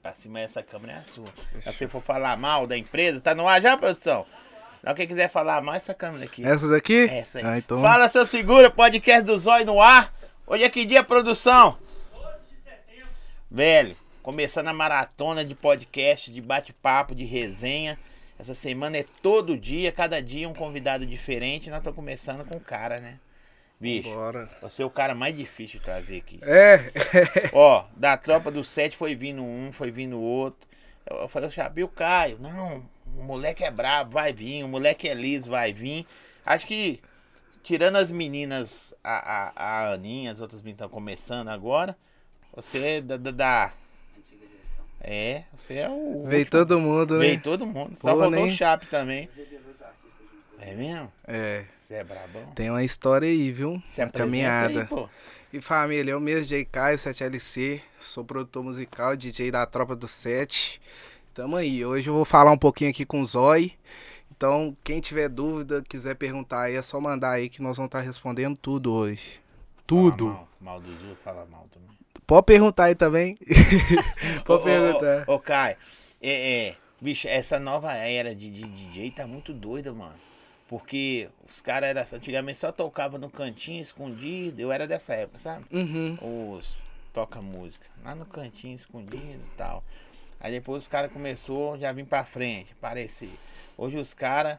pra cima, essa câmera é a sua. Se você for falar mal da empresa, tá no ar já, produção? Não, quem quiser falar mal, essa câmera aqui. Essa daqui? Essa aí. Ah, então... Fala, seu segura, podcast do Zóio no ar. Hoje é que dia, produção? Velho, começando a maratona de podcast, de bate-papo, de resenha. Essa semana é todo dia, cada dia um convidado diferente. Nós estamos começando com o cara, né? Bicho, Bora. você é o cara mais difícil de trazer aqui. É. Ó, da tropa do sete foi vindo um, foi vindo outro. Eu, eu falei, Xabi, o Caio. Não, o moleque é brabo, vai vir. O moleque é liso, vai vir. Acho que, tirando as meninas, a, a, a Aninha, as outras meninas estão começando agora. Você é da, da, da- É, você é o. Veio todo mundo, né? Veio todo mundo. Só Pô, faltou nem- o Chape também. É mesmo? É. Você é brabão? Tem uma história aí, viu? Se Uma caminhada. aí, pô. E família, eu mesmo, J. Caio, 7LC, sou produtor musical, DJ da Tropa do 7. Tamo aí, hoje eu vou falar um pouquinho aqui com o Zói. Então, quem tiver dúvida, quiser perguntar aí, é só mandar aí que nós vamos estar respondendo tudo hoje. Tudo. Fala mal, mal do Zul, fala mal também. Pode perguntar aí também. Pode Ô, perguntar. Ô, ô, ô, Caio, é, é, bicho, essa nova era de, de DJ tá muito doida, mano. Porque os caras antigamente só tocavam no cantinho, escondido. Eu era dessa época, sabe? Uhum. Os toca música. Lá no cantinho, escondido e tal. Aí depois os caras começou já vim pra frente, aparecer. Hoje os caras.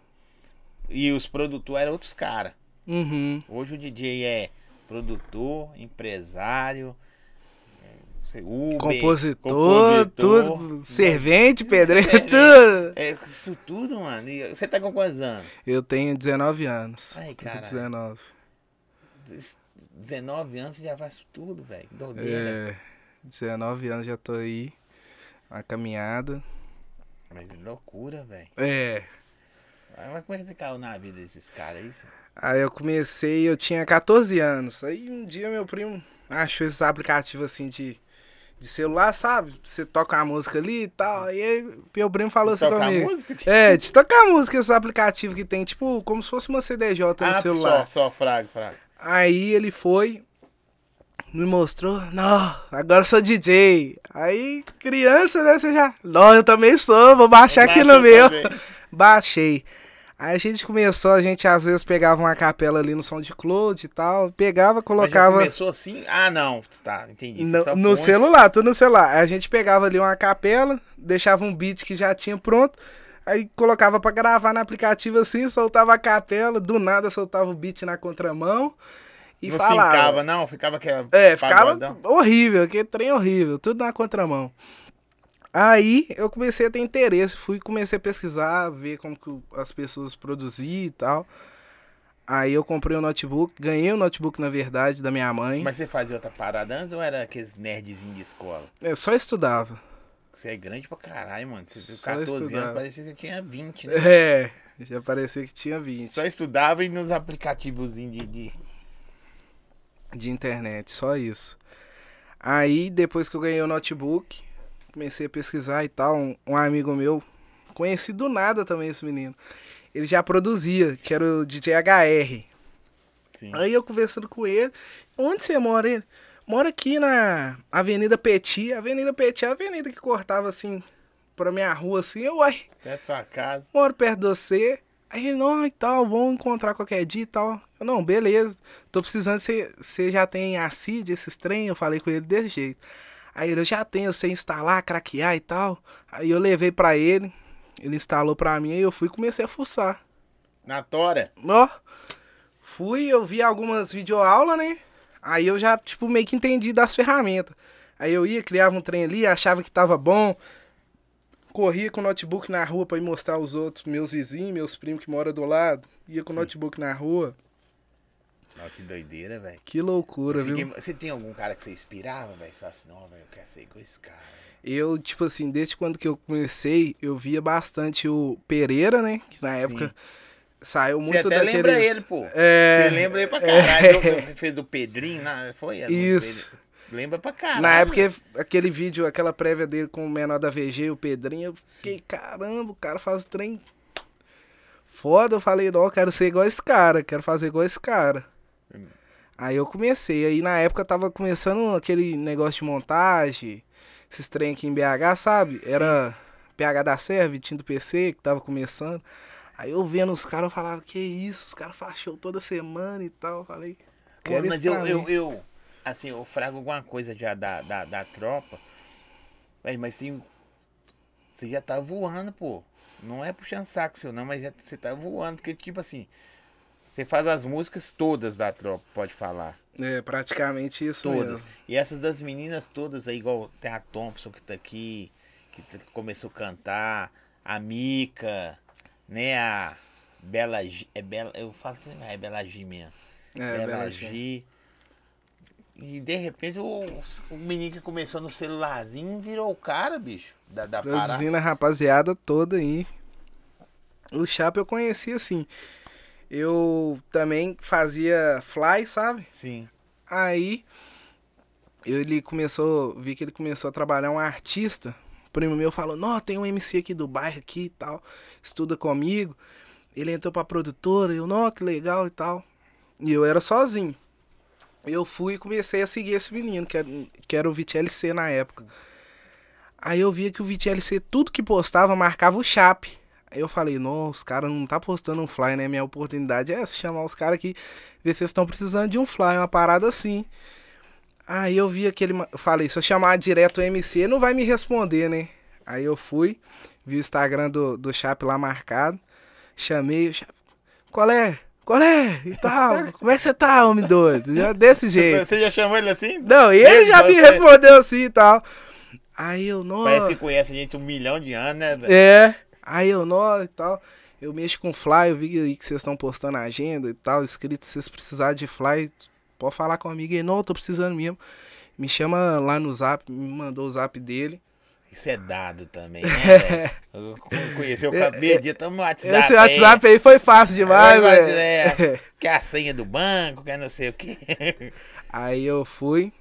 E os produtores eram outros caras. Uhum. Hoje o DJ é produtor, empresário, Uber, Compositor, compositor, tudo. Servente, pedreiro, Servente. tudo. É, isso tudo, mano. E você tá com quantos anos? Eu tenho 19 anos. Ai, caralho. 19. 19 anos você já faz tudo, velho. Doideira. É, 19 anos já tô aí. Uma caminhada. Mas que loucura, velho. É. Mas como é que você caiu na vida desses caras? é Isso? Aí eu comecei, eu tinha 14 anos. Aí um dia meu primo achou esses aplicativos assim de, de celular, sabe? Você toca uma música ali e tal. Aí aí meu primo falou assim Tocar comigo. música? É, de tocar música, esses aplicativos que tem, tipo, como se fosse uma CDJ no Ah, celular. só, só, fraga, fraga. Aí ele foi, me mostrou, não, agora eu sou DJ. Aí, criança, né, você já, não, eu também sou, vou baixar aqui no meu. também. Baixei. Aí a gente começou, a gente às vezes pegava uma capela ali no SoundCloud e tal, pegava, colocava começou assim? Ah, não. Tá, entendi. Você no, no celular, tudo no celular. A gente pegava ali uma capela, deixava um beat que já tinha pronto, aí colocava pra gravar no aplicativo assim, soltava a capela, do nada soltava o beat na contramão e não falava. sincava, não? Ficava aquela. É, ficava pagodão. horrível, que trem horrível, tudo na contramão. Aí eu comecei a ter interesse, fui comecei a pesquisar, ver como que as pessoas produziam e tal. Aí eu comprei um notebook, ganhei um notebook na verdade da minha mãe. Mas você fazia outra parada antes ou era aqueles nerdzinhos de escola? Eu só estudava. Você é grande pra caralho, mano. Você Só 14 estudava. anos, parecia que você tinha 20, né? É, já parecia que tinha 20 Só estudava e nos aplicativos de, de. de internet, só isso. Aí depois que eu ganhei o notebook, comecei a pesquisar e tal, um, um amigo meu, conheci do nada também esse menino. Ele já produzia, que era o DJ HR. Sim. Aí eu conversando com ele, onde você mora? Ele, mora aqui na Avenida Petit. Avenida Petit é a avenida que cortava assim pra minha rua assim. Eu, uai, Até sua casa. moro perto de você. Aí ele, não, e tal, vamos encontrar qualquer dia e tal. Eu, não, beleza. Tô precisando, você já tem a CID, esses trem? Eu falei com ele desse jeito. Aí ele, eu já tenho, eu sei instalar, craquear e tal. Aí eu levei pra ele, ele instalou pra mim, aí eu fui e comecei a fuçar. Na Tora. Ó, fui, eu vi algumas videoaulas, né? Aí eu já, tipo, meio que entendi das ferramentas. Aí eu ia, criava um trem ali, achava que tava bom. Corria com o notebook na rua pra ir mostrar aos outros, meus vizinhos, meus primos que moram do lado. Ia com o notebook na rua. Que doideira, velho. Que loucura, fiquei- viu? Você tem algum cara que você inspirava, velho? Você fala assim, não, velho, eu quero ser igual esse cara. Eu, tipo assim, desde quando que eu comecei, eu via bastante o Pereira, né? Que na época saiu Você muito até daquele... lembra ele, pô. É. Você lembra ele pra caralho. do- Fez do Pedrinho, foi? Isso. Pedro- Lembra pra caralho. Na época, aquele vídeo, aquela prévia dele com o menor da VG, o Pedrinho, eu fiquei, caramba, o cara faz o trem foda. Eu falei, não, eu quero ser igual esse cara, quero fazer igual esse cara. Aí eu comecei, aí na época tava começando aquele negócio de montagem, esses trem aqui em BH, sabe? Era PH da Serra, Vitinho do PC, que tava começando. Aí eu vendo os caras, eu falava, que isso, os caras fazem toda semana e tal. Eu falei, quero mas eu, eu, eu, assim, eu frago alguma coisa já da, da, da tropa. Véi, mas tem. Você já tá voando, pô. Não é puxando saco seu, não, mas já, você tá voando. Porque, tipo assim, você faz as músicas todas da tropa, pode falar. É, praticamente isso Todas. mesmo. E essas das meninas todas aí, igual tem a Thompson que tá aqui, que começou a cantar, a Mica, né? A Bela G. É Bela. Eu falo assim, ah, é Bela G mesmo. É, Bela Bela G. G. E de repente o, o menino que começou no celularzinho virou o cara, bicho. Da, da. Produzindo a rapaziada toda aí. O Chapa eu conheci assim. Eu também fazia fly, sabe? Sim. Aí ele começou, vi que ele começou a trabalhar um artista. O primo meu falou: "Não, tem um MC aqui do bairro aqui e tal, estuda comigo". Ele entrou pra produtora, eu, não, que legal e tal. E eu era sozinho. Eu fui e comecei a seguir esse menino, que era, que era o VTLC na época. Aí eu via que o VTLC, tudo que postava, marcava o Chape. Eu falei, não, os caras não tá postando um fly, né? Minha oportunidade é chamar os caras aqui, ver se eles estão precisando de um fly, uma parada assim. Aí eu vi aquele. falei, se eu chamar direto o MC, não vai me responder, né? Aí eu fui, vi o Instagram do, do Chape lá marcado, chamei o Chape. Qual é? Qual é? E tal. Como é que você tá, homem doido? Desse jeito. Você já chamou ele assim? Não, e ele já me você? respondeu assim e tal. Aí eu, não. Parece que conhece a gente um milhão de anos, né, velho? É. Aí eu, nó e tal. Eu mexo com fly, eu vi aí que vocês estão postando a agenda e tal, escrito, se vocês precisarem de fly, pode falar comigo aí. Não, eu tô precisando mesmo. Me chama lá no zap, me mandou o zap dele. Isso é dado também, né, velho? Eu conheci o cabelo de tamo no WhatsApp. Esse WhatsApp aí foi fácil demais, velho. é, Quer a senha do banco, quer não sei o quê. Aí eu fui,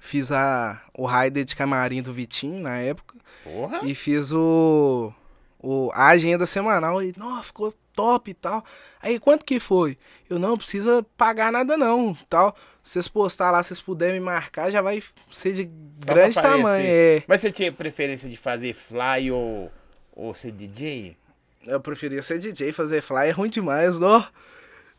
fiz a, o rider de camarim do Vitinho na época. Porra. E fiz o, o a agenda semanal. E, nossa, ficou top e tal. Aí, quanto que foi? Eu, não, precisa pagar nada não, tal. Se vocês postar lá, se vocês puderem me marcar, já vai ser de Só grande tamanho. É, Mas você tinha preferência de fazer fly ou, ou ser DJ? eu preferia ser DJ, fazer fly é ruim demais, ó.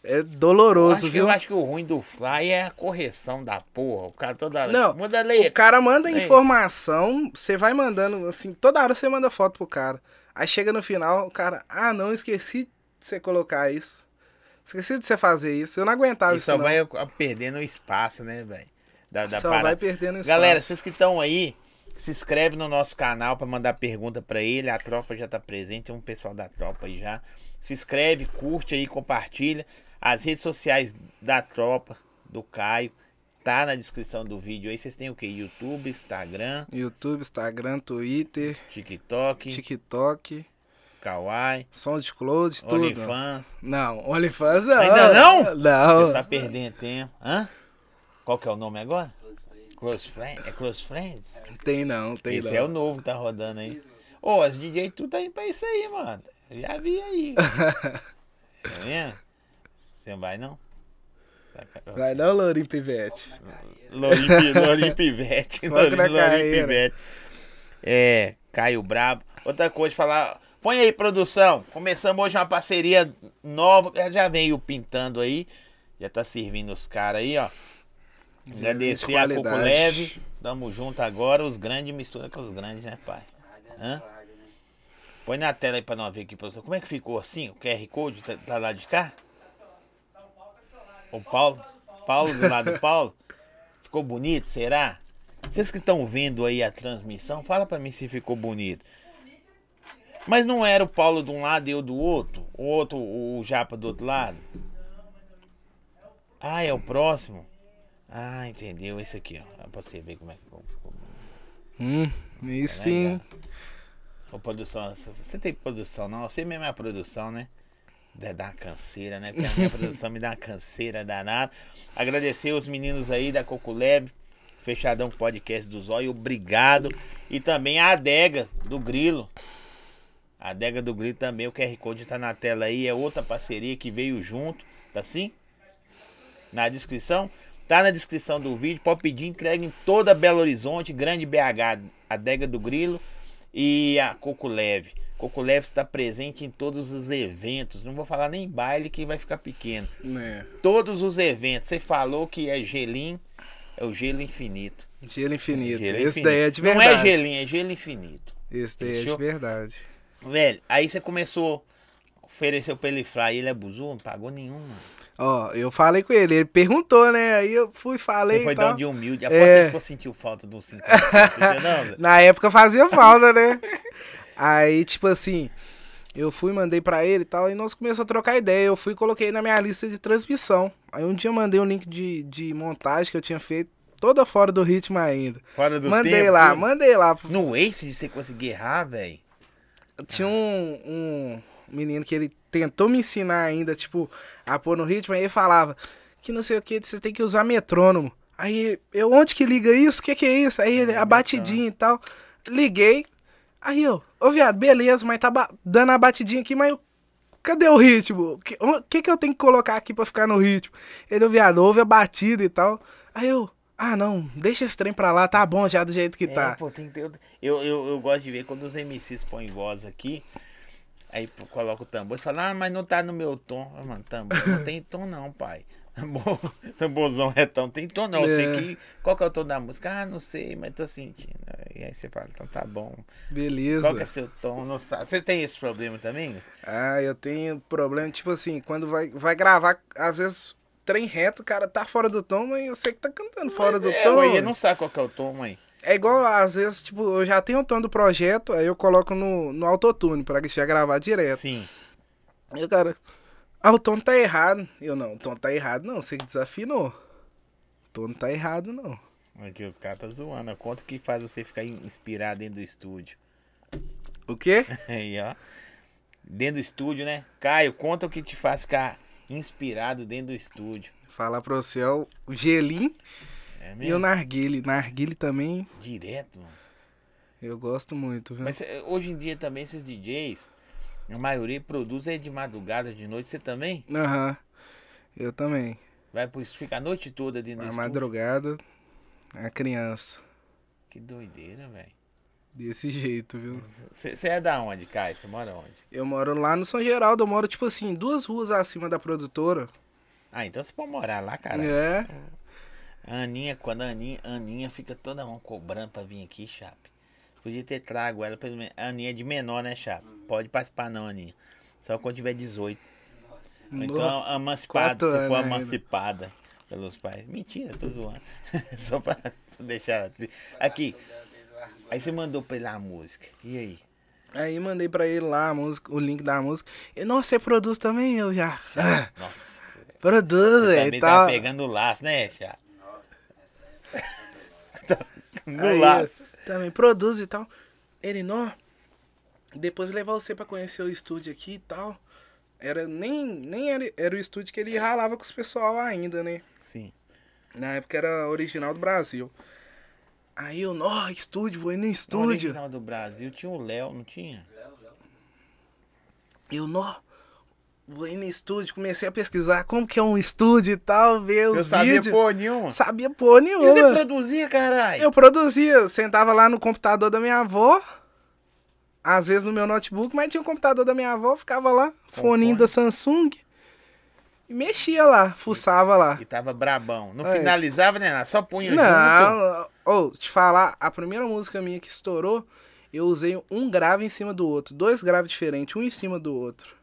É Eu doloroso, que, viu? eu acho que o ruim do fly é a correção da porra. O cara toda hora. Não, Muda a O cara manda É informação, você vai mandando, assim, toda hora você manda foto pro cara. Aí chega no final, o cara, ah, não, esqueci de você colocar isso. Esqueci de você fazer isso. Eu não aguentava E isso. só não. vai perdendo o espaço, né, velho? Da, da Só parada. vai perdendo espaço. Galera, vocês que estão aí, se inscreve no nosso canal pra mandar pergunta pra ele. A tropa já tá presente, tem um pessoal da tropa aí já. Se inscreve, curte aí, compartilha. As redes sociais da tropa, do Caio, tá na descrição do vídeo aí. Vocês têm o que? YouTube, Instagram, YouTube, Instagram, Twitter, TikTok, TikTok, Kawaii, SoundCloud, tudo. OnlyFans. Não, OnlyFans não. Ainda não? Não. Você está perdendo tempo. Hã? Qual que é o nome agora? Close Friends. É Close Friends? Tem não, tem Esse não. é o novo que tá rodando aí. Ô, as DJ tu tá indo pra isso aí, mano. Eu já vi aí. tá vendo? Você não vai não? Vai não, Lourinho Pivete. Lourinho, Pivete. Lourinho. Pivete. É, Caio Brabo. Outra coisa, falar. Põe aí, produção. Começamos hoje uma parceria nova. que Já veio pintando aí. Já tá servindo os caras aí, ó. Agradecer de a Coco. Leve. Tamo junto agora. Os grandes mistura com os grandes, né, pai? Hã? Põe na tela aí pra nós ver aqui, produção. Como é que ficou assim? O QR Code tá, tá lá de cá? O Paulo? Paulo do lado do Paulo? Ficou bonito, será? Vocês que estão vendo aí a transmissão, fala pra mim se ficou bonito. Mas não era o Paulo de um lado e eu do outro? O outro, o Japa do outro lado? Ah, é o próximo? Ah, entendeu? Esse aqui, ó. Pra você ver como é que ficou. ficou. Hum, isso sim. Ô, produção, você tem produção não? Você mesmo é a produção, né? Dar uma canseira, né? Porque a minha produção me dá uma canseira danada. Agradecer os meninos aí da Coco Lab, Fechadão podcast do Zóio, obrigado. E também a adega do Grilo. A adega do Grilo também, o QR Code tá na tela aí, é outra parceria que veio junto, tá assim? Na descrição. Tá na descrição do vídeo. Pode pedir entrega em toda Belo Horizonte, Grande BH, Adega do Grilo e a Coco Leve. Coco Leve está presente em todos os eventos. Não vou falar nem baile que vai ficar pequeno. É. Todos os eventos. Você falou que é gelim, é o gelo infinito. Gelo infinito. Gelo Esse infinito. daí é de Não verdade. é gelinho, é gelo infinito. Esse daí é Fechou? de verdade. Velho, aí você começou, ofereceu pra ele fly, ele abusou, não pagou nenhum. Ó, eu falei com ele, ele perguntou, né? Aí eu fui, falei Ele foi dar um de humilde. Após É. você ficou sentiu falta do 50. entendeu? Não, Na época fazia falta, né? Aí, tipo assim, eu fui, mandei pra ele e tal, e nós começamos a trocar ideia. Eu fui e coloquei na minha lista de transmissão. Aí um dia eu mandei um link de, de montagem que eu tinha feito, toda fora do ritmo ainda. Fora do mandei tempo. lá, mandei lá. No Ace de você conseguir errar, velho. Tinha um, um menino que ele tentou me ensinar ainda, tipo, a pôr no ritmo, aí ele falava que não sei o que, você tem que usar metrônomo. Aí eu, onde que liga isso? O que que é isso? Aí ele, a batidinha e tal. Liguei. Aí eu, ô viado, beleza, mas tá dando a batidinha aqui, mas eu, cadê o ritmo? O que, o que que eu tenho que colocar aqui pra ficar no ritmo? Ele, ô viado, ouve a batida e tal. Aí eu, ah não, deixa esse trem pra lá, tá bom já do jeito que É, tá. pô, tem. Eu, eu, eu gosto de ver quando os MCs põem voz aqui. Aí coloca o tambor. Você fala, ah, mas não tá no meu tom. Ah, mano, tambor não tem tom, não, pai. Tambor, tamborzão retão, tem tom não. Eu É. sei que. Qual que é o tom da música? Ah, não sei, mas tô sentindo. E aí você fala, então tá bom. Beleza. Qual que é seu tom? Não sabe. Você tem esse problema também? Ah, eu tenho problema, tipo assim, quando vai, vai gravar, às vezes, trem reto, o cara tá fora do tom, mas eu sei que tá cantando fora do é, tom. ué, não sabe qual que é o tom, mãe. É igual, às vezes, tipo, eu já tenho o tom do projeto, aí eu coloco no, no autotune pra já gravar direto. Sim. E o cara, ah, o tom tá errado. Eu, não, o tom tá errado não, você que desafinou. O tom não tá errado não. Aqui os caras tá zoando. Quanto que faz você ficar inspirado dentro do estúdio? O quê? Aí, ó. Dentro do estúdio, né? Caio, conta o que te faz ficar inspirado dentro do estúdio. Falar pra você, ó, o gelim É e o narguile. Narguile também, Direto, mano. eu gosto muito, viu? Mas eh, hoje em dia também esses DJs, a maioria produz é de madrugada, de noite. Você também? Aham, eu também. Vai pro estúdio, fica a noite toda dentro do estúdio. madrugada, a criança. Que doideira, velho. Desse jeito, viu? Você é da onde, Caio? Você mora onde? Eu moro lá no São Geraldo, eu moro, tipo assim, duas ruas acima da produtora. Ah, então você pode morar lá, cara. É. A Aninha, quando a Aninha, a Aninha fica toda mão cobrando pra vir aqui, Chape. Podia ter trago ela, pelo menos. A Aninha é de menor, né, Chape? Pode participar não, Aninha. Só quando tiver 18. Ou então emancipada, Quatro se for anos ainda. emancipada pelos pais. Mentira, tô zoando. Só pra deixar Aqui. Aí você mandou pra ele a música. E aí? Aí mandei pra ele lá a música, o link da música. E, nossa, você produz também? Eu já. Nossa. produz, velho. também Tá. tá pegando o laço, né, Chape? no Aí, laço. Também produz e tal. Ele, não. Depois levar você pra conhecer o estúdio aqui e tal. Era nem, nem era, era o estúdio que ele ralava com os pessoal ainda, né? Sim. Na época era original do Brasil. Aí eu, nó, estúdio, vou ir no No estúdio. original do Brasil tinha o Léo, não tinha? Eu, nó, vou ir no estúdio, comecei a pesquisar como que é um estúdio e tal, ver Eu os sabia vídeos. porra nenhuma. Sabia porra E você nenhuma. produzia, caralho? Eu produzia, sentava lá no computador da minha avó, às vezes no meu notebook, mas tinha o computador da minha avó, ficava lá, Com foninho fone. da Samsung, e mexia lá, fuçava lá. E tava brabão. Não É. finalizava, né? Só punha. Não, ou te falar, a primeira música minha que estourou, eu usei um grave em cima do outro, dois graves diferentes, um em cima do outro.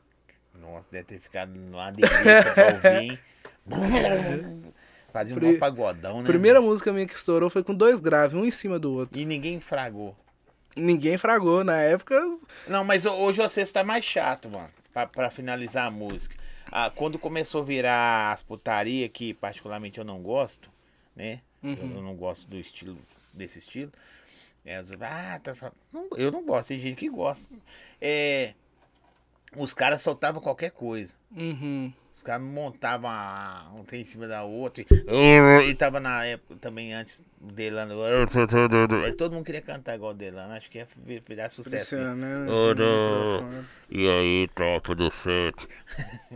Nossa, deve ter ficado numa delícia pra ouvir? Fazia um Pri- pagodão, né? Primeira música minha que estourou foi com dois graves, um em cima do outro. E ninguém fragou. Ninguém fragou, na época, Não, mas ho- hoje você está mais chato, mano. Pra, pra finalizar a música. Ah, quando começou a virar as putaria, que particularmente eu não gosto, né? Eu, eu não gosto do estilo, desse estilo. É, ah, tá, não- eu não gosto, tem gente que gosta. É, os caras soltavam qualquer coisa. Uhum. Os caras montavam um trem em cima da outra. E, e tava na época também antes Delano. Aí Todo mundo queria cantar igual o Delano. Acho que ia vi- virar sucesso. do- microfone. E aí, tropa do sete.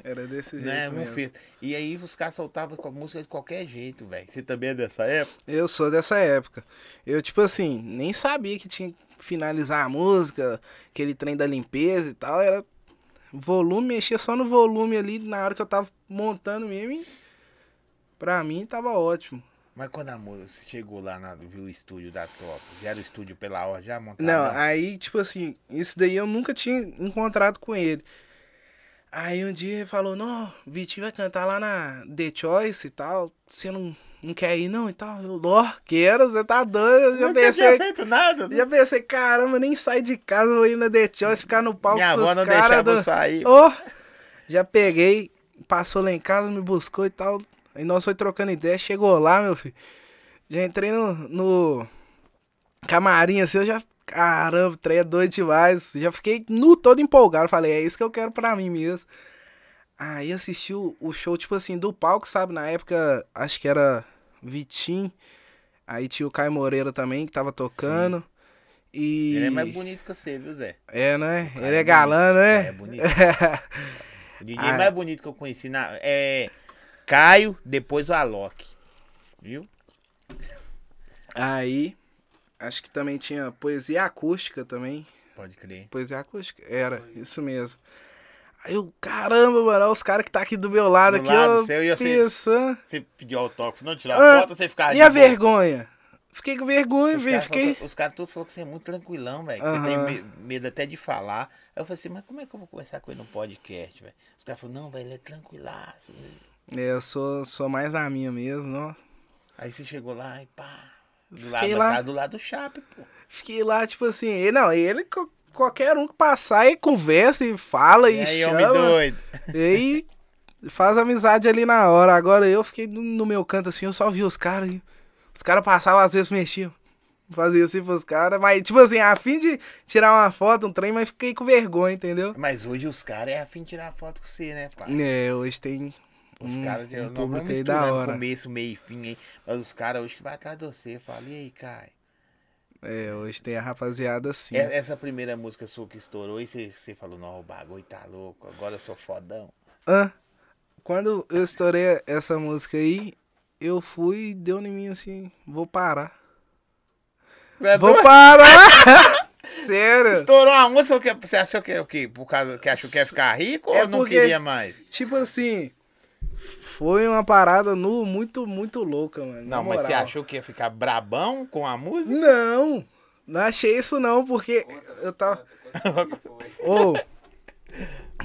Era desse jeito Né, mesmo. E aí os caras soltavam com a música de qualquer jeito, velho. Você também é dessa época? Eu sou dessa época. Eu, tipo assim, nem sabia que tinha que finalizar a música, aquele trem da limpeza e tal. Era volume, mexia só no volume ali na hora que eu tava montando mesmo. E pra mim tava ótimo. Mas quando a música, você chegou lá, na, viu o estúdio da Top, já era o estúdio pela hora, já montado? Não, aí, tipo assim, isso daí eu nunca tinha encontrado com ele. Aí um dia ele falou, não, Vitinho vai cantar lá na The Choice e tal. Você não, não quer ir não e tal? Eu, ó, quero, você tá doido. Eu já tinha pensei, feito nada. né? já pensei, caramba, nem sair de casa, vou ir na The Choice, ficar no palco Minha avó não deixava eu do... sair. Ó, já peguei, passou lá em casa, me buscou e tal. Aí nós foi trocando ideia, chegou lá, meu filho. Já entrei no, no camarim assim, eu já. Caramba, o trem é doido demais. Já fiquei no todo empolgado. Falei, é isso que eu quero pra mim mesmo. Aí assisti o, o show, tipo assim, do palco, sabe? Na época, acho que era Vitim. Aí tinha o Caio Moreira também, que tava tocando. E. Ele é mais bonito que você, viu, Zé? É, né? Ele é é galã, né? É bonito. O DJ Ah. mais bonito que eu conheci na, é Caio, depois o Alok. Viu? Aí, acho que também tinha poesia acústica também. Pode crer. Poesia acústica? Era, isso mesmo. Aí eu, caramba, mano, olha os caras que tá aqui do meu lado Do aqui, lado ó. seu, e você- pensando. Você pediu autógrafo, não tirar Ah, foto, você ficava E a vergonha? Fiquei com vergonha, velho. Fiquei. falou- Os caras todos falaram que você é muito tranquilão, velho. que Você tem me- medo até de falar. Aí eu falei assim, mas como é que eu vou conversar com ele no podcast, velho? Os caras falaram, não, velho, ele é tranquilaço. velho." É, eu sou, sou mais a minha mesmo, ó. Aí você chegou lá e pá. Do Fiquei lado, lá. do lado do Chape, pô. Fiquei lá, tipo assim, e- não, ele, qualquer um que passar e conversa e fala e, E aí, chama. homem doido. E aí faz amizade ali na hora. Agora eu fiquei no, meu canto assim, eu só vi os caras. Os caras passavam, às vezes mexiam. Fazia assim pros caras. Mas, tipo assim, a fim de tirar uma foto, um trem, mas fiquei com vergonha, entendeu? Mas hoje os caras é afim de tirar foto com você, né, pai? É, hoje tem. Os um- caras, um nós público vamos da hora. começo, meio e fim aí. Mas os caras hoje que vai atrás de você, fala, e aí, Caio? É, hoje tem a rapaziada assim. E- Essa primeira música sua que estourou, e você, falou, não, o bagulho tá louco, agora eu sou fodão. Hã? Quando eu estourei essa música aí, eu fui e deu em mim assim, vou parar. É Vou doido? parar! Sério? Estourou a música, você achou que é o quê? Por causa que achou que ia ficar rico É ou não porque- queria mais? Tipo assim, foi uma parada nu muito, muito louca, mano. Não, mas você achou que ia ficar brabão com a música? Não, não achei isso não, porque eu tava. Ô,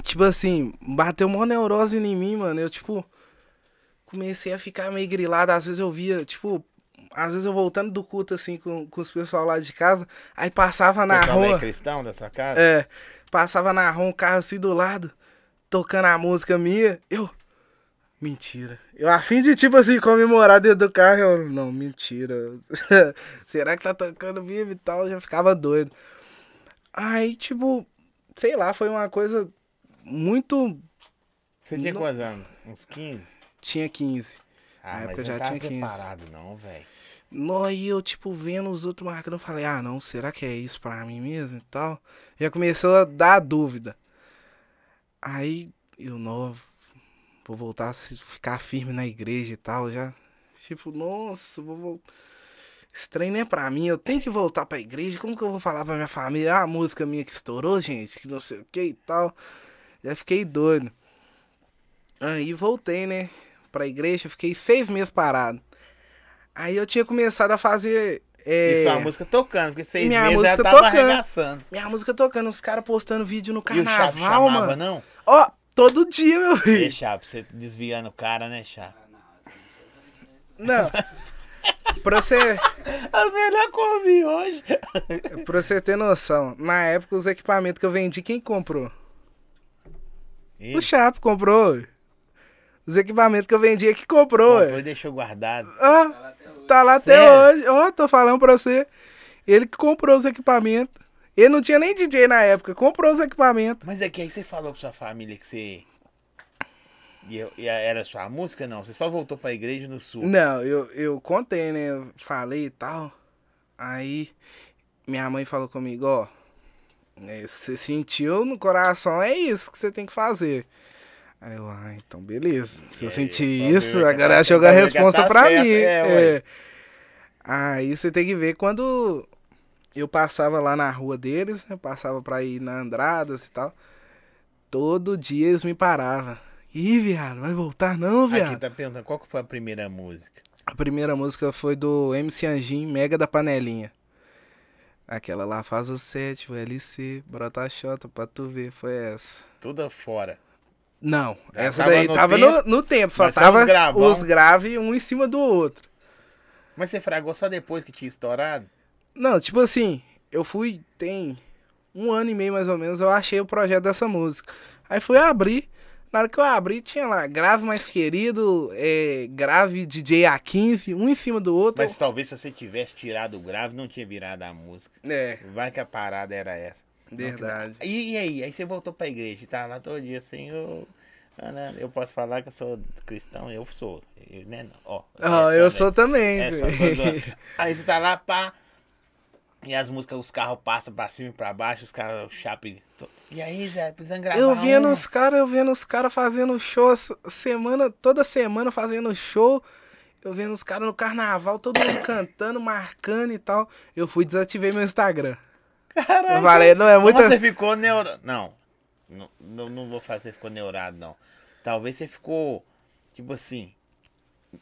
tipo assim, bateu uma neurose em mim, mano. Eu, tipo, comecei a ficar meio grilado. Às vezes eu via, tipo, às vezes eu voltando do culto, assim, com, com os pessoal lá de casa, aí passava na Pessoal é rua. cristão dessa casa? É, passava na rua um carro assim do lado, tocando a música minha. Eu. Mentira. Eu a fim de, tipo assim, comemorar dentro do carro, eu. Não, mentira. Será que tá tocando vivo e tal? Eu já ficava doido. Aí, tipo, sei lá, foi uma coisa muito. Você tinha Não- quantos anos? Uns 15? Tinha 15. Ah, Na mas época eu já não tava tinha 15. preparado não, velho. Nó, E eu, tipo, vendo os outros marcando, eu falei, ah, não, será que é isso pra mim mesmo e tal? Já começou a dar dúvida. Aí, eu, não, vou voltar a se- ficar firme na igreja e tal, já. Tipo, nossa, vou, vou... Esse trem não é pra mim, eu tenho que voltar pra igreja. Como que eu vou falar pra minha família? Ah, a música minha que estourou, gente, que não sei o que e tal. Já fiquei doido. Aí voltei, né, pra igreja, fiquei seis meses parado. Aí eu tinha começado a fazer. é, E sua música tocando, porque seis Minha meses ela música tava tocando. arregaçando. minha música tocando, os caras postando vídeo no E o carnaval, chamava, mano. não? Ó, todo dia, meu E filho. Chape, você desviando o cara, né, Chape? Não. pra você, A melhor que eu ouvi hoje. pra você ter noção, na época os equipamentos que eu vendi, quem comprou? E O Chape comprou. Os equipamentos que eu vendi é que comprou. depois deixou guardado. Ó, tá lá até Sério? hoje. Ó, tô falando pra você. Ele que comprou os equipamentos. Ele não tinha nem DJ na época, comprou os equipamentos. Mas é que aí você falou pra sua família que você. E, eu- e era sua música? Não, você só voltou pra igreja no sul. Não, eu, eu contei, né? Eu Falei e tal. Aí minha mãe falou comigo, ó. é, Você sentiu no coração, é isso que você tem que fazer. Aí eu, ah, então beleza. Se eu aí, senti vamos isso, que agora tá- ela joga a responsa tá pra certo, mim. é, ué. é. Aí você tem que ver quando eu passava lá na rua deles, né? Passava pra ir na Andradas e tal. Todo dia eles me paravam. Ih, viado, vai voltar não, viado? Aqui tá perguntando qual que foi a primeira música. A primeira música foi do MC Anjin, Mega da Panelinha. Aquela lá faz o 7, o LC, brota a chota pra tu ver, foi essa. Tudo fora. Não, Já essa tava daí no tava tempo, no, no tempo, só tava os graves um em cima do outro. Mas você fragou só depois que tinha estourado? Não, tipo assim, eu fui, tem um ano e meio mais ou menos, eu achei o projeto dessa música. Aí fui abrir, na hora que eu abri, tinha lá, grave mais querido, é, grave DJ A15, um em cima do outro. Mas talvez se você tivesse tirado o grave, não tinha virado a música. É, Vai que a parada era essa. verdade. E, e aí? Aí você voltou pra igreja e tá lá todo dia assim, eu, ah, né, eu posso falar que eu sou cristão, eu sou. Eu, né, não. Ó, é eu sou também. É. Aí você tá lá, pá. E as músicas, os carros passam pra cima e pra baixo, os caras, o chape. E aí, Zé, precisando gravar. Eu vendo uma. os caras, eu vendo os caras fazendo show semana, toda semana fazendo show. Eu vendo os caras no carnaval, todo mundo cantando, marcando e tal. Eu fui desativei meu Instagram. Caralho, Eu falei, não, é muita. Como você ficou neurado? Não, não, não, não vou falar que você ficou neurado, não. Talvez você ficou, tipo assim,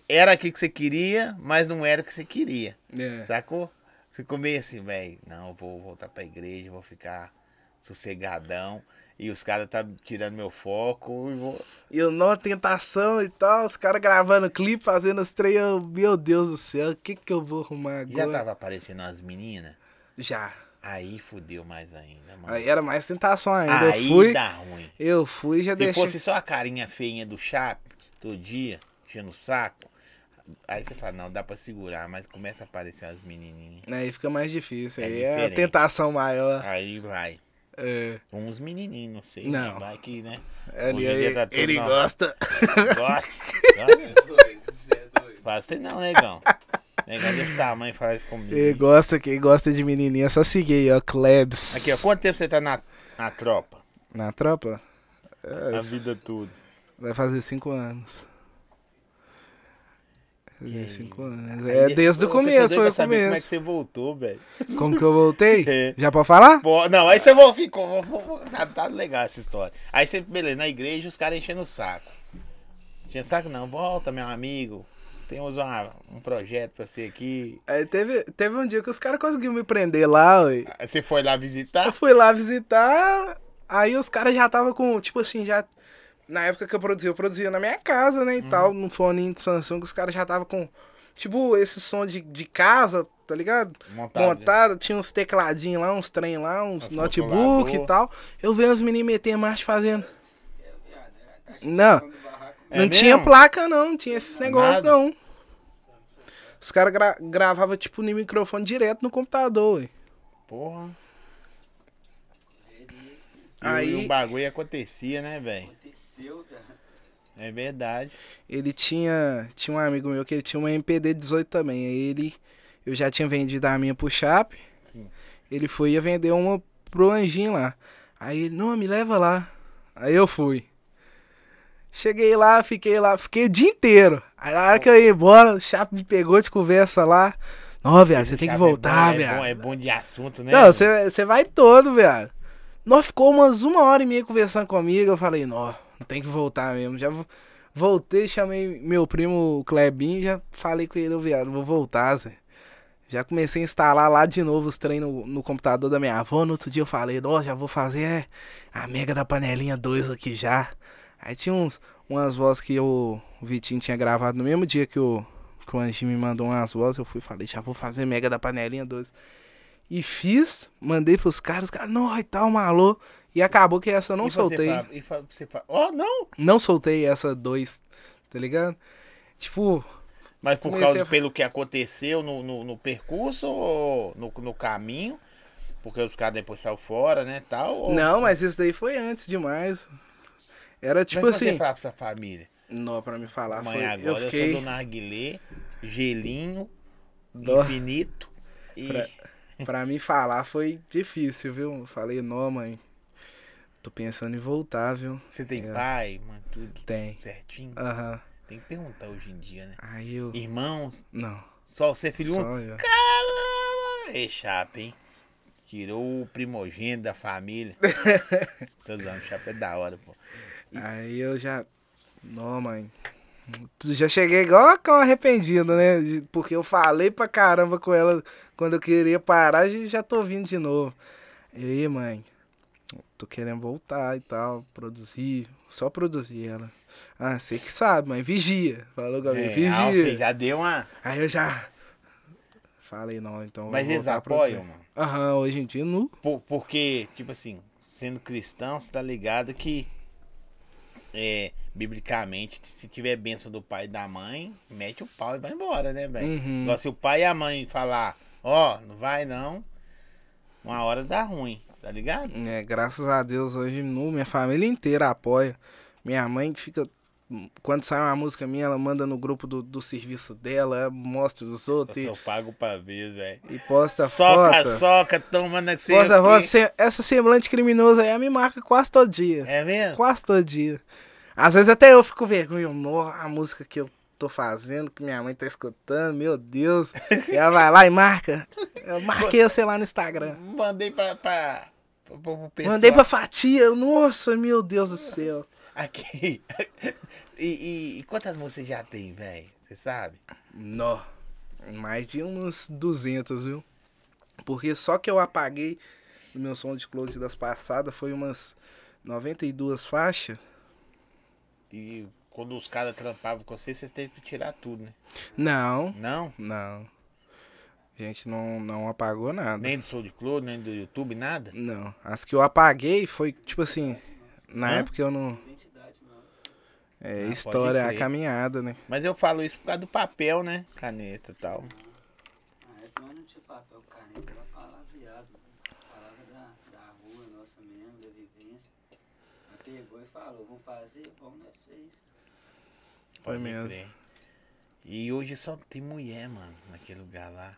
era aquilo que você queria, mas não era o que você queria, É. sacou? Você ficou meio assim, velho, não, eu vou voltar pra igreja, vou ficar sossegadão. E os caras tá tirando meu foco. E vou... E eu não, tentação e tal, os caras gravando clipe, fazendo os eu, Meu Deus do céu, o que que eu vou arrumar Já agora? tava aparecendo as meninas? Já. Aí fudeu mais ainda, mano. Aí era mais tentação ainda. Aí eu fui, dá ruim. eu fui e já Se deixei. fosse só a carinha feinha do Chape, todo dia, enchendo o saco, aí você fala, não, dá pra segurar, mas começa a aparecer as menininhas. Aí fica mais difícil. É aí é a diferente. tentação maior. Aí vai. É. Uns menininhos, não sei. Não. né? Vai que, né? Ele, dia tá tudo ele na- gosta. Gosta. Faz não, negão. Negão desse tamanho faz isso comigo. Quem gosta, quem gosta de menininha, é só seguir aí, ó, Klebs. Aqui, ó, quanto tempo você tá na, na tropa? Na tropa? É, A vida toda. vai fazer cinco anos. Fazer cinco anos. Aí É de- desde o eu começo, foi o saber Como é que começo. você voltou, velho? Como que eu voltei? É. Já pode falar? Pô, não, aí você ficou. Tá, tá legal essa história. Aí você, beleza, na igreja os caras enchendo o saco. Enchendo o saco não, volta, meu amigo. Temos uma- um projeto pra você aqui. Aí teve, teve um dia que os caras conseguiram me prender lá, ué. Você foi lá Eu visitar? fui lá visitar, aí os caras já tava com, tipo assim, já. Na época que eu produzia, eu produzia na minha casa, né? E tal, Uhum. no fone de Samsung, os caras já tava com, tipo, esse som de, de casa, tá ligado? Montado. Montado, tinha uns tecladinhos lá, uns trem lá, uns Uns notebook e tal. Eu vendo os meninos meter marcha fazendo. Não, É não tinha mesmo? placa não, não tinha esses negócios não. Os caras gra gravavam, tipo, no microfone direto no computador, ué. Porra. E Aí- o bagulho acontecia, né, velho? Aconteceu, cara. É verdade. Ele tinha. Tinha um amigo meu que ele tinha uma MPD 18 também. Aí ele. Eu já tinha vendido a minha pro Chape. Sim. Ele foi ia vender uma pro Anjinho lá. Aí ele, não, me leva lá. Aí eu fui. Cheguei lá, fiquei lá, fiquei o dia inteiro. Aí na hora que eu ia embora, o Chape me pegou de conversa lá. Não, viado, você tem que é voltar, é viado. bom, é bom de assunto, né? Não, você você vai todo, viado. Nós ficou umas uma hora e meia conversando comigo. Eu falei, não tem que voltar mesmo. Já vo- voltei, chamei meu primo o Klebinho, já falei com ele, viado, vou voltar, Zé. Já comecei a instalar lá de novo os treinos no, computador da minha avó. No outro dia eu falei, ó, já vou fazer é, a mega da panelinha 2 aqui já. Aí tinha uns, umas vozes que o Vitinho tinha gravado no mesmo dia que o, que o Anjinho me mandou umas vozes. Eu fui falei, já vou fazer mega da panelinha 2. E fiz, mandei pros caras, os caras, não, e tal, malô. E acabou que essa eu não E soltei. fala- e fa- você fala, ó, não! Não soltei essa 2, tá ligado? Tipo, Mas por causa a- pelo que aconteceu no, no, no percurso ou no, no caminho? Porque os caras depois saíram fora, né, tal? ou- Não, mas isso daí foi antes demais. Era tipo Mas assim. você fala pra sua família? Não, pra me falar, Amanhã foi. agora Eu eu, fiquei. sou do narguilé, gelinho, Dó. infinito e... Pra- Pra mim falar foi difícil, viu? Eu Falei, não, mãe. Tô pensando em voltar, viu? Você tem É. pai, mãe, tudo Tem. certinho? Aham. Tem que perguntar hoje em dia, né? Aí eu. Irmãos, Não. só você é filho Só único? eu. Caramba! É chapa, hein? Tirou o primogênito da família. Tô usando, chapa é da hora, pô. Aí eu já. Não, mãe. Já cheguei igual com arrependido, né? Porque eu falei pra caramba com ela quando eu queria parar e já tô vindo de novo. E aí, mãe? Tô querendo voltar e tal, produzir. Só produzir ela. Ah, você que sabe, mãe. Vigia. Falou com a É, ah, você vigia. já deu uma... Aí eu já. Falei, não, então. Mas eles apoiam, mano. Aham, hoje em dia no. Por- porque, tipo assim, sendo cristão, você tá ligado que, é, biblicamente, se tiver bênção do pai e da mãe, mete o pau e vai embora, né, velho? Uhum. Se o pai e a mãe falar, ó, não vai não, uma hora dá ruim, tá ligado? É, graças a Deus, hoje no, minha família inteira apoia. Minha mãe fica. Quando sai uma música minha, ela manda no grupo do, do serviço dela, ela mostra os outros Eu e, pago pra ver, velho. e posta Soca, foto. soca, toma na Posta foto. Essa semblante criminosa aí ela me marca quase todo dia. É mesmo? Quase todo dia. Às vezes até eu fico vergonha, "Nó, a música que eu tô fazendo, que minha mãe tá escutando, meu Deus. e ela vai lá e marca. Eu marquei você lá no Instagram. Mandei pra, pra, pro pessoal. Mandei pra fatia. Nossa, meu Deus do céu. Aqui. E, e- e quantas músicas já tem, velho? Você sabe? Nó. Mais de uns 200, viu? Porque só que eu apaguei no meu som de close das passadas foi umas 92 faixas. E quando os caras trampavam com você, vocês teve que tirar tudo, né? Não, Não? não. A gente não, não apagou nada. Nem do Soul de Cloud, nem do YouTube, nada? Não. As que eu apaguei foi, tipo assim, na Hã? época eu não. É Ah, história, a caminhada, né? Mas eu falo isso por causa do papel, né? Caneta e tal. Na época nós não tinha papel caneta, era palavreado. Palavra da, da rua nossa mesmo, da vivência. Aí pegou e falou, vamos fazer? Vamos, nós fez. Foi mesmo. crer. E hoje só tem mulher, mano, naquele lugar lá.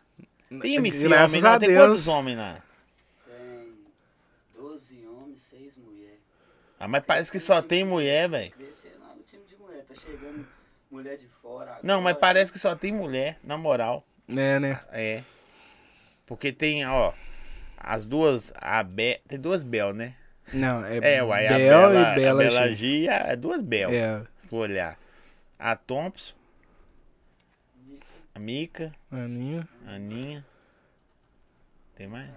Tem MC graças homem a lá? Tem Deus. quantos homens lá? Tem 12 homens, 6 mulheres. Ah, mas parece que só tem mulher, velho. Crescendo lá no time de mulher, tá chegando mulher de fora agora. Não, mas parece que só tem mulher, na moral. É, né? É. Porque tem, ó, as duas, a Be... tem duas Bel, né? Não, é, É, uai, Bel a Bela, e Bela, a Bela G. G a- duas Bel. É, for olhar. A Thompson, a Mica, Aninha. Aninha. Tem mais?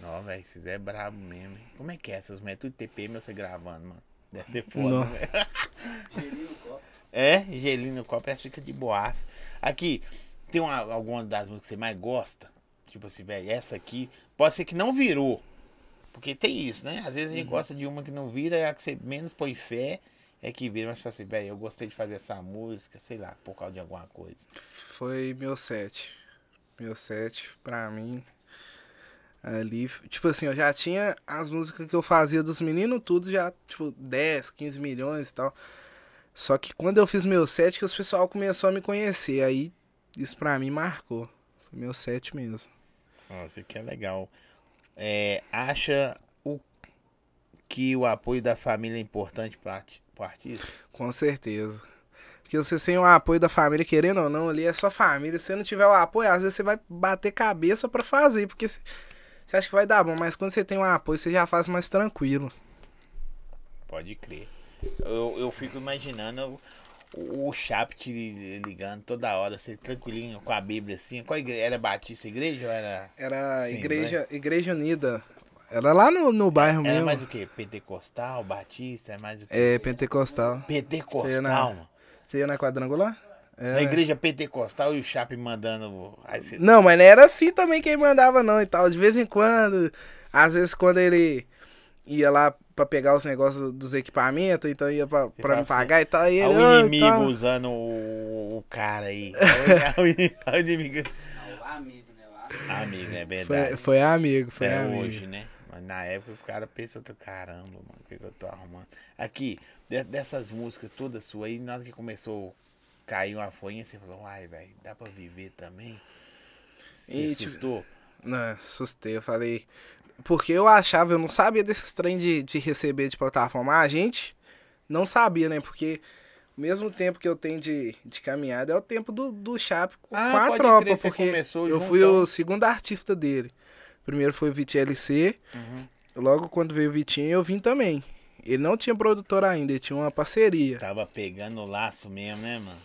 Não, velho, vocês é brabo mesmo. hein? Como é que é essas mulheres? Tudo TPM você gravando, mano. Deve ser foda, Não. né? Gelinho no copo. É, gelinho no copo, essa fica de boas. Aqui, tem uma, alguma das músicas que você mais gosta? Tipo assim, velho, essa aqui, pode ser que não virou. Porque tem isso, né? Às vezes a gente gosta de uma que não vira, é a que você menos põe fé, é que vira. Mas fala assim, velho, eu gostei de fazer essa música, sei lá, por causa de alguma coisa. Foi meu set. Meu set, pra mim. Ali, tipo assim, eu já tinha as músicas que eu fazia dos meninos, tudo já, tipo, 10, 15 milhões e tal. Só que quando eu fiz meu set, que os pessoal começou a me conhecer. Aí, isso pra mim marcou. Foi meu set mesmo. Ó, isso aqui é legal. É, acha o que o apoio da família é importante para o artista? Com certeza. Porque você sem o apoio da família, querendo ou não, ali é sua família. Se você não tiver o apoio, às vezes você vai bater cabeça pra fazer. Porque você você acha que vai dar bom, mas quando você tem um apoio, você já faz mais tranquilo. Pode crer. Eu, eu fico imaginando o, o Chap te ligando toda hora, você tranquilinho com a Bíblia assim. Qual igreja? Era Batista Igreja ou era. Era Sim, igreja, igreja Unida. Era lá no, no bairro Era mesmo. mais o quê? Pentecostal, Batista? É mais o quê? É, pentecostal. Pentecostal, Foi na- mano. Você ia na quadrangular? É. Na igreja pentecostal e o Chap mandando. Aí você- Não, mas não era assim também quem mandava não e tal. De vez em quando, às vezes quando ele ia lá pra pegar os negócios dos equipamentos, então ia pra, pra me assim, pagar e tal. E ele, Olha o "Ah, inimigo tal." usando o, o cara aí. Olha o inimigo-. Não, o amigo, né? O Amigo, é Foi, verdade. foi amigo, foi Até amigo. hoje, né? Na época o cara pensa, caramba, mano, o que, que eu tô arrumando? Aqui, de- dessas músicas todas suas aí, na hora que começou a cair uma folhinha, você falou, uai, velho, dá pra viver também? E, E tipo, assustou? Não, assustei, eu falei. Porque eu achava, eu não sabia desses trem de, de receber de plataforma. A gente não sabia, né? Porque o mesmo tempo que eu tenho de, de caminhada é o tempo do, do Chape com Ah, a tropa. crer, porque eu fui o segundo artista dele. Primeiro foi o Vitinho LC. Uhum. Logo quando veio o Vitinho, eu vim também. Ele não tinha produtor ainda, ele tinha uma parceria. Tava pegando o laço mesmo, né, mano?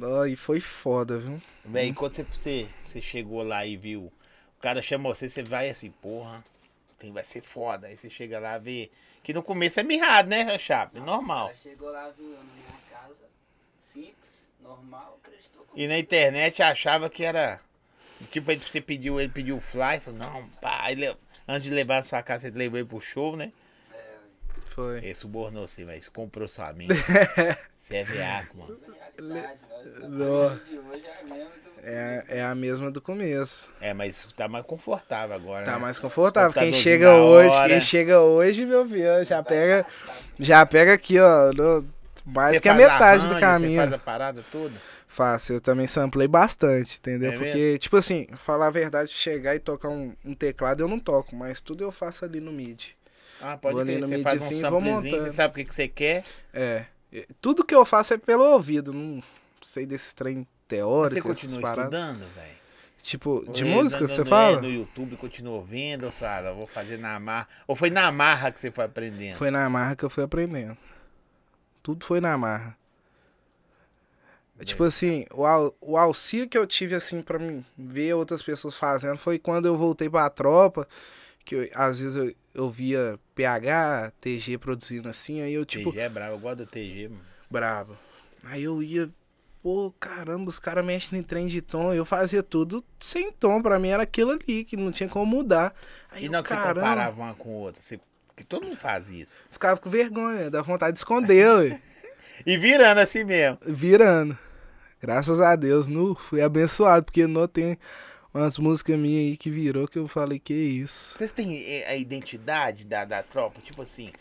Ó, E foi foda, viu? Véi, quando você, você, você chegou lá e viu, o cara chama você, você vai assim, porra, tem, vai ser foda. Aí você chega lá e vê. Que no começo é mirrado, né, Chape? Normal. Chegou lá, viu eu na minha casa, simples, normal, acreditou. E na internet achava que era. Tipo, aí você pediu, ele pediu o fly, falou, não, pá, aí le- antes de levar na sua casa, você levou ele pro show, né? Foi. Ele subornou você, mas comprou sua mente. Você é veaco, mano. É a mesma do É, é a mesma do começo. É, mas tá mais confortável agora. Tá né? mais confortável. Quem chega hoje, hora. quem chega hoje, meu filho, já pega, já pega aqui, ó, no- mais Você que a metade arranjo, do Você caminho. faz a parada toda? Faço, eu também samplei bastante, entendeu? É Porque, tipo assim, falar a verdade, chegar e tocar um, um teclado eu não toco, mas tudo eu faço ali no MIDI. Ah, pode Vou ali no Você faz um e vou samplezinho, você montando. sabe o que, que você quer. É. Tudo que eu faço é pelo ouvido, não sei desses trem Você teóricos, essas continua estudando, velho? Tipo, de Ou música, no- você no- fala? é, No YouTube continuou vendo, ou fala, vou fazer na marra. Ou foi na marra que você foi aprendendo? Foi na marra que eu fui aprendendo. Tudo foi na marra. Tipo assim, o, au- o auxílio que eu tive, assim, pra mim ver outras pessoas fazendo foi quando eu voltei pra tropa, que eu- às vezes eu, eu via PH, TG produzindo assim, aí eu, tipo, TG é bravo, eu gosto do TG, mano. brabo. Aí eu ia, pô, caramba, os caras mexem em trem de tom, eu fazia tudo sem tom, pra mim era aquilo ali, que não tinha como mudar. Aí E eu, não que você comparava uma com outra, você... que todo mundo faz isso. ficava com vergonha, dá vontade de esconder, ué. E virando assim mesmo. virando. Graças a Deus, nu, fui abençoado, porque não tem umas músicas minhas aí que virou que eu falei, que isso. Vocês têm eh, a identidade da, da tropa? Tipo assim,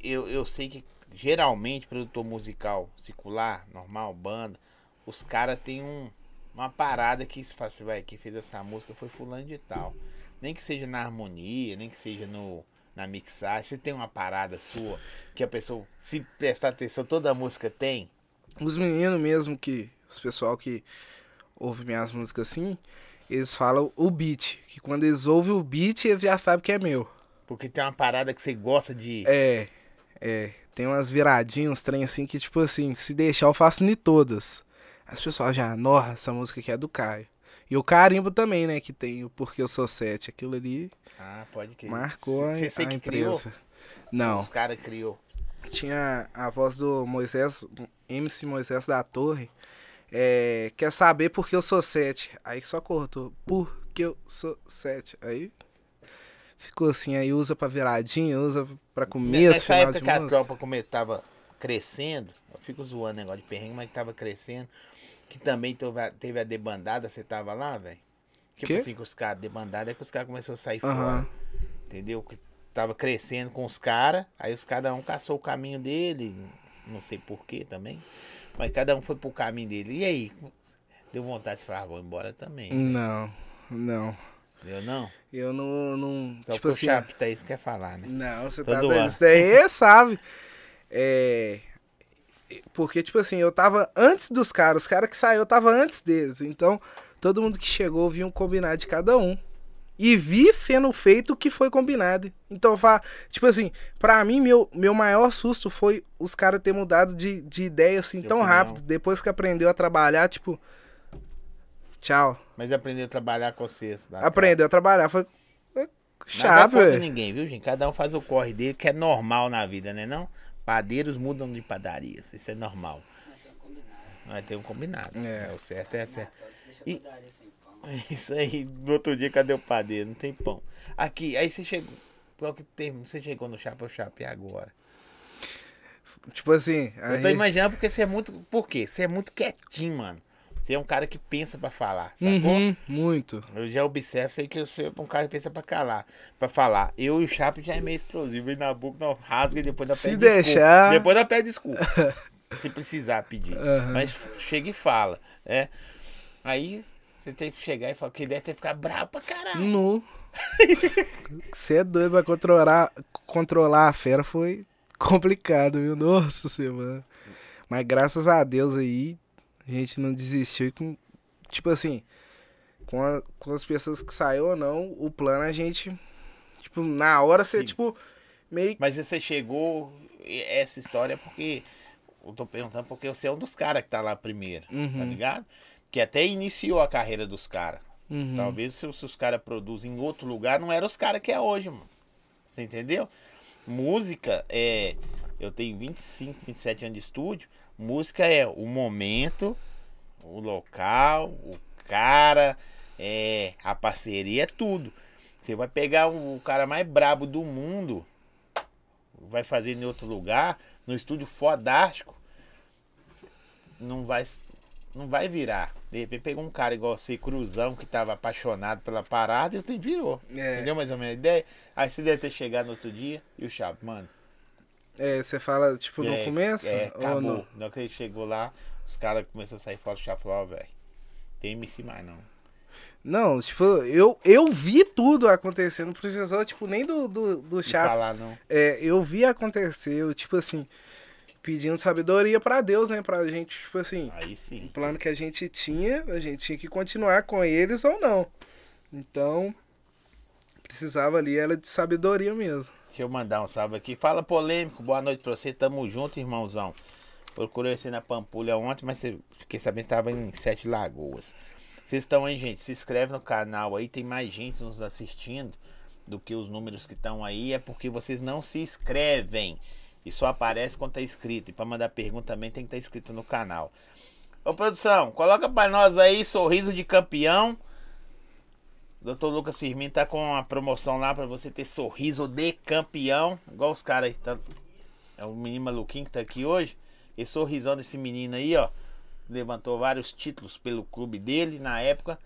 eu, eu sei que geralmente produtor musical circular, normal, banda, os caras têm um, uma parada que se fala assim, vai, quem fez essa música foi fulano de tal. Nem que seja na harmonia, nem que seja no, na mixagem. Você tem uma parada sua que a pessoa, se prestar atenção, toda a música tem? Os meninos mesmo que, os pessoal que ouve minhas músicas assim, eles falam o beat, que quando eles ouvem o beat, eles já sabem que é meu. Porque tem uma parada que você gosta de. É, é, tem umas viradinhas, uns trem assim que tipo assim, se deixar eu faço em todas. As pessoas já, nossa, essa música aqui é do Caio. E o carimbo também, né, que tem o Porque Eu Sou Sete, aquilo ali Ah, pode crer. marcou a, Você, a que criou? empresa. Não, Os caras criou. tinha a voz do Moisés, MC Moisés da Torre. É, quer saber por que eu sou sete? Aí só cortou. Porque eu sou sete. Aí ficou assim, aí usa pra viradinha, usa pra começo, Nessa final época de que a música. tropa como tava crescendo, eu fico zoando negócio de perrengue, mas que tava crescendo, que também teve a, teve a debandada, você tava lá, velho? Tipo assim, que os caras, debandada é que os caras começaram a sair Aham. fora, entendeu? Que tava crescendo com os caras, aí os cada um caçou o caminho dele, não sei porquê também, mas cada um foi pro caminho dele. E aí? Deu vontade de falar, ah, vou embora também. Não, não. Deu não? Eu não. não Só tipo assim. o Chapo tá isso quer falar, né? Não, você Tô tá doido. Isso daí sabe. É. Porque, tipo assim, eu tava antes dos caras. Os caras que saiu, eu tava antes deles. Então, todo mundo que chegou viu um combinado de cada um. E vi sendo feito o que foi combinado. Então, tipo assim, pra mim, meu, meu maior susto foi os caras ter mudado de, de ideia assim tão opinião. rápido. Depois que aprendeu a trabalhar, tipo. Tchau. Mas aprendeu a trabalhar com vocês. Aprendeu a trabalhar. Foi. é Nada Chato, contra velho. ninguém, viu, gente? Cada um faz o corre dele, que é normal na vida, né não? Padeiros mudam de padarias, isso é normal. Mas é um combinado. Ter um combinado. É. É, o certo é certo. E- mudar isso aí, no outro dia, cadê o padeiro? Não tem pão. Aqui, aí você chegou. Logo que tem, você chegou no Chapa Chapa e agora? Tipo assim. Eu tô aí- imaginando porque você é muito. Por quê? Você é muito quietinho, mano. Você é um cara que pensa pra falar, sacou? Uhum, muito. Eu já observo, sei que eu sou um cara que pensa pra calar, pra falar. Eu e o Chapo já é meio explosivo, e na boca não rasga e depois da Se pede deixar- desculpa. Depois da pede desculpa. se precisar pedir. Aham. Mas chega e fala, né? Aí você tem que chegar e falar que deve ter que ficar bravo pra caralho. Nu. Você é doido pra controlar, controlar a fera foi complicado, viu? Nossa semana. Mas graças a Deus aí, a gente não desistiu e com. Tipo assim, com, a- com as pessoas que saiu ou não, o plano a gente. Tipo, na hora você, Sim. tipo, meio. Mas você chegou essa história porque. Eu tô perguntando porque você é um dos caras que tá lá primeiro, tá Uhum. ligado? Que até iniciou a carreira dos caras. Uhum. Talvez se, os- se os caras produzem em outro lugar, não eram os caras que é hoje, mano. Você entendeu? Música é. Eu tenho 25, 27 anos de estúdio. Música é o momento, o local, o cara, é, a parceria, é tudo. Você vai pegar o cara mais brabo do mundo, vai fazer em outro lugar, no estúdio fodástico, não vai, não vai virar. De repente pegou um cara igual você, Cruzão, que tava apaixonado pela parada e o trem virou. É. Entendeu mais ou menos a ideia? Aí você deve ter chegado no outro dia e o Chapo, mano. É, você fala, tipo, no é, começo? É, ou acabou. no... Na hora que ele chegou lá, os caras começaram a sair fora do Chapo falou, ó, velho. Tem MC mais não. Não, tipo, eu, eu vi tudo acontecendo, não precisou, tipo, nem do, do, do Não Chapo. falar não. É, eu vi acontecer, eu, tipo assim, pedindo sabedoria pra Deus, né? Pra gente, tipo assim, Aí sim. o plano que a gente tinha, a gente tinha que continuar com eles ou não. Então, precisava ali era de sabedoria mesmo. Deixa eu mandar um salve aqui. Fala polêmico, boa noite pra você. Tamo junto, irmãozão. Procurei você na Pampulha ontem, mas você- fiquei sabendo que estava em Sete Lagoas. Vocês estão aí, gente? Se inscreve no canal aí, tem mais gente nos assistindo do que os números que estão aí. É porque vocês não se inscrevem. E só aparece quando tá inscrito. E pra mandar pergunta também tem que estar inscrito no canal. Ô produção, coloca pra nós aí sorriso de campeão. Dr. Lucas Firmino tá com a promoção lá pra você ter sorriso de campeão. Igual os caras aí. Tá... É o menino maluquinho que tá aqui hoje. Esse sorrisão desse menino aí, ó. Levantou vários títulos pelo clube dele na época.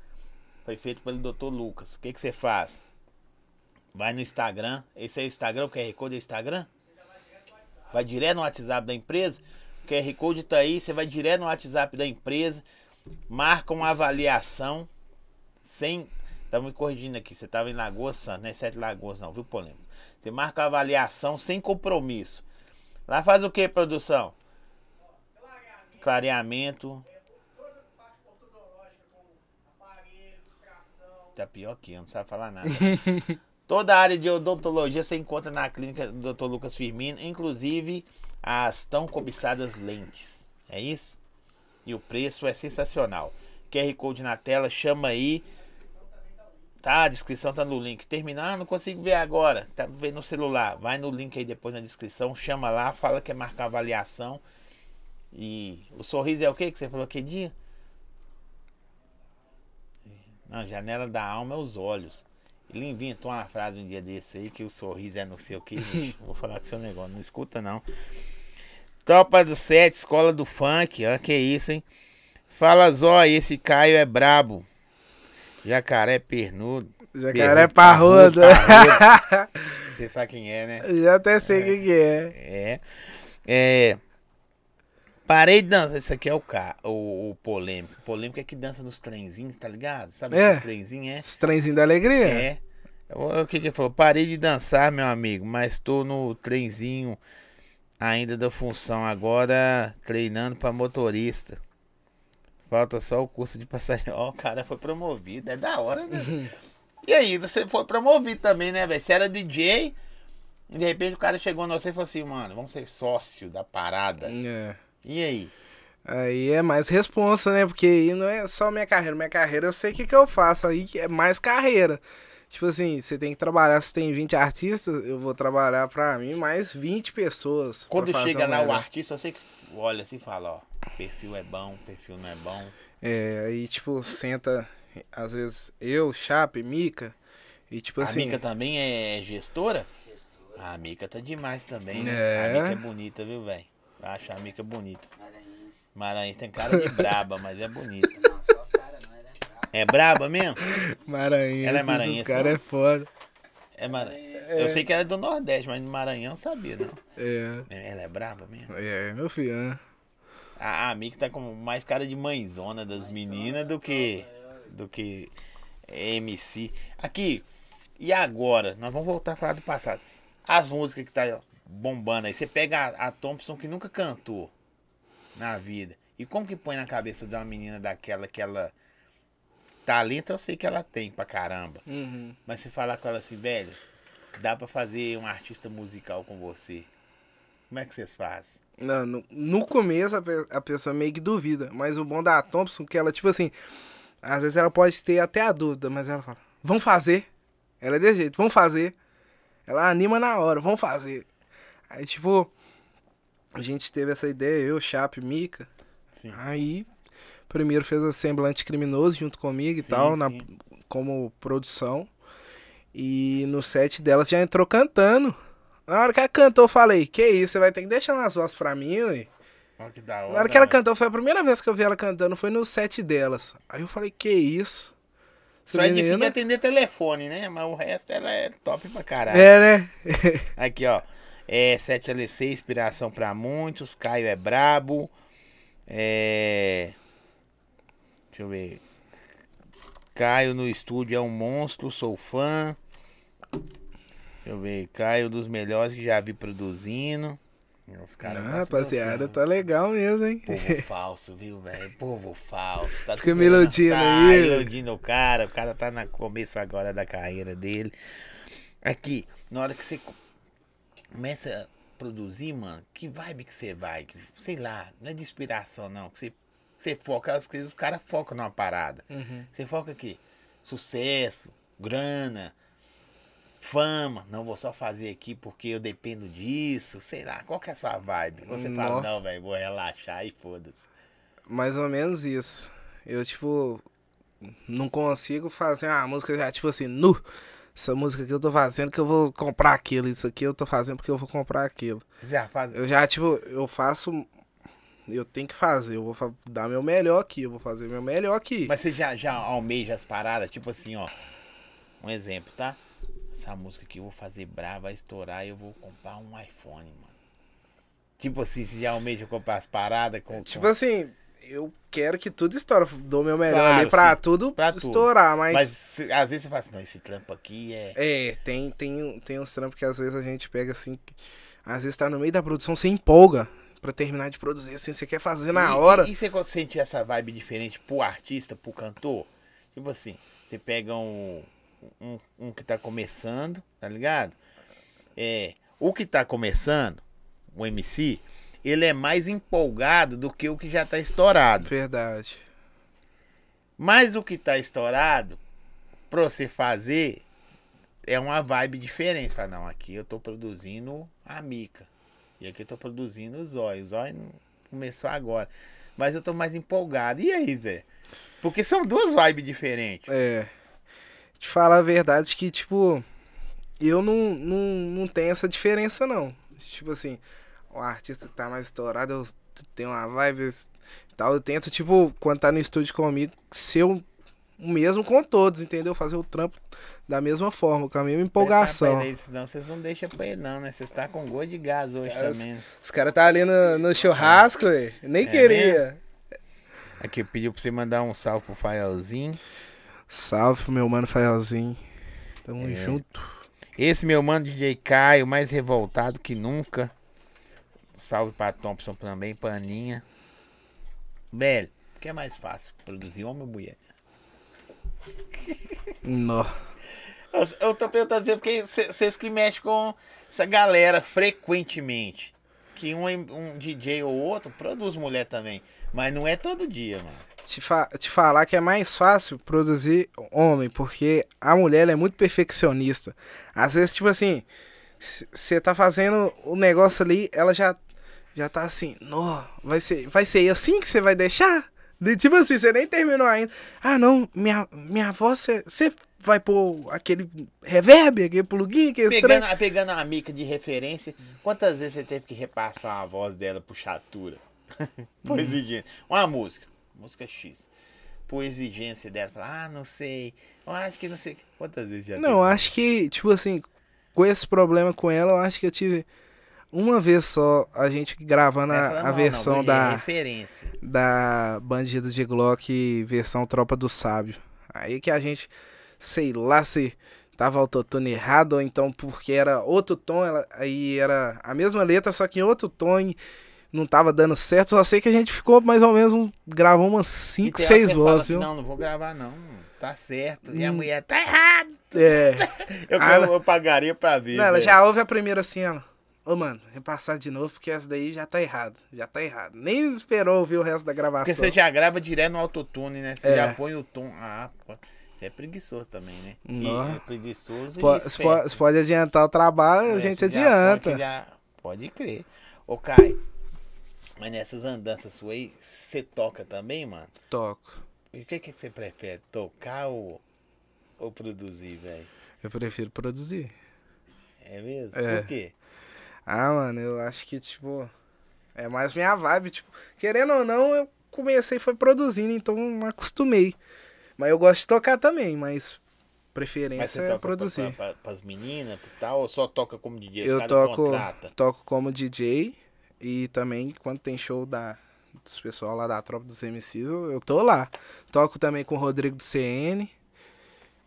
Foi feito pelo Dr. Lucas. O que que você faz? Vai no Instagram. Esse é o Instagram, o QR Code é o Instagram? Vai direto no WhatsApp da empresa. O QR Code tá aí. Você vai direto no WhatsApp da empresa. Marca uma avaliação sem. Tá me corrigindo aqui, você tava em Lagoas Santa, não é Sete Lagoas não, viu, polêmico? Você marca a avaliação sem compromisso. Lá faz o que, produção? Clareamento. Tá pior que eu, não sabe falar nada. Toda a área de odontologia você encontra na clínica do Dr. Lucas Firmino, inclusive as tão cobiçadas lentes. É isso? E o preço é sensacional. QR Code na tela, chama aí. Tá, a descrição tá no link. Terminar, não consigo ver agora. Tá vendo no celular. Vai no link aí depois na descrição, chama lá, fala que é marcar avaliação. E o sorriso é o que que você falou que dia? Não, janela da alma é os olhos. Ele inventou uma frase um dia desse aí que o sorriso é não sei o que, bicho. Vou falar com seu negócio, não escuta não. Tropa do Sete, escola do funk, ó, que isso, hein? Fala Zó, esse Caio é brabo. Jacaré pernudo. Jacaré Pernudo, parrudo. parrudo. Você sabe quem é, né? Já até sei o que, que é. É. É. Parei de dançar. Isso aqui é o, ca... o, o polêmico. O polêmico é que dança nos trenzinhos, tá ligado? Sabe É. esses trenzinhos? Esse trenzinho da alegria? É. É. O, que que ele falou? Parei de dançar, meu amigo, mas tô no trenzinho ainda da função. Agora treinando pra motorista. Falta só o curso de passagem. Ó, o cara foi promovido. É da hora, né? e aí, você foi promovido também, né, velho? Você era DJ. E de repente o cara chegou no você e falou assim, mano, vamos ser sócio da parada. É. E aí? Aí é mais responsa, né? Porque aí não é só minha carreira. Minha carreira eu sei o que, que eu faço. Aí é mais carreira. Tipo assim, você tem que trabalhar. Se tem 20 artistas, eu vou trabalhar pra mim mais 20 pessoas. Quando chega lá o artista, você que olha assim e fala, ó, perfil é bom, perfil não é bom. É, aí tipo, senta, às vezes, eu, Chape, Mica. E tipo a assim. Mica também é gestora? Gestora, A Mica tá demais também, né? É. A Mica é bonita, viu, velho? Acho a Mica bonita. Maranhense. Maranhão tem cara de braba, mas é bonita. Não, É braba mesmo? Maranhense. Ela é maranhense, cara não? é foda. É Mar... Eu sei que ela é do Nordeste, mas no Maranhão eu sabia, não. É. Ela é braba mesmo. É, meu filho. né? A, a Mica tá com mais cara de mãezona das meninas do que. do que MC. Aqui, e agora? Nós vamos voltar a falar do passado. As músicas que tá bombando aí. Você pega a, a Thompson que nunca cantou na vida. E como que põe na cabeça de uma menina daquela que ela. Talento eu sei que ela tem pra caramba. Uhum. Mas você falar com ela assim, velho, dá pra fazer um artista musical com você. Como é que vocês fazem? Não, no, no começo a, pe- a pessoa meio que duvida, mas o bom da Thompson que ela, tipo assim, às vezes ela pode ter até a dúvida, mas ela fala, vamos fazer. Ela é desse jeito, vamos fazer. Ela anima na hora, vamos fazer. Aí, tipo, a gente teve essa ideia, eu, Chape, Mica. Sim. Aí, primeiro fez a Semblante Criminoso junto comigo e Sim, tal, na, sim. como produção. E no set dela já entrou cantando. Na hora que ela cantou, eu falei, que isso, você vai ter que deixar umas vozes pra mim, ué. Olha que da hora. Na hora que ela mano. cantou, foi a primeira vez que eu vi ela cantando, foi no set delas. Aí eu falei, que isso? Só é difícil atender telefone, né? Mas o resto ela é top pra caralho. É, né? Aqui, ó. É 7LC, inspiração pra muitos. Caio é brabo. É. Deixa eu ver. Caio no estúdio é um monstro, sou fã. Deixa eu ver. Caio dos melhores que já vi produzindo. Os caras Ah, rapaziada, de tá legal mesmo, hein? Povo falso, viu, velho? Povo falso. Tá Fica tudo me iludindo tá aí. iludindo o cara. O cara tá no começo agora da carreira dele. Aqui, na hora que você começa a produzir, mano, que vibe que você vai? Que- Sei lá, não é de inspiração, não. Que você, você foca, às vezes os caras focam numa parada. Uhum. Você foca aqui, sucesso, grana, fama. Não vou só fazer aqui porque eu dependo disso. Sei lá, qual que é a sua vibe? Você fala, não, velho, vou relaxar e foda-se. Mais ou menos isso. Eu, tipo, não consigo fazer uma música já, tipo assim, nu. Essa música que eu tô fazendo que eu vou comprar aquilo. Isso aqui eu tô fazendo porque eu vou comprar aquilo. Já faz. Eu já, tipo, eu faço. Eu tenho que fazer. Eu vou dar meu melhor aqui. Eu vou fazer meu melhor aqui. Mas você já, já almeja as paradas, tipo assim, ó. Um exemplo, tá? Essa música aqui eu vou fazer brava, vai estourar e eu vou comprar um iPhone, mano. Tipo assim, você já almeja comprar as paradas com. Tipo com- assim, eu quero que tudo estoure. Eu Dou meu melhor Claro, ali pra sim. tudo Pra tudo. estourar. Mas, Mas cê- às vezes você fala assim, não, esse trampo aqui é. é, tem, tem, tem uns trampos que às vezes a gente pega assim. Às vezes tá no meio da produção, você empolga pra terminar de produzir assim. Você quer fazer na E- hora. E, e você sente essa vibe diferente pro artista, pro cantor? Tipo assim, você pega um, um, um que tá começando, tá ligado? É, o que tá começando, o MC, ele é mais empolgado do que o que já tá estourado. Verdade. Mas o que tá estourado, pra você fazer, é uma vibe diferente. Você Fala, não, aqui eu tô produzindo a Mica. E aqui eu tô produzindo o Zóio. O Zóio não começou agora. Mas eu tô mais empolgado. E aí, Zé? Porque são duas vibes diferentes. É. Te falar a verdade que, tipo, eu não, não, não tenho essa diferença, não. Tipo assim, o artista que tá mais estourado, eu tenho uma vibe e tal. Eu tento, tipo, quando tá no estúdio comigo, ser o mesmo com todos, entendeu? Fazer o trampo da mesma forma, com a mesma empolgação. Ele Senão vocês não deixam pra ele, não, né? Vocês tá com gosto de gás hoje caras- também. né? Os caras tá ali no, no churrasco, ué. Nem É queria. Aqui pediu pra você mandar um salve pro Faelzinho. Salve pro meu mano Faelzinho. Tamo É. junto. Esse meu mano DJ Caio, mais revoltado que nunca. Salve pra Thompson também, paninha. Velho, o que é mais fácil? Produzir homem ou mulher? Nó. Eu, eu tô perguntando assim, porque vocês que mexem com essa galera frequentemente. Que um, um DJ ou outro produz mulher também. Mas não é todo dia, mano. te, fa te falar que é mais fácil produzir homem, porque a mulher é muito perfeccionista. Às vezes, tipo assim, você tá fazendo o negócio ali, ela já, já tá assim, nó, vai ser, vai ser assim que você vai deixar? De, tipo assim, você nem terminou ainda. Ah, não, minha, minha voz, você vai pôr aquele reverb, aquele plugin, aquele Pegando, trem? pegando a mica de referência, quantas vezes você teve que repassar a voz dela por chatura? pois Uhum. é, gente. Uma música, música X. por exigência dela? Falar, ah, não sei. Eu acho que não sei. Quantas vezes já Não, teve? acho que, tipo assim, com esse problema com ela, eu acho que eu tive uma vez só a gente gravando Ela a, a "Não, versão não, é da, referência. da Bandido de Glock, versão Tropa do Sábio. Aí que a gente, sei lá se tava autotune errado ou então porque era outro tom, ela, aí era a mesma letra, só que em outro tom e não tava dando certo. Só sei que a gente ficou mais ou menos, um- gravou umas E 5, tem hora que 6 você fala vozes, assim, viu? Não, não vou gravar, não. Tá certo. E a Hum. mulher, tá errado. É. Eu, Ah, eu, eu pagaria pra ver. Não, ela já ouve a primeira assim, ela. Ô, mano, repassar de novo, porque essa daí já tá errado. Já tá errado. Nem esperou ouvir o resto da gravação. Porque você já grava direto no autotune, né? Você É. já põe o tom. Ah, pô. Você é preguiçoso também, né? Nó. é preguiçoso e Você pode, adiantar o trabalho, a É, gente já adianta. já- Pode crer. Ô, Caio, mas nessas andanças suas aí, você toca também, mano? Toco. E o que, que você prefere? Tocar ou, ou produzir, velho? Eu prefiro produzir. É mesmo? É. Por quê? Ah, mano, eu acho que, tipo, é mais minha vibe. Tipo, querendo ou não, eu comecei foi produzindo, então me acostumei. Mas eu gosto de tocar também, mas Mas preferência você é toca produzir. pra, pra, pras meninas e tal, ou só toca como DJ? Eu toco, toco como DJ e também quando tem show da, dos pessoal lá da tropa dos MCs, eu, eu tô lá. Toco também com o Rodrigo do CN.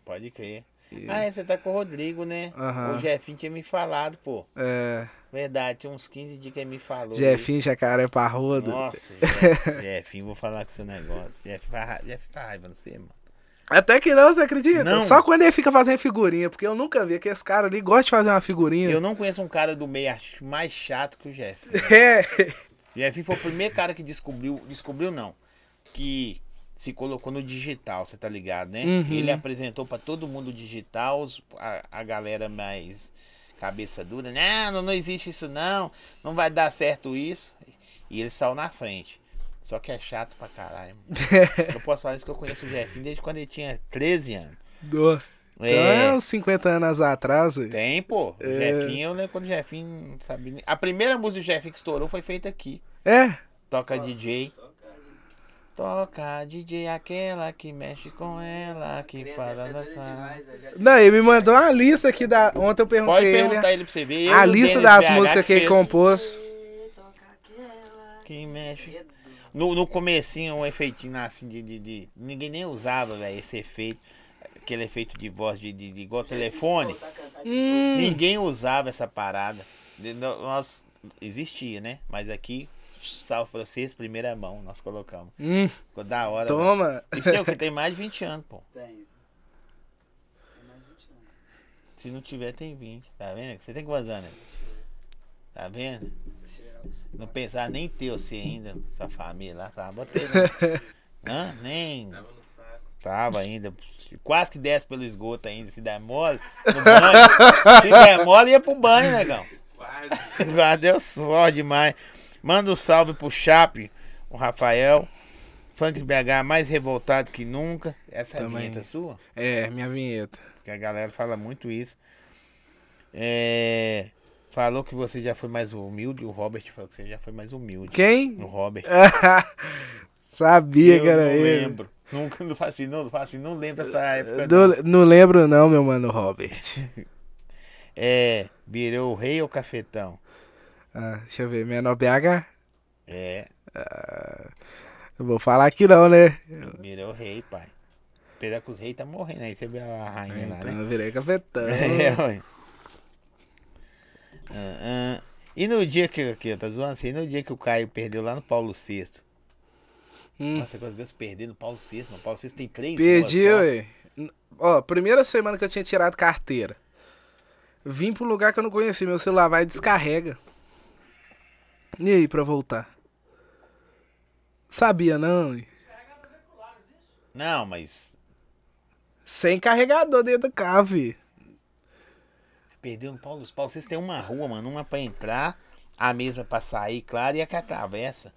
Pode crer. E- Ah, é, você tá com o Rodrigo, né? Aham. O Jefinho tinha me falado, pô. É, Verdade, tinha uns 15 dias que ele me falou. Jefinho, Jacaré Parrudo. Nossa, Jeff- Jefinho, vou falar com seu negócio. Jeff Jeff faz raiva, não sei, mano. Até que não, você acredita? Não. Só quando ele fica fazendo figurinha, porque eu nunca vi que esse cara ali gosta de fazer uma figurinha. Eu não conheço um cara do meio acho, mais chato que o Jeff. É. Jeff foi o primeiro cara que descobriu. Descobriu não. Que se colocou no digital, você tá ligado, né? Uhum. Ele apresentou pra todo mundo digital, a, a galera mais cabeça dura. Não, não, não existe isso não. Não vai dar certo isso. E ele saiu na frente. Só que é chato pra caralho. Eu posso falar isso que eu conheço o Jefinho desde quando ele tinha 13 anos. Do- Então é uns 50 anos atrás. ué. Tem, pô. O É. Jefinho, eu lembro quando o Jefinho não sabia. A primeira música do Jefinho que estourou foi feita aqui. É. Toca DJ. Toca, DJ aquela que mexe com ela, que faz descer dois dançar. tinha- Não, ele me mandou uma lista aqui da. Ontem eu perguntei Pode ele. perguntar ele pra você ver. Eu A lista das BH músicas que ele compôs. Toca aquela. Que mexe. No, no comecinho, um efeitinho assim de, de, de- Ninguém nem usava, velho, esse efeito. Aquele efeito de voz de, de, de igual telefone. Hum. Ninguém usava essa parada. Nós existia, né? Mas aqui, salve pra vocês, primeira mão, nós colocamos. Hum, Ficou da hora. toma. Isso tem o que? Tem mais de 20 anos, pô. Tem. Tem mais 20 anos. Se não tiver, tem 20. Tá vendo? Você tem quantos anos? Tá vendo? Não pensar nem ter você ainda, essa família lá. Falava, botei não. Hã? Nem. Tava no saco. Tava ainda. Quase que desce pelo esgoto ainda. Se der mole, no banho. Se der mole, ia pro banho, negão. Quase. Ah, Deu sorte demais. Manda um salve pro Chape, o Rafael. Funk BH mais revoltado que nunca. Essa é a Também. vinheta sua? É, minha vinheta. Que a galera fala muito isso. É, falou que você já foi mais humilde. O Robert falou que você já foi mais humilde. Quem? O Robert. Sabia Eu que era não ele. lembro. Nunca não faço assim, não, faço assim, não lembro essa época. Do- não. não lembro não, meu mano Robert. É, virou o rei ou cafetão? Ah, deixa eu ver, menor BH? É, Eu vou falar aqui não, né? virou o rei, pai. Apesar que os reis tá morrendo aí, você viu a rainha lá, Então né? eu virei cafetão. É, ué. Ah, ah. E no dia que, aqui, tá zoando assim, no dia que o Caio perdeu lá no Paulo VI. Hum. Nossa, conseguiu se perder no Paulo VI, mano. Paulo VI tem três Perdi, ué. Ó, primeira semana que eu tinha tirado carteira. Vim pro lugar que eu não conheci, meu celular vai e descarrega. E aí, pra voltar? Sabia não? Não, mas Sem carregador dentro do carro, fi. perdeu no Paulo VI. Paulo VI tem uma rua, mano. Uma pra entrar, a mesma pra sair, claro, e a que atravessa.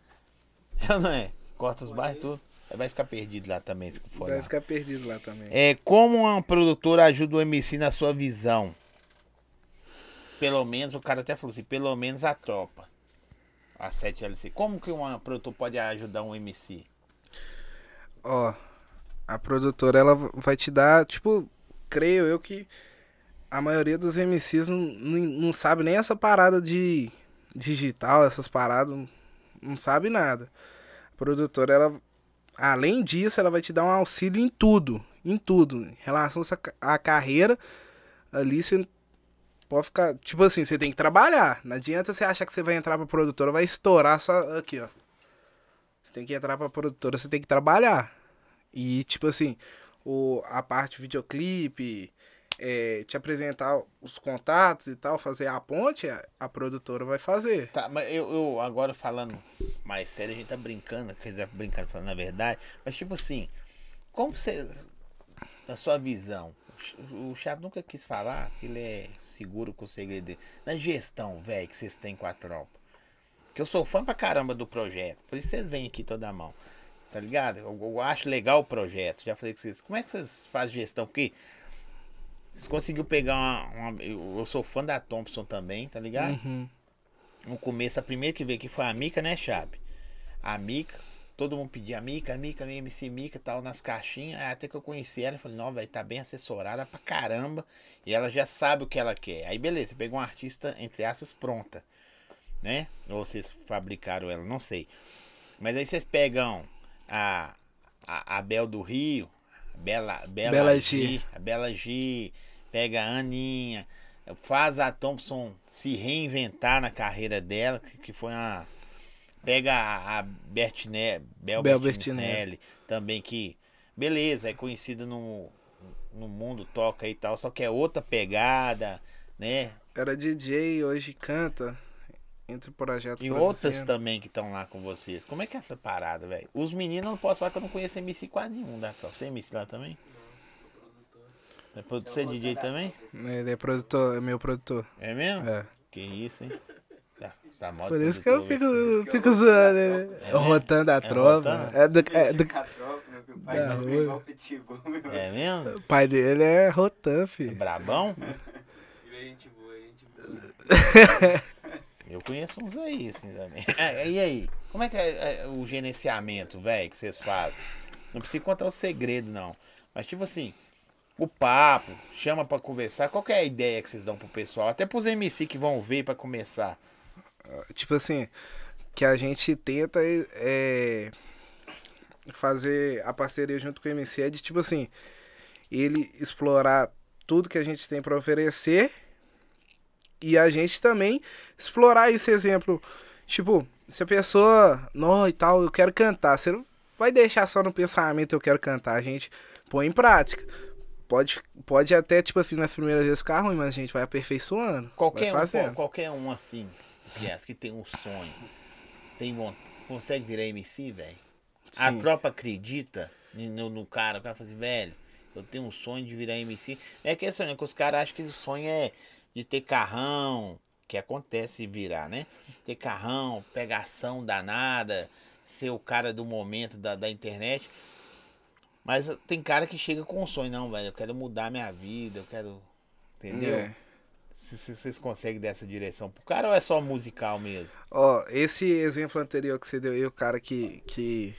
Não é? Corta os bairros tudo. Vai ficar perdido lá também, se for Vai lá. ficar perdido lá também. É, como uma produtora ajuda o MC na sua visão? Pelo menos, o cara até falou assim, pelo menos a tropa. A 7LC. Como que uma produtora pode ajudar um MC? Ó, A produtora, ela vai te dar, tipo, creio eu que a maioria dos MCs não, não, não sabe nem essa parada de digital, essas paradas, não sabe nada. A produtora, ela, além disso, ela vai te dar um auxílio em tudo, em tudo. Em relação à carreira, ali você pode ficar, tipo assim, você tem que trabalhar. Não adianta você achar que você vai entrar pra produtora, vai estourar só aqui, ó. Você tem que entrar pra produtora, você tem que trabalhar. E, tipo assim, o, a parte videoclipe, é, te apresentar os contatos e tal, fazer a ponte, a, a produtora vai fazer. Tá, mas eu, eu, agora falando mais sério, a gente tá brincando, quer dizer, brincando, falando a verdade, mas tipo assim, como você, na sua visão, o Chave nunca quis falar que ele é seguro com o segredo dele. Na gestão, velho, que vocês têm com a tropa. Que eu sou fã pra caramba do projeto. Por isso vocês vêm aqui toda a mão. Tá ligado? Eu, eu, acho legal o projeto. Já falei com vocês. Como é que vocês fazem gestão? Porque vocês conseguiram pegar uma, uma eu, sou fã da Thompson também, tá ligado? Uhum. No começo, a primeira que veio aqui foi a Mica, né, Chave? A Mica todo mundo pedia Mica, Mica, MC Mica tal, nas caixinhas. Aí até que eu conheci ela e falei, não, velho, tá bem assessorada pra caramba. E ela já sabe o que ela quer. Aí beleza, pegou uma artista, entre aspas, pronta. Né? Ou vocês fabricaram ela, não sei. Mas aí vocês pegam a, a, a Bel do Rio, a Bela, Bela, Bela G, a Bela G, pega a Aninha, faz a Thompson se reinventar na carreira dela, que, que foi uma Pega a, a Bertinelli, Bel, Bel Bertinelli, Bertinelli, também que, beleza, é conhecida no, no mundo, toca e tal, só que é outra pegada, né? Era DJ, hoje canta entre o projeto E outras também que estão lá com vocês. Como é que é essa parada, velho? Os meninos, não posso falar que eu não conheço MC quase nenhum da Copa. Você é MC lá também? Não, sou Você é DJ também? Ele é produtor, é meu produtor. É mesmo? É. Que isso, hein? Tá Por isso que eu fico, eu fico zoando, né? É rotando a é tropa. É do. É do... É mesmo? O pai dele é Rotan, filho. É brabão? gente boa, gente boa. Eu conheço uns aí, assim, também. É, e aí? Como é que é, é o gerenciamento, velho, que vocês fazem? Não precisa contar o segredo, não. Mas, tipo assim, o papo, chama para conversar. Qual é a ideia que vocês dão pro pessoal? Até pros MC que vão ver para começar. Tipo assim, que a gente tenta é, fazer a parceria junto com o MC é de tipo assim, ele explorar tudo que a gente tem para oferecer e a gente também explorar esse exemplo. Tipo, se a pessoa, não e tal, eu quero cantar, você não vai deixar só no pensamento eu quero cantar, a gente põe em prática. Pode, pode até, tipo assim, nas primeiras vezes ficar ruim, mas a gente vai aperfeiçoando. Qualquer, vai um, qualquer um assim, que tem um sonho, tem vontade, consegue virar MC, velho? A tropa acredita no, no cara, o cara fala assim, velho, eu tenho um sonho de virar MC. É questão, né? Que os caras acham que o sonho é de ter carrão, que acontece virar, né? Ter carrão, pegação danada, ser o cara do momento da, da internet. Mas tem cara que chega com um sonho, não, velho, eu quero mudar minha vida, eu quero. Entendeu? É. Se, vocês conseguem dessa direção pro cara ou é só musical mesmo? Ó, esse exemplo anterior que você deu aí, o cara que, que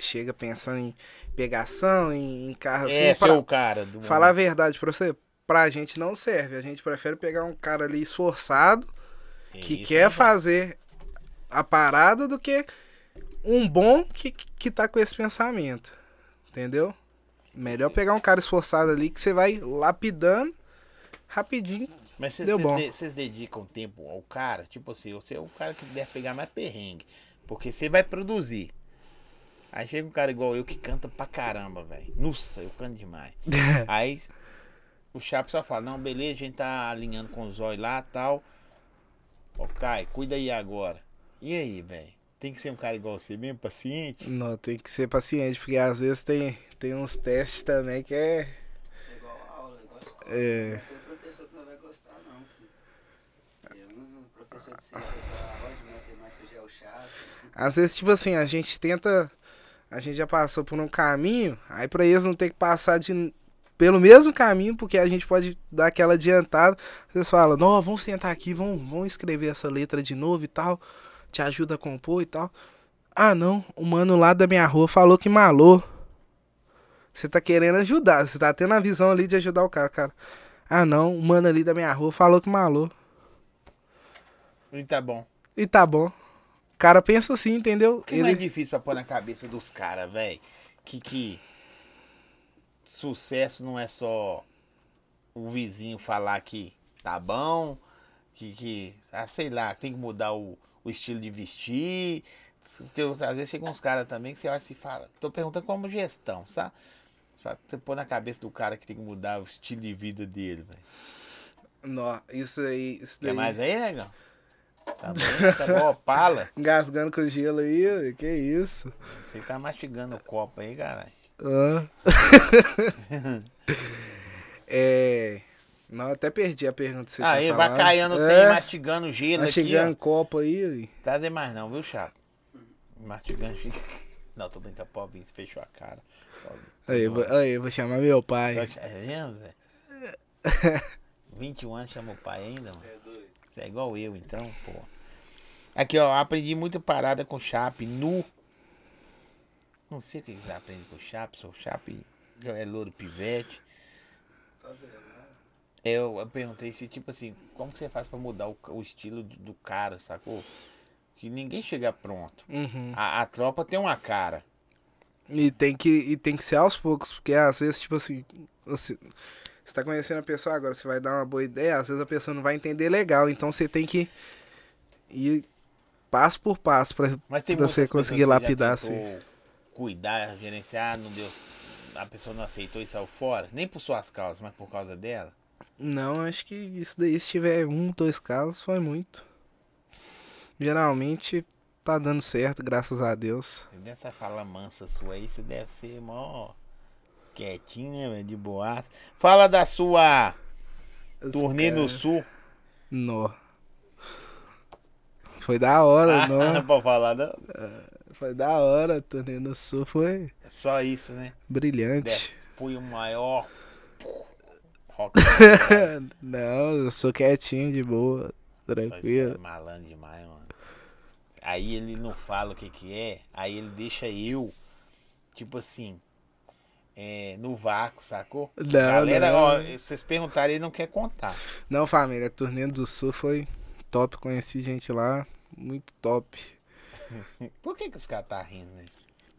chega pensando em pegação, em, em carro assim. É, pra, o cara. falar a verdade pra você, pra gente não serve. A gente prefere pegar um cara ali esforçado, que Isso quer fazer a parada, do que um bom que, que tá com esse pensamento. Entendeu? Melhor pegar um cara esforçado ali que você vai lapidando rapidinho mas vocês dedicam tempo ao cara, tipo assim, você é o cara que deve pegar mais perrengue. Porque você vai produzir. Aí chega um cara igual eu que canta pra caramba, velho. Nossa, eu canto demais. Aí o Chapo só fala, não, beleza, a gente tá alinhando com os olhos lá e tal. Ô, Kai, cuida aí agora. E aí, velho? Tem que ser um cara igual você mesmo, paciente? Não, tem que ser paciente, porque às vezes tem, tem uns testes também que é. É igual aula, igual escola. É. Às vezes, tipo assim, a gente tenta. A gente já passou por um caminho, aí pra eles não ter que passar de, pelo mesmo caminho, porque a gente pode dar aquela adiantada. Vocês falam, não, vamos sentar aqui, vamos, vamos escrever essa letra de novo e tal. Te ajuda a compor e tal. Ah, não, o mano lá da minha rua falou que malou. Você tá querendo ajudar, você tá tendo a visão ali de ajudar o cara, cara. Ah não, o mano ali da minha rua falou que malou. E tá bom. E tá bom. O cara pensa assim, entendeu? O que é mais difícil pra pôr na cabeça dos caras, velho? Que, que sucesso não é só o vizinho falar que tá bom, que, que ah, sei lá, tem que mudar o, o estilo de vestir. Porque às vezes chegam uns caras também que você olha e fala, tô perguntando como gestão, sabe? Você pôr na cabeça do cara que tem que mudar o estilo de vida dele, velho. Não, isso aí. Isso Quer daí... mais aí, negão? Tá bom, tá bom, opala. Engasgando com gelo aí, que isso? Você tá mastigando o copo aí, caralho. Ah. é. Não, até perdi a pergunta que você Aí, tinha falado. caindo, É, tem mastigando gelo mastigando aqui, copo aí. ó. Tá demais não, viu, chato? Mastigando gelo. Não, tô brincando, pobrinho, você fechou a cara. Aí, vou- aí, vou chamar meu pai. É mesmo, Zé? 21 anos chama o pai ainda, mano. É. Você é igual eu, então, pô. Aqui, ó, aprendi muita parada com Chape nu. Não sei o que você aprende com Chape, sou Chape é louro pivete. Eu, eu perguntei se, tipo assim, como que você faz pra mudar o, o estilo do, do cara, sacou? Que ninguém chega pronto. Uhum. A, a tropa tem uma cara. E tem, que, e tem que ser aos poucos, porque às vezes, tipo assim, você, você tá conhecendo a pessoa agora, você vai dar uma boa ideia, às vezes a pessoa não vai entender legal, então você tem que ir passo por passo pra você conseguir lapidar, tentou Cuidar, gerenciar, não deu. A pessoa não aceitou e saiu fora. Nem por suas causas, mas por causa dela. Não, acho que isso daí, se tiver um, dois casos, foi muito. Geralmente tá dando certo, graças a Deus. Dessa fala mansa sua aí, você deve ser mó quietinho, né, velho? De boas. Fala da sua turnê no sul. Nó. Foi da hora, Ah, não pode falar, não. Foi da hora, turnê no sul foi Só isso, né? brilhante. Deve- Fui o maior rock. Não, eu sou quietinho, de boa, Você é tranquilo. malandro demais, mano. Aí ele não fala o que que é, aí ele deixa eu, tipo assim, é, no vácuo, sacou? Não, Galera, não. ó, vocês perguntarem, ele não quer contar. Não, família, turnê do sul foi top, conheci gente lá, muito top. Por que que os caras tá rindo, né?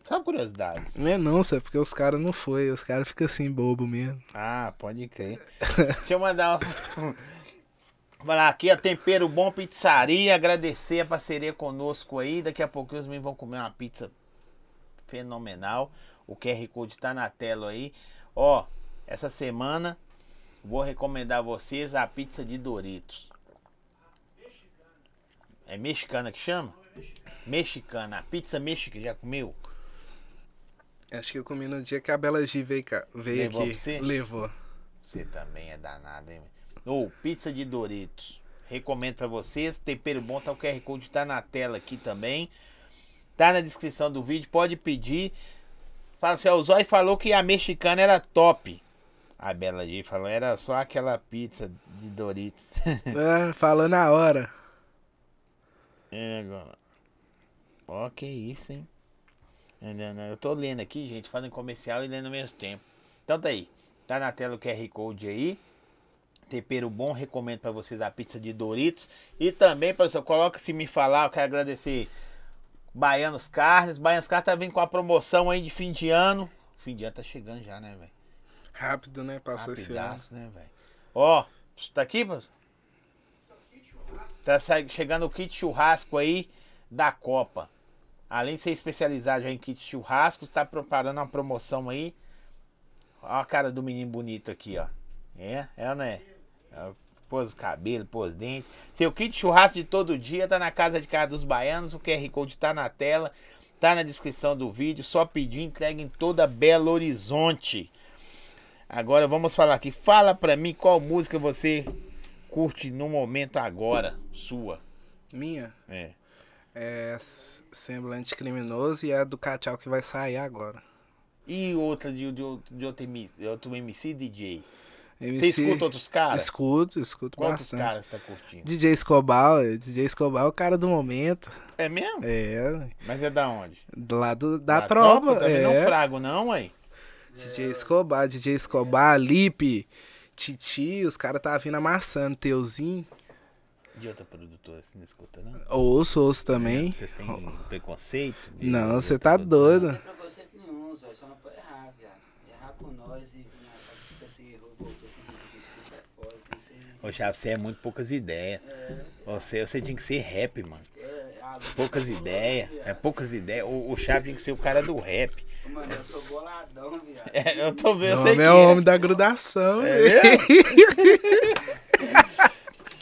Só curiosidades. Não é não, sabe, porque os caras não foi, os caras ficam assim, bobo mesmo. Ah, pode crer. Deixa eu mandar um... Falar aqui, ó, Tempero Bom Pizzaria, agradecer a parceria conosco aí. Daqui a pouquinho os meninos vão comer uma pizza fenomenal. O QR Code tá na tela aí. Ó, essa semana vou recomendar a vocês a pizza de Doritos. É mexicana que chama? Mexicana. A pizza mexicana, já comeu? Acho que eu comi no dia que a Bela G veio, cá, veio Levou aqui. você? Levou. Você também é danado, hein? Ou pizza de Doritos. Recomendo pra vocês. Tempero bom, tá o QR Code tá na tela aqui também. Tá na descrição do vídeo, pode pedir. Fala assim, o Zói falou que a mexicana era top. A Bela G falou, era só aquela pizza de Doritos. Ah, falou na hora. é, agora. Ó, que isso, hein? Eu tô lendo aqui, gente, fazendo comercial e lendo ao mesmo tempo. Então tá aí. Tá na tela o QR Code aí. Tempero bom, recomendo pra vocês a pizza de Doritos. E também, professor, coloca se me falar, eu quero agradecer Baianos Carnes. Baianos Carnes tá vindo com a promoção aí de fim de ano. Fim de ano tá chegando já, né, velho? Rápido, né? Passou esse ano. Rapidaço, né, velho? Ó, tá aqui, professor? Tá chegando o kit churrasco aí da Copa. Além de ser especializado já em kits churrascos, tá preparando uma promoção aí. Ó a cara do menino bonito aqui, ó. É? É não é? É, Pôs cabelo, pôs dente. Seu kit churrasco de todo dia tá na casa de casa dos baianos. O QR Code tá na tela, tá na descrição do vídeo. Só pedir entrega em toda Belo Horizonte. Agora vamos falar aqui. Fala pra mim qual música você curte no momento agora, sua. Minha É. é Semblante Criminoso e é a do Cachau que vai sair agora. E outra de, de, outro- de outro, de outro MC DJ. Você MC escuta outros caras? Escuto, escuto Quantos bastante. caras você tá curtindo? DJ Escobar, é, DJ Escobar é o cara do momento. É mesmo? É, Mas é da onde? do lado da Da tropa. Também é. não frago, não, ué. DJ Escobar, DJ Escobar, Lipe, Titi, os caras tá vindo amassando, Teuzinho. De outra produtora, você não escuta, não? Ouço, ouço também. Vocês têm preconceito? Não, você tá doido. Não tem preconceito nenhum, Zé. Só não pode errar, viado. Errar com nós e vir achar que fica assim, revoltou, sem pedir desculpa é foda. Tem que ser. Ô, Chave, você é muito poucas ideias. É, Você, você tinha que ser rap, mano. Poucas ideias. É poucas ideias. O, o Chave tinha que ser o cara do rap. Mano, eu sou boladão, viado. É, eu tô vendo, eu sei que é o homem da grudação, É velho.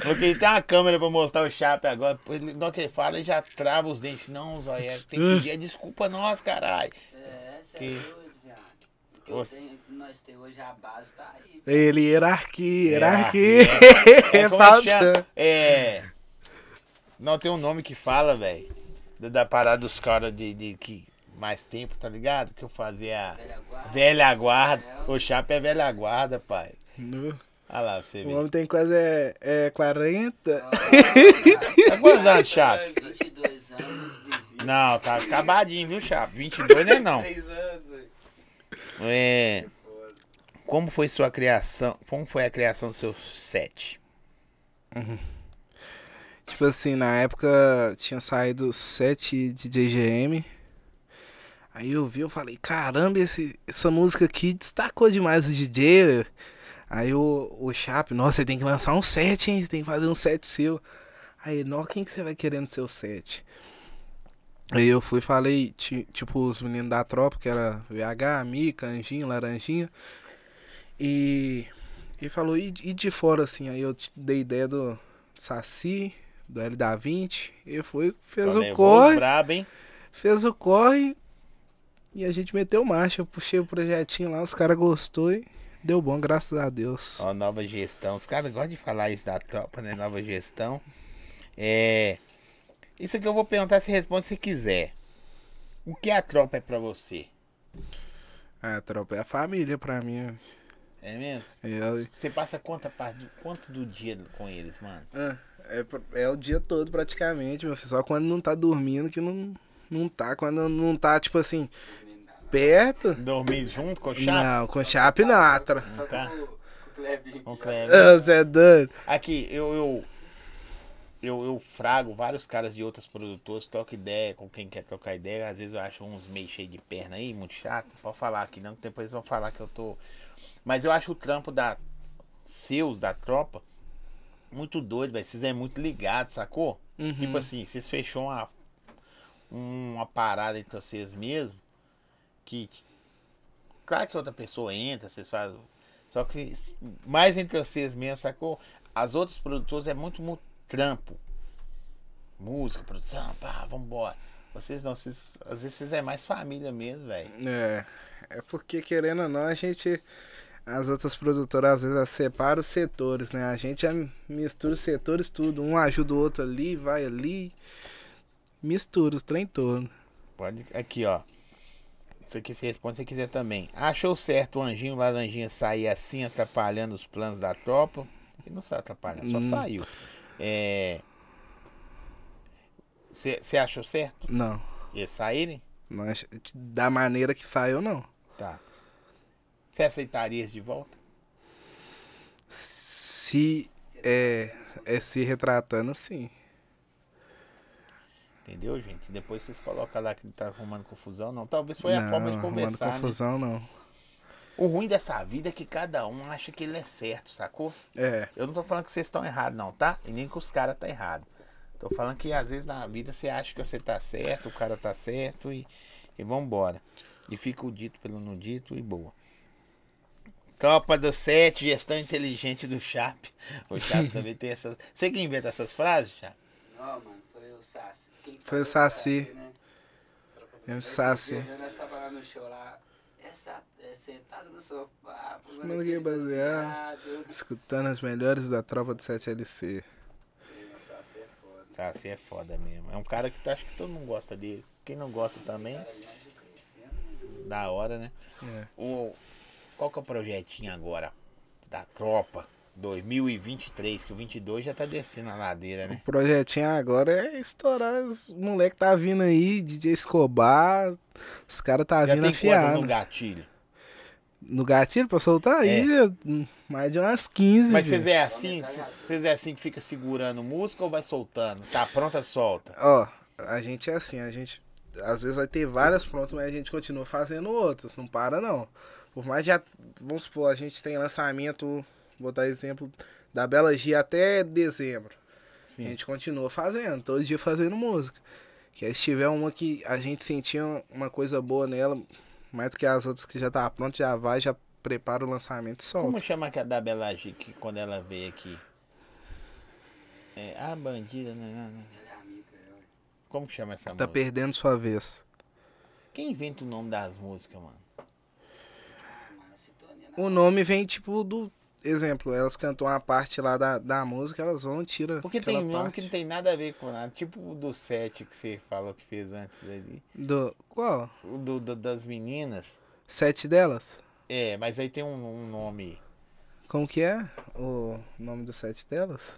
Porque ele tem uma câmera pra mostrar o Chape agora. Na hora que ele fala, ele já trava os dentes. Não, Zóia, tem que pedir a desculpa nós, caralho. É, você Que- é doido, viado. O que eu tenho, que nós temos hoje, a base tá aí. Ele, hierarquia, hierarquia. É, É como é chama? falta. É. Não tem um nome que fala, velho. Da, da parada dos caras de, de que mais tempo, tá ligado? Que eu fazia. Velha guarda. Velha guarda. O Chape é velha guarda, pai. No- Olha lá você O ver. homem tem quase é, é 40. Tá quantos anos, Chape? 22 anos, vivi. Não, tá acabadinho, viu, Chape? 22 não é não. 3 anos, velho. É. Como foi sua criação? Como foi a criação do seu set? Tipo assim, na época tinha saído set de DGM. Aí eu vi, eu falei, caramba, esse, essa música aqui destacou demais o DJ. Aí o, o Chap, nossa, você tem que lançar um set, hein? Você tem que fazer um set seu. Aí, nó, quem que você vai querer no seu set? Aí eu fui falei, ti- tipo, os meninos da tropa, que era VH, Mica, Anjinho, Laranjinha. E ele falou, e, e de fora, assim, aí eu dei ideia do Saci, do L da 20. Ele foi, fez Só o corre, brabo, hein? fez o corre e a gente meteu marcha. Eu puxei o projetinho lá, os caras gostou e deu bom, graças a Deus. Ó, nova gestão. Os caras gostam de falar isso da tropa, né? Nova gestão. É. Isso aqui eu vou perguntar, se responde se quiser. O que a tropa é pra você? A tropa é a família pra mim. É mesmo? É, Você passa parte, quanto do dia com eles, mano? Ah, é, pr- é o dia todo praticamente, meu filho. Só quando não tá dormindo que não, não tá. Quando não tá, tipo assim, perto. Dormir junto com o chape? Não, com chape não. a tro- Só Tá. com o- com o Clebinho. Com o Kleber. Ah, Você é doido. Aqui, eu, eu, eu, eu frago vários caras de outras produtoras, troco ideia com quem quer trocar ideia. Às vezes eu acho uns meio cheio de perna aí, muito chato. Pode falar aqui, não, que depois eles vão falar que eu tô. Mas eu acho o trampo da seus, da tropa, muito doido, velho. Vocês é muito ligados, sacou? Uhum. Tipo assim, vocês fechou uma, uma parada entre vocês mesmo, que. Claro que outra pessoa entra, vocês fazem. Só que mais entre vocês mesmo, sacou? As outras produtoras é muito, muito trampo. Música, produção, pá, vambora. Vocês não, vocês, às vezes vocês é mais família mesmo, velho. É. É porque, querendo ou não, a gente. As outras produtoras às vezes elas separam os setores, né? A gente mistura os setores tudo. Um ajuda o outro ali, vai ali. Mistura os trem todo. Pode. Aqui, ó. Isso aqui você responde se quiser também. Achou certo o anjinho laranjinha sair assim, atrapalhando os planos da tropa? Ele não sai atrapalhando, só Hum. saiu. É. Você achou certo Não. eles saírem? Mas da maneira que saiu, não. Tá. Você aceitaria isso de volta? Se é, é se retratando, sim. Entendeu, gente? Depois vocês colocam lá que ele tá arrumando confusão. Não, talvez foi a não, forma de conversar. né? confusão, não. O ruim dessa vida é que cada um acha que ele é certo, sacou? É. Eu não tô falando que vocês estão errados, não, tá? E nem que os caras tá errado. Tô falando que às vezes na vida você acha que você tá certo, o cara tá certo e, e vambora. E fica o dito pelo não dito e boa. Tropa do 7, gestão inteligente do Chap. O Chap também tem essas. Você que inventa essas frases, Chap? Não, mano, foi o Saci. Foi o? Saci. né? É Saci. Esse dia Nós tava lá no show lá. É, sentado no sofá. Não ia basear. baseado. Escutando as melhores da tropa do 7LC. O Saci é foda. Saci é foda mesmo. É um cara que tá, acho que todo mundo gosta dele. Quem não gosta também, já crescendo. da hora, né? É. O, qual que é o projetinho agora da tropa 2023? Que o 22 já tá descendo a ladeira, O né? projetinho agora é estourar. Os moleque tá vindo aí, DJ Escobar. Os caras tá Já vindo tem quantas no afiado. gatilho? No gatilho pra soltar? É. Aí, mais de umas 15. Mas vocês é assim? Vocês é assim que fica segurando música ou vai soltando? Tá pronta, solta. Ó, a gente é assim, a gente às vezes vai ter várias prontas, mas a gente continua fazendo outras, não para não. Por mais já, vamos supor, a gente tem lançamento, vou dar exemplo, da Bela Gia até dezembro. A Sim. gente continua fazendo, todo dia fazendo música. Que aí se tiver uma que a gente sentia uma coisa boa nela, mais do que as outras que já tá pronta, já vai, já prepara o lançamento e solta. Como chama aquela da Bela G que quando ela veio aqui? É, a bandida, né? não, não. Ela é amiga, eu. Como que chama essa Tá música? perdendo sua vez. Quem inventa o nome das músicas, mano? Mas a sintonia na O nome vem tipo do. Exemplo, elas cantam uma parte lá da, da música, elas vão e tiram. Porque tem nome parte. que não tem nada a ver com nada. Tipo o do set que você falou que fez antes ali. Do. Qual? O do, do- das meninas. Sete delas? É, mas aí tem um, um nome. Como que é o nome do sete delas?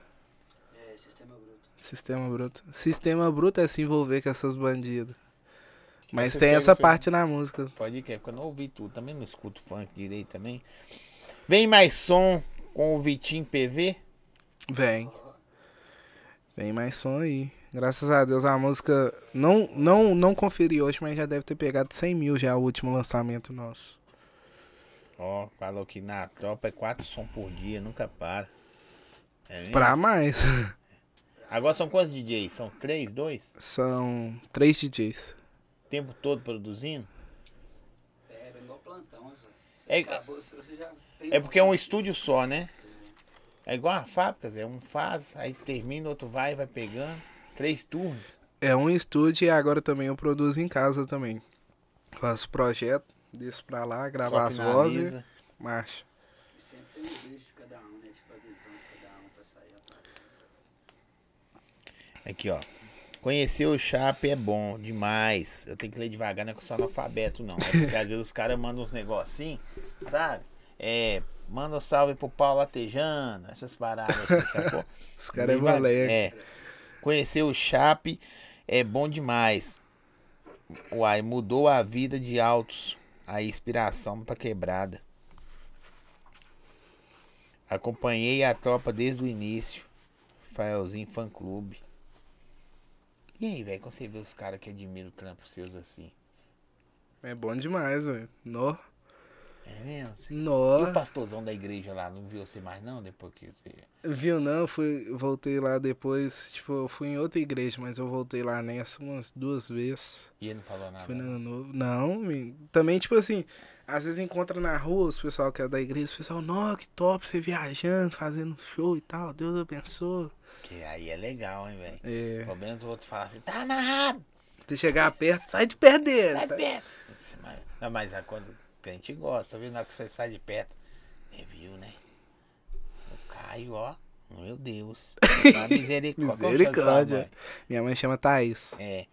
É, sistema bruto. Sistema Bruto. Sistema Bruto é se envolver com essas bandidas. Mas tem essa parte na música. Pode que porque eu não ouvi tudo. Também não escuto funk direito também. Vem mais som com o Vitinho PV. Vem. Vem mais som aí. Graças a Deus a música. Não, não, não conferi hoje, mas já deve ter pegado 100 mil já o último lançamento nosso. Ó, falou que na tropa é quatro som por dia, nunca para. É mesmo? Pra mais. Agora são quantos DJs? São três, dois? São três DJs. O tempo todo produzindo? É, é igual plantão, É- acabou, você você já tem É porque é um estúdio só, né? É igual a fábrica, Zé. Um faz, aí termina, outro vai, vai pegando. Três turnos. É um estúdio e agora também eu produzo em casa também. Faço projeto, desço pra lá, gravo só as vozes, marcha. E sempre tem um beijo de cada um, né? Tipo a visão de cada um pra sair a parada. Aqui, ó. Conhecer o Chape é bom demais. Eu tenho que ler devagar, não é que eu sou analfabeto, não. É porque às vezes os caras mandam uns negocinhos, sabe? É, manda um salve pro Paulo Latejano, essas paradas assim, sacou? Os caras é moleque. É. Conhecer o Chape é bom demais. Uai, mudou a vida de altos. A inspiração pra quebrada. Acompanhei a tropa desde o início. Faelzinho fã clube. E aí, velho, quando você vê os caras que admiram o trampo seus assim? É bom demais, velho. Nó. É mesmo? E Nó. o pastorzão da igreja lá, não viu você mais não, depois que você... Viu não? Fui, voltei lá depois. Tipo, eu fui em outra igreja, mas eu voltei lá nessa umas duas vezes. E ele não falou nada? Fui no novo. Não, me- também, tipo assim, às vezes encontra na rua os pessoal que é da igreja, o pessoal, nó, que top, você viajando, fazendo show e tal, Deus abençoe. Que aí é legal, hein, velho. É. Pelo menos o outro fala assim, tá amarrado, Você chegar perto, sai de perto dele. sai tá? perto. Isso, mas, não, mas é quando a gente gosta, viu? Na hora que você sai de perto, você viu, né? O Caio, ó, meu Deus. Dá misericórdia. Misericórdia. mãe? Minha mãe chama Thaís. É.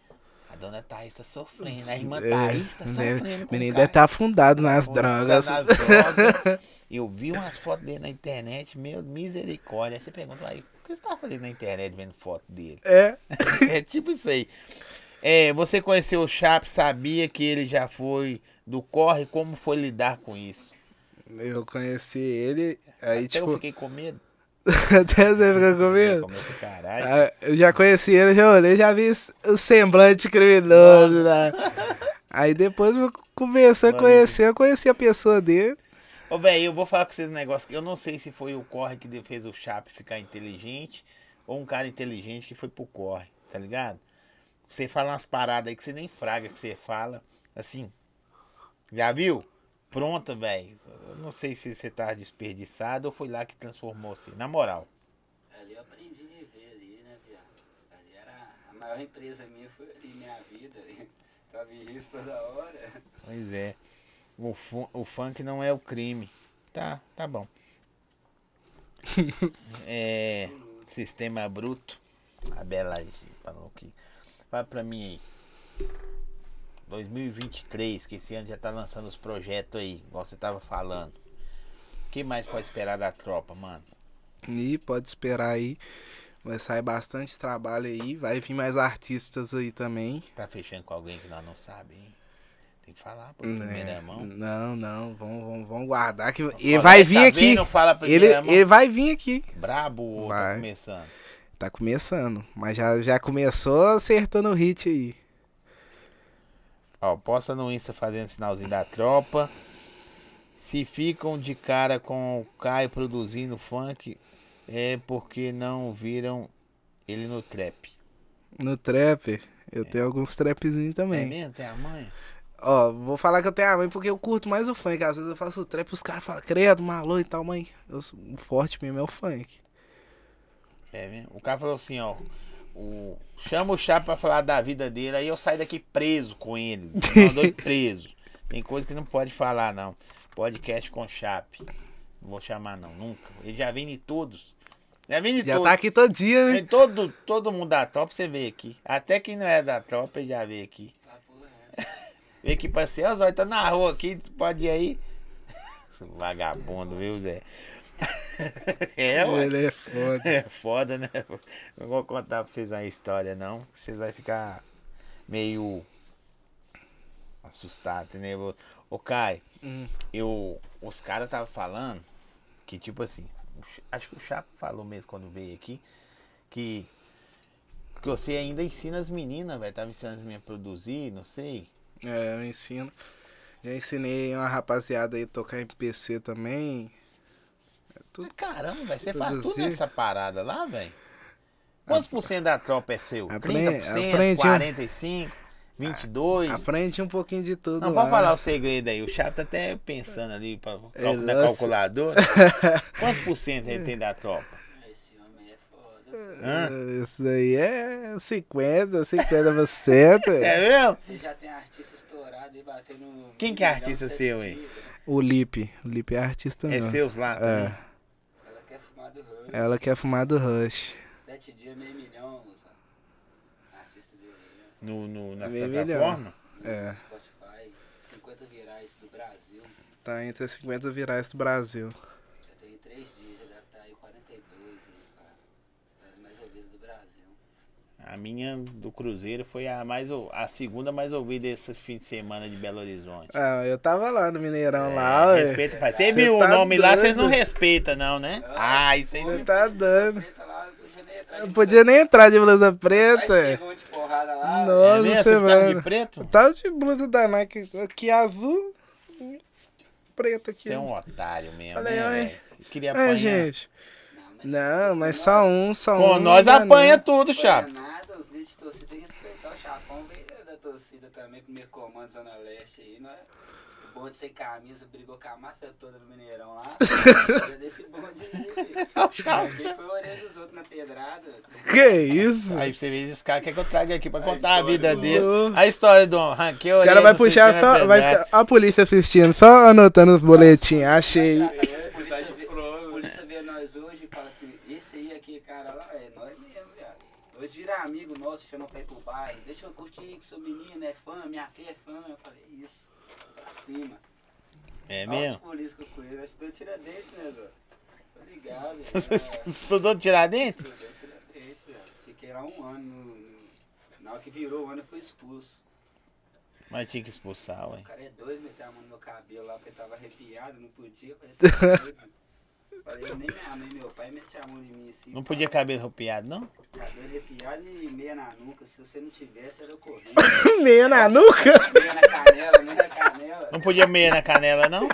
A dona Thaís tá sofrendo. A irmã É, Thaís tá né, sofrendo. com o menino deve estar afundado nas Tá drogas. nas drogas. Eu vi umas fotos dele na internet, meu misericórdia. Aí você pergunta, aí, que você tá fazendo na internet vendo foto dele? É. é tipo isso aí. É, você conheceu o Chap, sabia que ele já foi do corre, como foi lidar com isso? Eu conheci ele, aí Até eu tipo. fiquei com medo. Até você ficou com medo? Ah, Eu já conheci ele, já olhei, já vi o semblante criminoso lá. Aí depois eu conversei, Mano, conhecer, eu conheci a pessoa dele. Ô, velho, eu vou falar com vocês um negócio que eu não sei se foi o corre que fez o Chap ficar inteligente ou um cara inteligente que foi pro corre, tá ligado? Você fala umas paradas aí que você nem fraga que você fala, assim. Já viu? Pronta, velho. Eu não sei se você tá desperdiçado ou foi lá que transformou você. Na moral. Ali eu aprendi a viver ali, né, viado? Ali era a maior empresa minha, foi ali, minha vida. Tava em risco toda hora. Pois é. O, fu- o funk não é o crime. Tá, tá bom. é. Sistema bruto. A Bela falou que. Fala pra mim aí. 2023, que esse ano já tá lançando os projetos aí, igual você tava falando. O que mais pode esperar da tropa, mano? E pode esperar aí. Vai sair bastante trabalho aí. Vai vir mais artistas aí também. Tá fechando com alguém que nós não sabemos, hein? Tem que falar, pô, primeira É, mão. Não, não, vamos, vamos, vamos guardar que ele vai "Ei, vir tá aqui. Ele, mão. ele vai vir aqui. Brabo ou tá começando? Tá começando, mas já, já começou acertando o hit aí. Ó, posta no Insta fazendo sinalzinho da tropa. Se ficam de cara com o Caio produzindo funk, é porque não viram ele no trap. No trap, eu tenho alguns trapzinhos É também. mesmo? Tem a mãe? Ó, vou falar que eu tenho a mãe porque eu curto mais o funk. Às vezes eu faço o trap e os caras falam, credo, maluco e tal, mãe. Eu, sou- o forte mesmo é o funk. É mesmo? O cara falou assim, ó. O... Chama o Chape pra falar da vida dele, aí eu saio daqui preso com ele. Mandou preso. Tem coisa que não pode falar, não. Podcast com Chape. Não vou chamar, não, nunca. Ele já vem em todos. Já vem em Já todos. tá aqui todo dia, né? Todo, todo mundo da tropa, você vê aqui. Até quem não é da tropa, ele já veio aqui. Vem aqui pra Zóio, tá na rua aqui, pode ir aí. Vagabundo, viu, Zé? É, ué. Ele é foda. É foda, né? Não vou contar pra vocês a história, não. que Vocês vão ficar meio assustados, entendeu? Ô, Kai, Hum. eu, os caras estavam falando que, tipo assim, acho que o Chapo falou mesmo quando veio aqui, que, que você ainda ensina as meninas, velho. Tava ensinando as meninas a produzir, não sei. É, eu ensino. Já ensinei uma rapaziada aí a tocar MPC também. Tudo. Mas caramba, velho, você faz tudo nessa parada lá, velho? Quantos por cento da tropa é seu? Aprende- 30%, aprendi. 45%, 22%? Aprende um pouquinho de tudo. Não, lá. pode falar o segredo aí. O Chapo tá até pensando ali pra, cal- na calculadora. Quantos por cento ele tem da tropa? Esse homem é foda. Hã? Isso aí é 50, 50%. É mesmo? Você já tem artista estourado e batendo. Quem que é artista seu, hein? O Lipe. O Lipe é artista É mesmo. seus lá também? É. Ela quer fumar do Rush. Ela quer fumar do Rush. Sete dias, meio milhão, moça. Artista dele, né? No, no, nas plataformas? É. Spotify, 50 virais do Brasil. Tá entre as 50 virais do Brasil. Já tem três dias, já deve estar aí 42 aí, pá. Das mais ouvidas do Brasil. A minha do Cruzeiro foi a, mais, a segunda mais ouvida esses fins de semana de Belo Horizonte. Ah, eu tava lá no Mineirão lá, ué. Respeita, pai. Você Cê viu tá o nome lá, vocês não respeitam, não, né? Ah, isso aí Você você tá dando. Lá, eu nem podia nem entrar de blusa preta. pegou um de porrada lá. É Nossa, mesmo? Você ficava de preto? Eu tava de blusa da Nike aqui azul, preta aqui. Você é um otário mesmo, Olha aí, né, olha. velho? Queria É, apanhar. gente. Não, mas só um, só um. Com nós apanha não. tudo, Chapo. nada, os líderes de torcida tem que respeitar o Chapão, veio da torcida também, primeiro comando Zona Leste aí, não é? O bonde sem camisa brigou com a máfia toda no Mineirão lá. Desse bonde aí. Quem foi a orelha dos outros na pedrada? Que isso? Aí você vê esses caras, quer que eu traga aqui pra contar a, vida do- dele. A história do ranqueio. Os caras vão puxar só. Vai ficar a polícia assistindo, só anotando os boletins. Achei. Os polícia vê- Os polícia vê nós hoje e fala assim, esse aí aqui, cara, lá, é nós mesmo, viado. Hoje vira amigo nosso, chama pra ir pro bairro. Deixa eu curtir que seu menino é fã, minha filha é fã. Eu falei, isso, pra cima. É Olha os mesmo? polícias que eu conheço, eu estudou Tiradentes, né, Zó? Tô ligado. é, Estudou de Tiradentes? Estudei Tiradentes, velho. Fiquei lá um ano. No, no- na hora que virou o ano, eu fui expulso. Mas tinha que expulsar, ué. O cara é doido, meter a mão no meu cabelo lá porque tava arrepiado, não podia. Eu Falei, "Você é doido?" Falei, nem minha mãe, meu pai mete a mão em mim assim. Não podia cabelo arrepiado, não? Cabelo arrepiado e meia na nuca. Se você não tivesse, era eu correndo. Meia na nuca. meia na canela, meia na canela. Não podia meia na canela, não?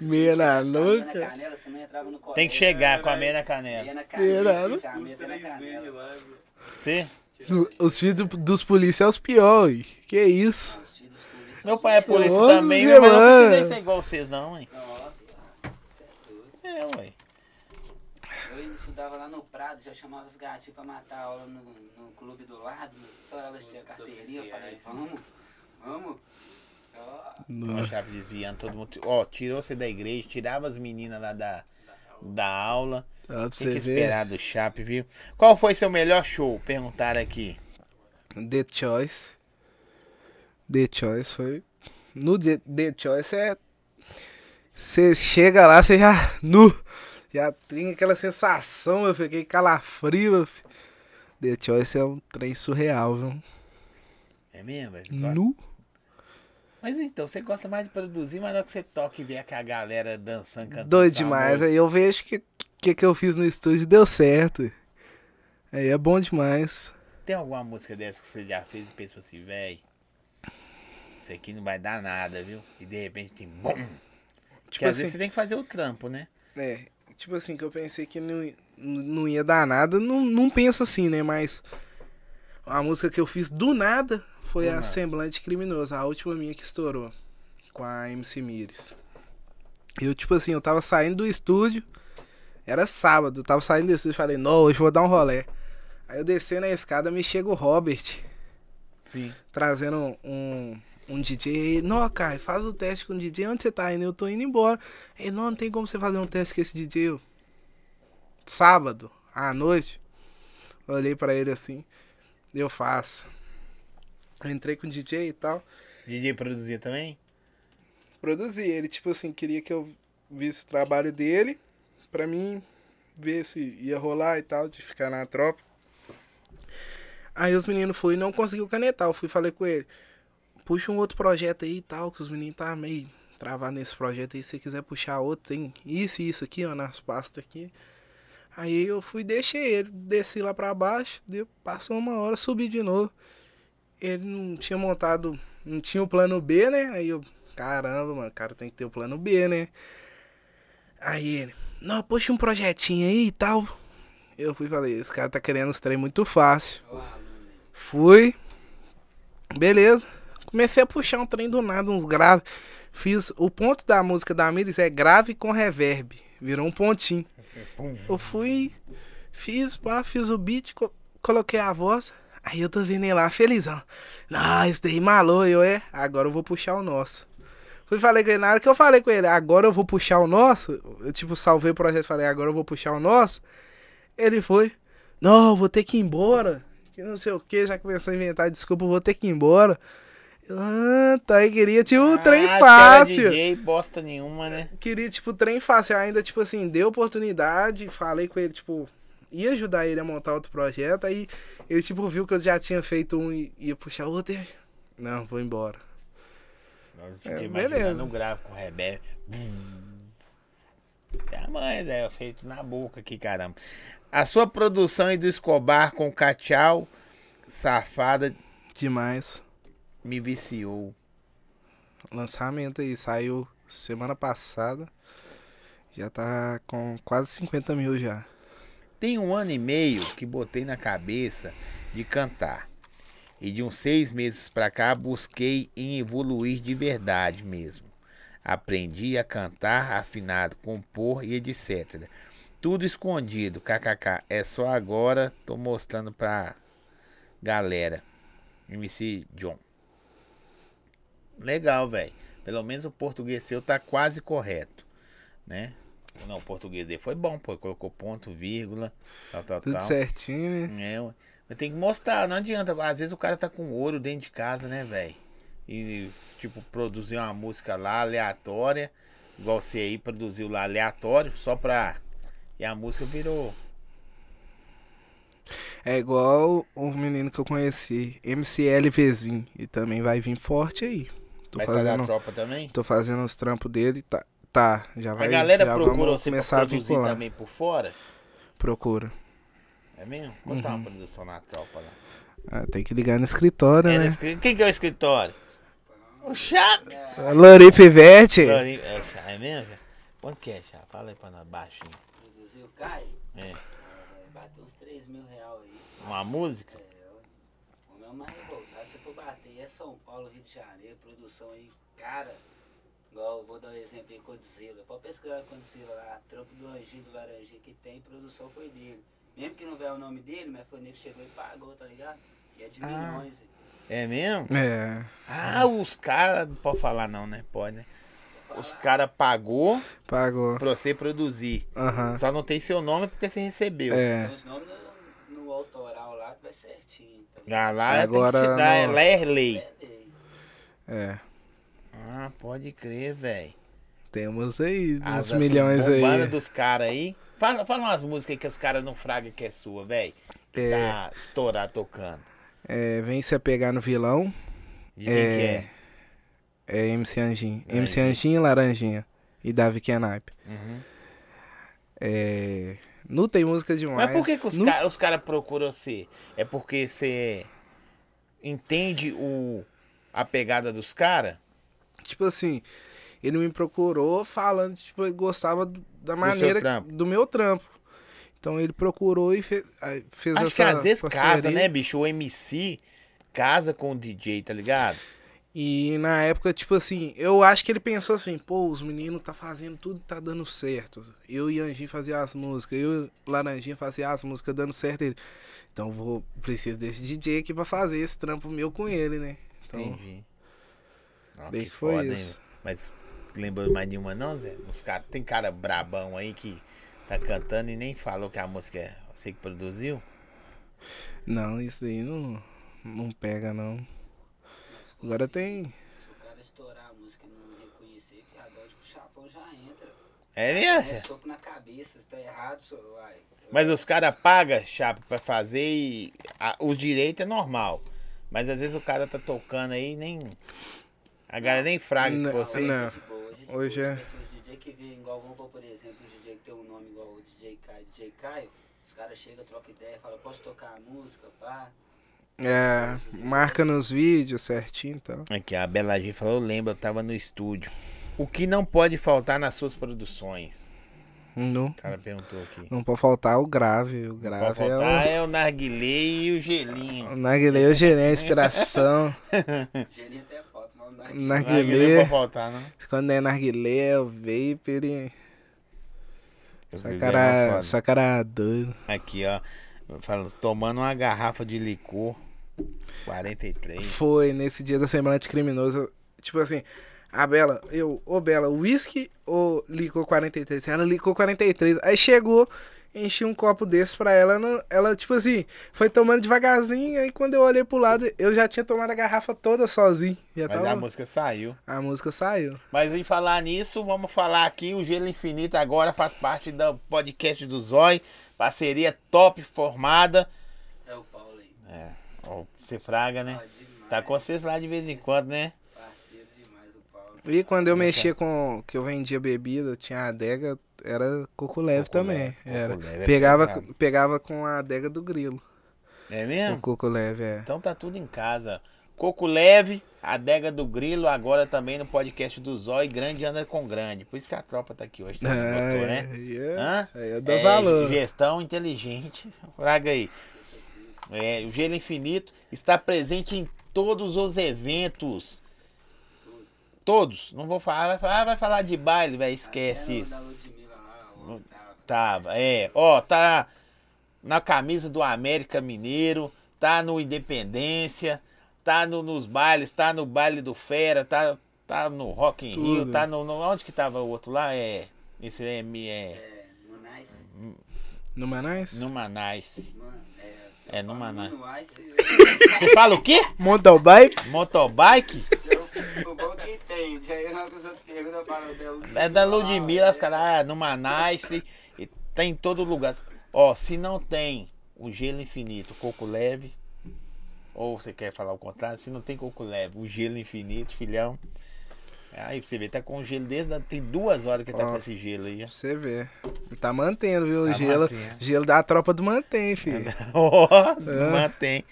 Meia na nuca. Tem que chegar com a meia na canela. Meia na canela. Você? Os filhos do- dos policiais é os piores. Que isso? Os filhos dos policiais Meu pai é são polícia também, mas eu não precisei ser igual vocês, não, hein? É. É, ué. Eu ainda estudava lá no Prado, já chamava os gatinhos pra matar a aula no, no clube do lado. Só elas tinham carteirinha. Eu falei, vamos, vamos. Ó, Uma chave desviando todo mundo. Ó, tirou você da igreja, tirava as meninas lá da, da aula. Pra Tem que ver. esperar do Chape, viu? Qual foi seu melhor show? Perguntaram aqui. The Choice. The Choice foi. No The, The Choice é. Você chega lá, você já. Nu! Já tem aquela sensação, eu fiquei calafrio. meu filho. The Choice é um trem surreal, viu? É mesmo, velho? Nu! Mas então, você gosta mais de produzir, mas na hora que você toca e vê que a galera dançando, cantando. Doido demais. Aí eu vejo que que que eu fiz no estúdio deu certo. Aí é bom demais. Tem alguma música dessa que você já fez e pensou assim, véi? Isso aqui não vai dar nada, viu? E de repente tem bom. Tipo às assim, vezes você tem que fazer o trampo, né? é, tipo assim, que eu pensei que não, não ia dar nada, não, não penso assim, né? Mas a música que eu fiz do nada foi Do a nada. Semblante Criminoso, a última minha que estourou com a MC Mires. Eu, tipo assim, eu tava saindo do estúdio, era sábado, eu tava saindo do estúdio e falei, não, hoje eu vou dar um rolê. Aí eu desci na escada, me chega o Robert, Sim. trazendo um, um DJ. Não, cara, faz o teste com o DJ. Onde você tá indo? Eu tô indo embora. Ele, não, não tem como você fazer um teste com esse DJ. Eu, Sábado, à noite. Olhei pra ele assim. Eu faço. Eu entrei com o DJ e tal. DJ produzia também? Produzi. Ele, tipo assim, queria que eu visse o trabalho dele. Pra mim ver se ia rolar e tal, de ficar na tropa. Aí os meninos foram e não conseguiu canetar. Eu fui e falei com ele. Puxa um outro projeto aí e tal, que os meninos tá meio travados nesse projeto aí. Se você quiser puxar outro, tem isso e isso aqui, ó, nas pastas aqui. Aí eu fui deixei ele. Desci lá pra baixo, deu, passou uma hora, subi de novo. Ele não tinha montado, não tinha o plano B, né? Aí eu, caramba, mano, o cara tem que ter o plano B, né? Aí ele, não, puxa um projetinho aí e tal. Eu fui e falei, esse cara tá querendo os trem muito fácil. Fui. Beleza. Comecei a puxar um trem do nada, uns graves. Fiz. O ponto da música da Miris é grave com reverb. Virou um pontinho. Eu fui. Fiz, pá, fiz o beat, co- coloquei a voz. Aí eu tô vendo ele lá, felizão. Não, isso daí malou, eu é. Agora eu vou puxar o nosso. Fui e falei com ele, na hora que eu falei com ele, agora eu vou puxar o nosso. Eu tipo, salvei o projeto e falei, agora eu vou puxar o nosso. Ele foi. Não, vou ter que ir embora. Que não sei o que, já começou a inventar desculpa, vou ter que ir embora. Ah, tá aí, queria tipo um trem Ah, era fácil. DJ, bosta nenhuma, né? Queria, tipo, trem fácil. Eu ainda, tipo assim, dei oportunidade, falei com ele, tipo, ia ajudar ele a montar outro projeto. Aí ele, tipo, viu que eu já tinha feito um e ia puxar outro. e- Não, vou embora. Eu fiquei É, imaginando um. Tem a mãe, né? Feito na boca aqui, caramba. A sua produção aí do Escobar com Cachau, safada, Demais. Me viciou. Lançamento aí, saiu semana passada. Já tá com quase 50 mil já. Tem um ano e meio que botei na cabeça de cantar. E de uns seis meses pra cá busquei em evoluir de verdade mesmo. Aprendi a cantar, afinado, compor e etc. Tudo escondido, kkk. É só agora tô mostrando pra galera. MC John. Legal, velho. Pelo menos o português seu tá quase correto, né? Não, o português dele foi bom, pô. Colocou ponto, vírgula, tal, tal, Tudo tal. certinho, né? É, mas tem que mostrar, não adianta. Às vezes o cara tá com ouro dentro de casa, né, velho? E, tipo, produzir uma música lá aleatória, igual você aí produziu lá aleatório, só pra. E a música virou. É igual o menino que eu conheci, MCL Vezin. E também vai vir forte aí. Tô Vai estar da fazendo, tropa também? tô fazendo os trampos dele. Tá, tá já vai. a galera já procura vamos você pra começar a produzir vincular. também por fora? Procura. É mesmo? Quanto tá Uhum. uma produção na tropa lá? Ah, tem que ligar no escritório, É, né? escri- Quem que é o escritório? O chato! Lori Pivete. É, o Chá, é mesmo? Quanto que é, Chá? Fala aí pra nós, baixinho. Produziu, cai. É. É, bateu uns 3 mil reais aí. Uma música? É, o meu mais bater, é São Paulo, Rio de Janeiro, produção aí, cara. Igual, eu vou dar um exemplo aí, Condzilla. Pode pesquisar Condzilla lá, trampo do Anjinho, do Laranjinha que tem, produção foi dele. Mesmo que não vier o nome dele, mas foi ele que chegou e pagou, tá ligado? E é de Ah. milhões. É mesmo? É. Ah, os caras. Não pode falar não, né? Pode, né? Os caras pagou Pagou. pra você produzir. Aham. Só não tem seu nome porque você recebeu. É. Tem os nomes no, no autoral lá que vai certinho. Lá, lá Agora tem que te dar, não- é lei. É. É. Ah, pode crer, velho. Temos aí As uns milhões aí. Banda dos caras aí. Fala, fala umas músicas que os caras não fragam que é sua, velho. Que É. tá estourar tocando. É, vem se apegar no vilão. De quem que é? É MC Anjinho. MC Anjinho. Anjinho e Laranjinha. E Davi Kenap. Uhum. É. Não tem música demais. Mas por que, que os Não- caras os cara procuram você? É porque você entende o, a pegada dos caras? Tipo assim, ele me procurou falando, tipo, ele gostava do- da maneira do meu trampo. Então ele procurou e fez, fez Acho essa que às vezes parceria. casa, né, bicho? O MC casa com o DJ, tá ligado? E na época, tipo assim, eu acho que ele pensou assim, pô, os meninos tá fazendo tudo tá dando certo. Eu e Anjinho fazia as músicas, eu e Laranjinha fazia as músicas dando certo. Ele, então vou, preciso desse DJ aqui pra fazer esse trampo meu com ele, né? Então, Entendi. Ó, bem que que foi foda, hein? isso. Mas lembrou mais de uma não, Zé? Os cara, tem cara brabão aí que tá cantando e nem falou que a música é você que produziu? Não, isso aí não, não pega, não. Agora tem. Se o cara estourar a música e não reconhecer, viadão, tipo, o chapão já entra. É É mesmo? soco na cabeça, se tá errado, só vai. Mas os caras pagam, chapa, pra fazer e a- os direitos é normal. Mas às vezes o cara tá tocando aí e nem. A galera nem fraga que Não, você. não. De boa, hoje, é- é. Os DJ que vê igual, vamos pôr, por exemplo, os DJ que tem um nome igual o DJ Caio, DJ Caio, os caras chegam, trocam ideia, falam, posso tocar a música, pá. É, marca nos vídeos certinho então. Aqui, a Bela G falou, eu lembro, eu tava no estúdio. O que não pode faltar nas suas produções? Não, O cara perguntou aqui. não pode faltar o grave. O Pode grave é faltar o. é o narguilé e o gelinho. O Narguilé, o gerente, a inspiração. Gelinho até falta, mas não é. Narguilé não Narguilé. pode faltar, não. Quando é narguilé, é o vapor e... Esse Essa é cara, essa cara doido. Aqui, ó. Fala, tomando uma garrafa de licor. 43. Foi nesse dia da semana de criminoso. Tipo assim, a Bela, eu, ô Bela, whisky ou licor 43? Ela licou 43. Aí chegou, enchi um copo desse pra ela. não- ela, tipo assim, foi tomando devagarzinho. Aí quando eu olhei pro lado, eu já tinha tomado a garrafa toda sozinho. Já Mas tava, a música saiu. a música saiu. Mas em falar nisso, vamos falar aqui. O Gelo Infinito agora faz parte do podcast do Zói. Parceria top formada. É o Paulo aí. É, ó, você fraga, né? Ah. Tá com vocês lá de vez em quando, né? Parceiro demais o Paulo. E quando eu mexia com. que eu vendia bebida, tinha a adega, era coco leve Coco também. leve, coco era. leve é pegava, pesado. pegava com a adega do grilo. É O mesmo? coco leve, é. Então tá tudo em casa. Coco Leve, Adega do Grilo, agora também no podcast do Zói, Grande anda com Grande. Por isso que a tropa tá aqui hoje. Mundo gostou, né? É, Hã? é, eu dou É, valor. Gestão inteligente. Fraga aí. É, o Gelo Infinito está presente em todos os eventos. Todos. Não vou falar, vai falar, ah, vai falar de baile, velho. Esquece Até isso. Lá, ó, tá. Tava, é. Ó, tá na camisa do América Mineiro, tá no Independência, tá no- nos bailes, tá no baile do Fera, tá, tá no Rock in Rio, Tudo. tá no, no- Onde que tava o outro lá? É. Esse é, é É, no Nice. No Manais? no Manais. Mano, é. No Manaus. No Nice. Você fala o quê? Motorbike? Motobike? O bom que entende. Aí na para o. É da Ludmilla, os caras, ah, no Manais, e tá em todo lugar. Ó, se não tem o gelo infinito, coco leve, ou você quer falar o contrário, se não tem coco leve, o gelo infinito, filhão. Aí você vê, tá com gelo desde. Tem duas horas que tá Ó. com esse gelo aí, ó. Você ver. Tá mantendo, viu? O Tá gelo, mantendo. gelo da tropa do mantém, filho. Ó, É. mantém.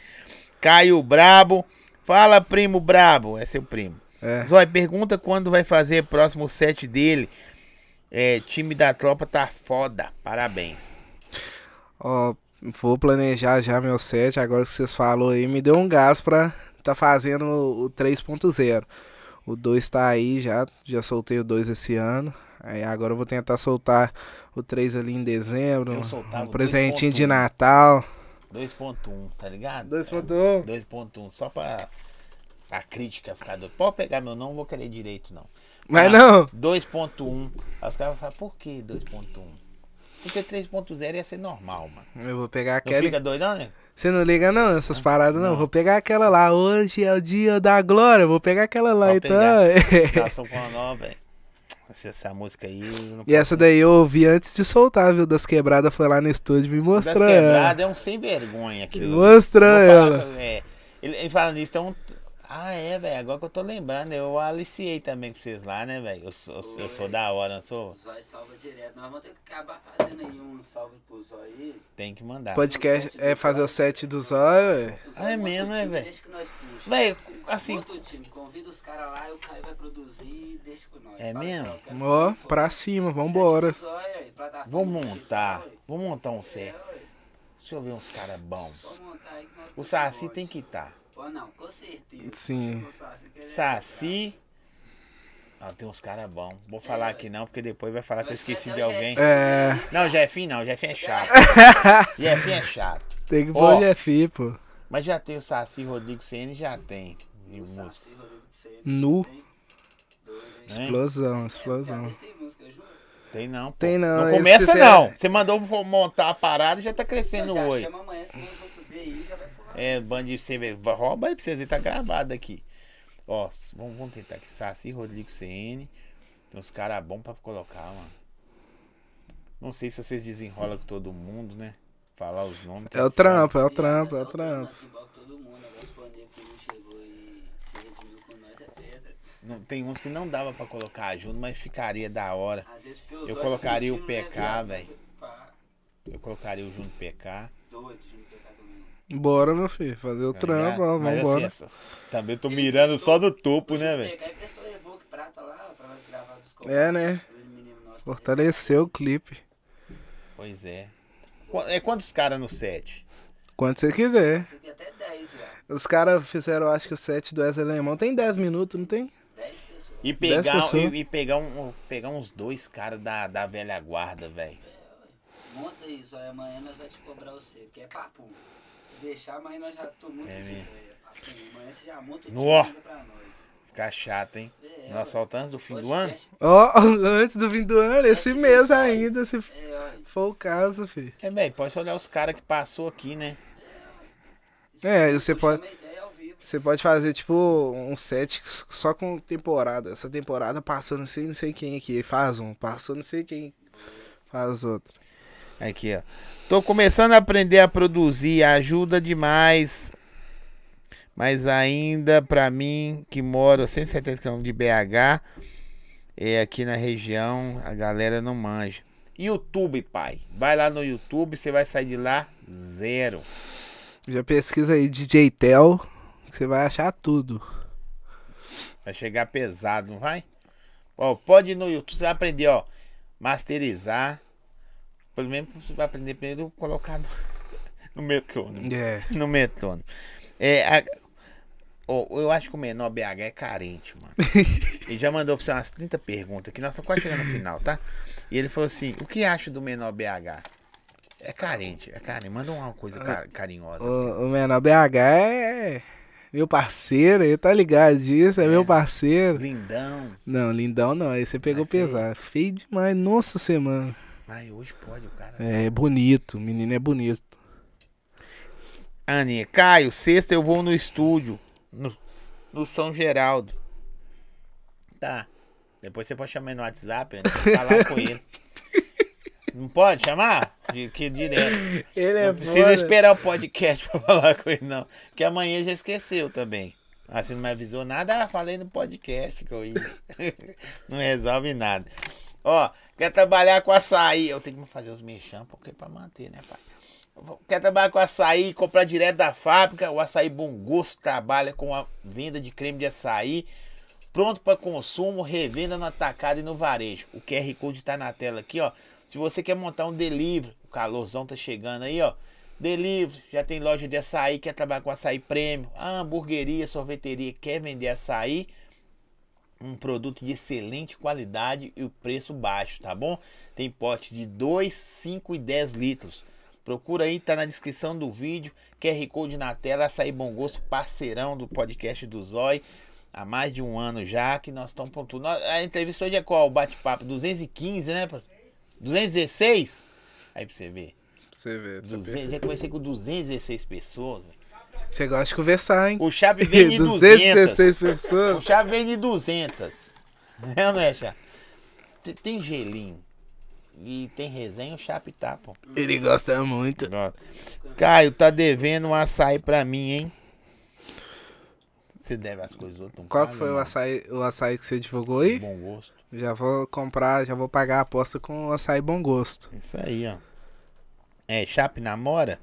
Caio Brabo. Fala, primo Brabo. É seu primo. É. Zói, pergunta quando vai fazer o próximo set dele. É, time da tropa tá foda. Parabéns. Ó, vou planejar já meu set. Agora que vocês falou aí, me deu um gás pra tá fazendo o 3.0. O 2 tá aí já. Já soltei o 2 esse ano. Aí agora eu vou tentar soltar o 3 ali em dezembro. Um o presentinho de 2.1. Natal. 2.1, tá ligado? 2.1. 2.1, só pra a crítica ficar doido. Pode pegar meu não, não vou querer direito, não. Mas Ah, não. 2.1. Aí os caras falam, por que 2.1? Porque 3.0 ia ser normal, mano. Eu vou pegar Não aquela. fica doidão, né? Você não liga não, essas paradas não. Não. Vou pegar aquela lá. Hoje é o dia da glória. Vou pegar aquela lá Pode então. Nação com a nova, velho. Essa, essa música aí. e essa daí eu ouvi antes de soltar, viu? Das quebradas foi lá no estúdio me Das mostrou ela. quebradas é um sem vergonha aquilo. Mostrou Vou falar, ela. é, ele, ele fala nisso, tem um. Ah, é, velho. Agora que eu tô lembrando, eu aliciei também com vocês lá, né, velho? Eu, sou- eu, eu sou da hora, não sou? O Zóio salva direto. Nós vamos ter que acabar fazendo aí um salve pro Zóio aí. Tem que mandar. Podcast é fazer o set do zóio, velho. Ah, é mesmo, né, velho? Deixa que nós puxa. Velho, assim, Monta o time, convida os caras lá e o Caio vai produzir e deixa com nós. É Fala mesmo? assim, ó, fazer pra cima, vambora. Aí, digital, montar. ué. Vamos montar um É, set. ué. Deixa eu ver uns caras bons. Vamos montar aí que nós O Saci tem que estar. Não, com certeza. Sim. Saci. Ah, tem uns caras bons. Vou falar aqui não, porque depois vai falar que eu esqueci de alguém. Jeff? É, Não, Jefinho não, Jefinho é chato. Jefinho é chato. tem que pôr o Jeff, pô. Mas já tem o Saci Rodrigo CN, já tem. De O música. Saci, Rodrigo Sena. Nu. Né? Explosão, É, explosão. tem música junto. Tem não. pô. Tem não, Não começa não. Você mandou montar a parada e já tá crescendo oi. chama amanhã, se os outros verem aí, já vai. É, band de ver. Rouba aí pra vocês verem, tá gravado aqui. Ó, vamos, vamos tentar aqui. Saci Rodrigo CN. Tem uns caras bons pra colocar, mano. Não sei se vocês desenrolam com todo mundo, né? Falar os nomes. É o foda. trampo, é o trampo, é o trampo. não é tem uns que não dava pra colocar junto, mas ficaria da hora. Eu colocaria o né, PK, velho. Eu colocaria o Junto PK. Doido também. Bora, meu filho, fazer o tá trampo, ligado? ó, assim, vambora. essa- também tô mirando só do topo, né, velho? PK emprestou Evoque Prata lá pra nós gravar dos É, né? Fortaleceu o clipe. Pois é. É quantos caras no set? Quando você quiser. É até 10 já. Os caras fizeram, acho que o set do Wesley Alemão tem 10 minutos, não tem? 10 pessoas. E pegar, pessoas. e, e pegar, um, pegar uns dois caras da, da velha guarda, velho. Monta isso, aí amanhã nós vamos te cobrar você, porque é papo. Se deixar, amanhã nós já tô muito É de mesmo. amanhã você já monta o time pra nós. Ficar chato, hein? É, Nós soltamos do fim do ano? Ó, antes do fim do ano, esse Sete mês ainda, se É, for o caso, filho. É, velho, pode olhar os caras que passou aqui, né? É, e você pode- a ideia ao vivo. Você pode fazer, tipo, um set só com temporada. Essa temporada passou não sei, não sei quem aqui, faz um. Passou não sei quem, faz outro. Aqui, ó. Tô começando a aprender a produzir, ajuda demais. Mas ainda pra mim, que moro a 170 km de BH, é aqui na região, a galera não manja. YouTube, pai. Vai lá no YouTube, você vai sair de lá zero. Já pesquisa aí DJ Tel, que você vai achar tudo. Vai chegar pesado, não vai? Ó, pode ir no YouTube, você vai aprender, ó, masterizar. Pelo menos você vai aprender primeiro colocar no, no metrônomo. É. No metrônomo. É, a- ó, eu acho que o menor BH é carente, mano. Ele já mandou pra você umas 30 perguntas aqui, nós estamos quase chegando no final, tá? E ele falou assim: o que acha do menor BH? É carente, é carente. Manda uma coisa ca- carinhosa. O, o menor BH é meu parceiro, ele tá ligado disso, é, meu parceiro. Lindão. Não, lindão não, aí você pegou É feio. pesado. Feio demais, nossa semana. Mas hoje pode, o cara. É bonito, o menino é bonito. Aninha, Caio, sexta eu vou no estúdio, no, no São Geraldo. Tá. Depois você pode chamar ele no WhatsApp, Aninha, falar com ele. Não pode chamar? De, que direto. Ele é não precisa esperar o podcast pra falar com ele, não. Porque amanhã já esqueceu também. Ah, você não me avisou nada? Ah, falei no podcast que eu ia. não resolve nada. Ó, quer trabalhar com açaí? Eu tenho que fazer os mexãs, porque pra manter, né, pai? Quer trabalhar com açaí, comprar direto da fábrica? O Açaí Bom Gosto trabalha com a venda de creme de açaí, pronto para consumo, revenda no atacado e no varejo. O QR Code tá na tela aqui, ó. Se você quer montar um delivery, o calorzão tá chegando aí, ó. Delivery, já tem loja de açaí, quer trabalhar com açaí prêmio, a hamburgueria, sorveteria, quer vender açaí, um produto de excelente qualidade e o preço baixo, tá bom? Tem potes de 2, 5 e 10 litros. Procura aí, tá na descrição do vídeo. QR Code na tela, açaí bom gosto, parceirão do podcast do Zói. Há mais de um ano já que nós estamos. Nós- A entrevista hoje é qual? O bate-papo 215, né? pô? 216? Aí pra você ver. Você vê. tá 200, já conversei com 216 pessoas. velho. Você gosta de conversar, hein? O Chape vem de 200. O pessoas. Chape vem de 200. É, não é, Chape? Tem, tem gelinho. E tem resenha, o Chape tá, pô. Ele gosta muito. Gosto. Caio, tá devendo um açaí pra mim, hein? Você deve as coisas outras. Qual que foi o mano. açaí, o açaí que você divulgou aí? Bom gosto. Já vou comprar, já vou pagar a aposta com o açaí bom gosto. Isso aí, ó. É, Chape namora?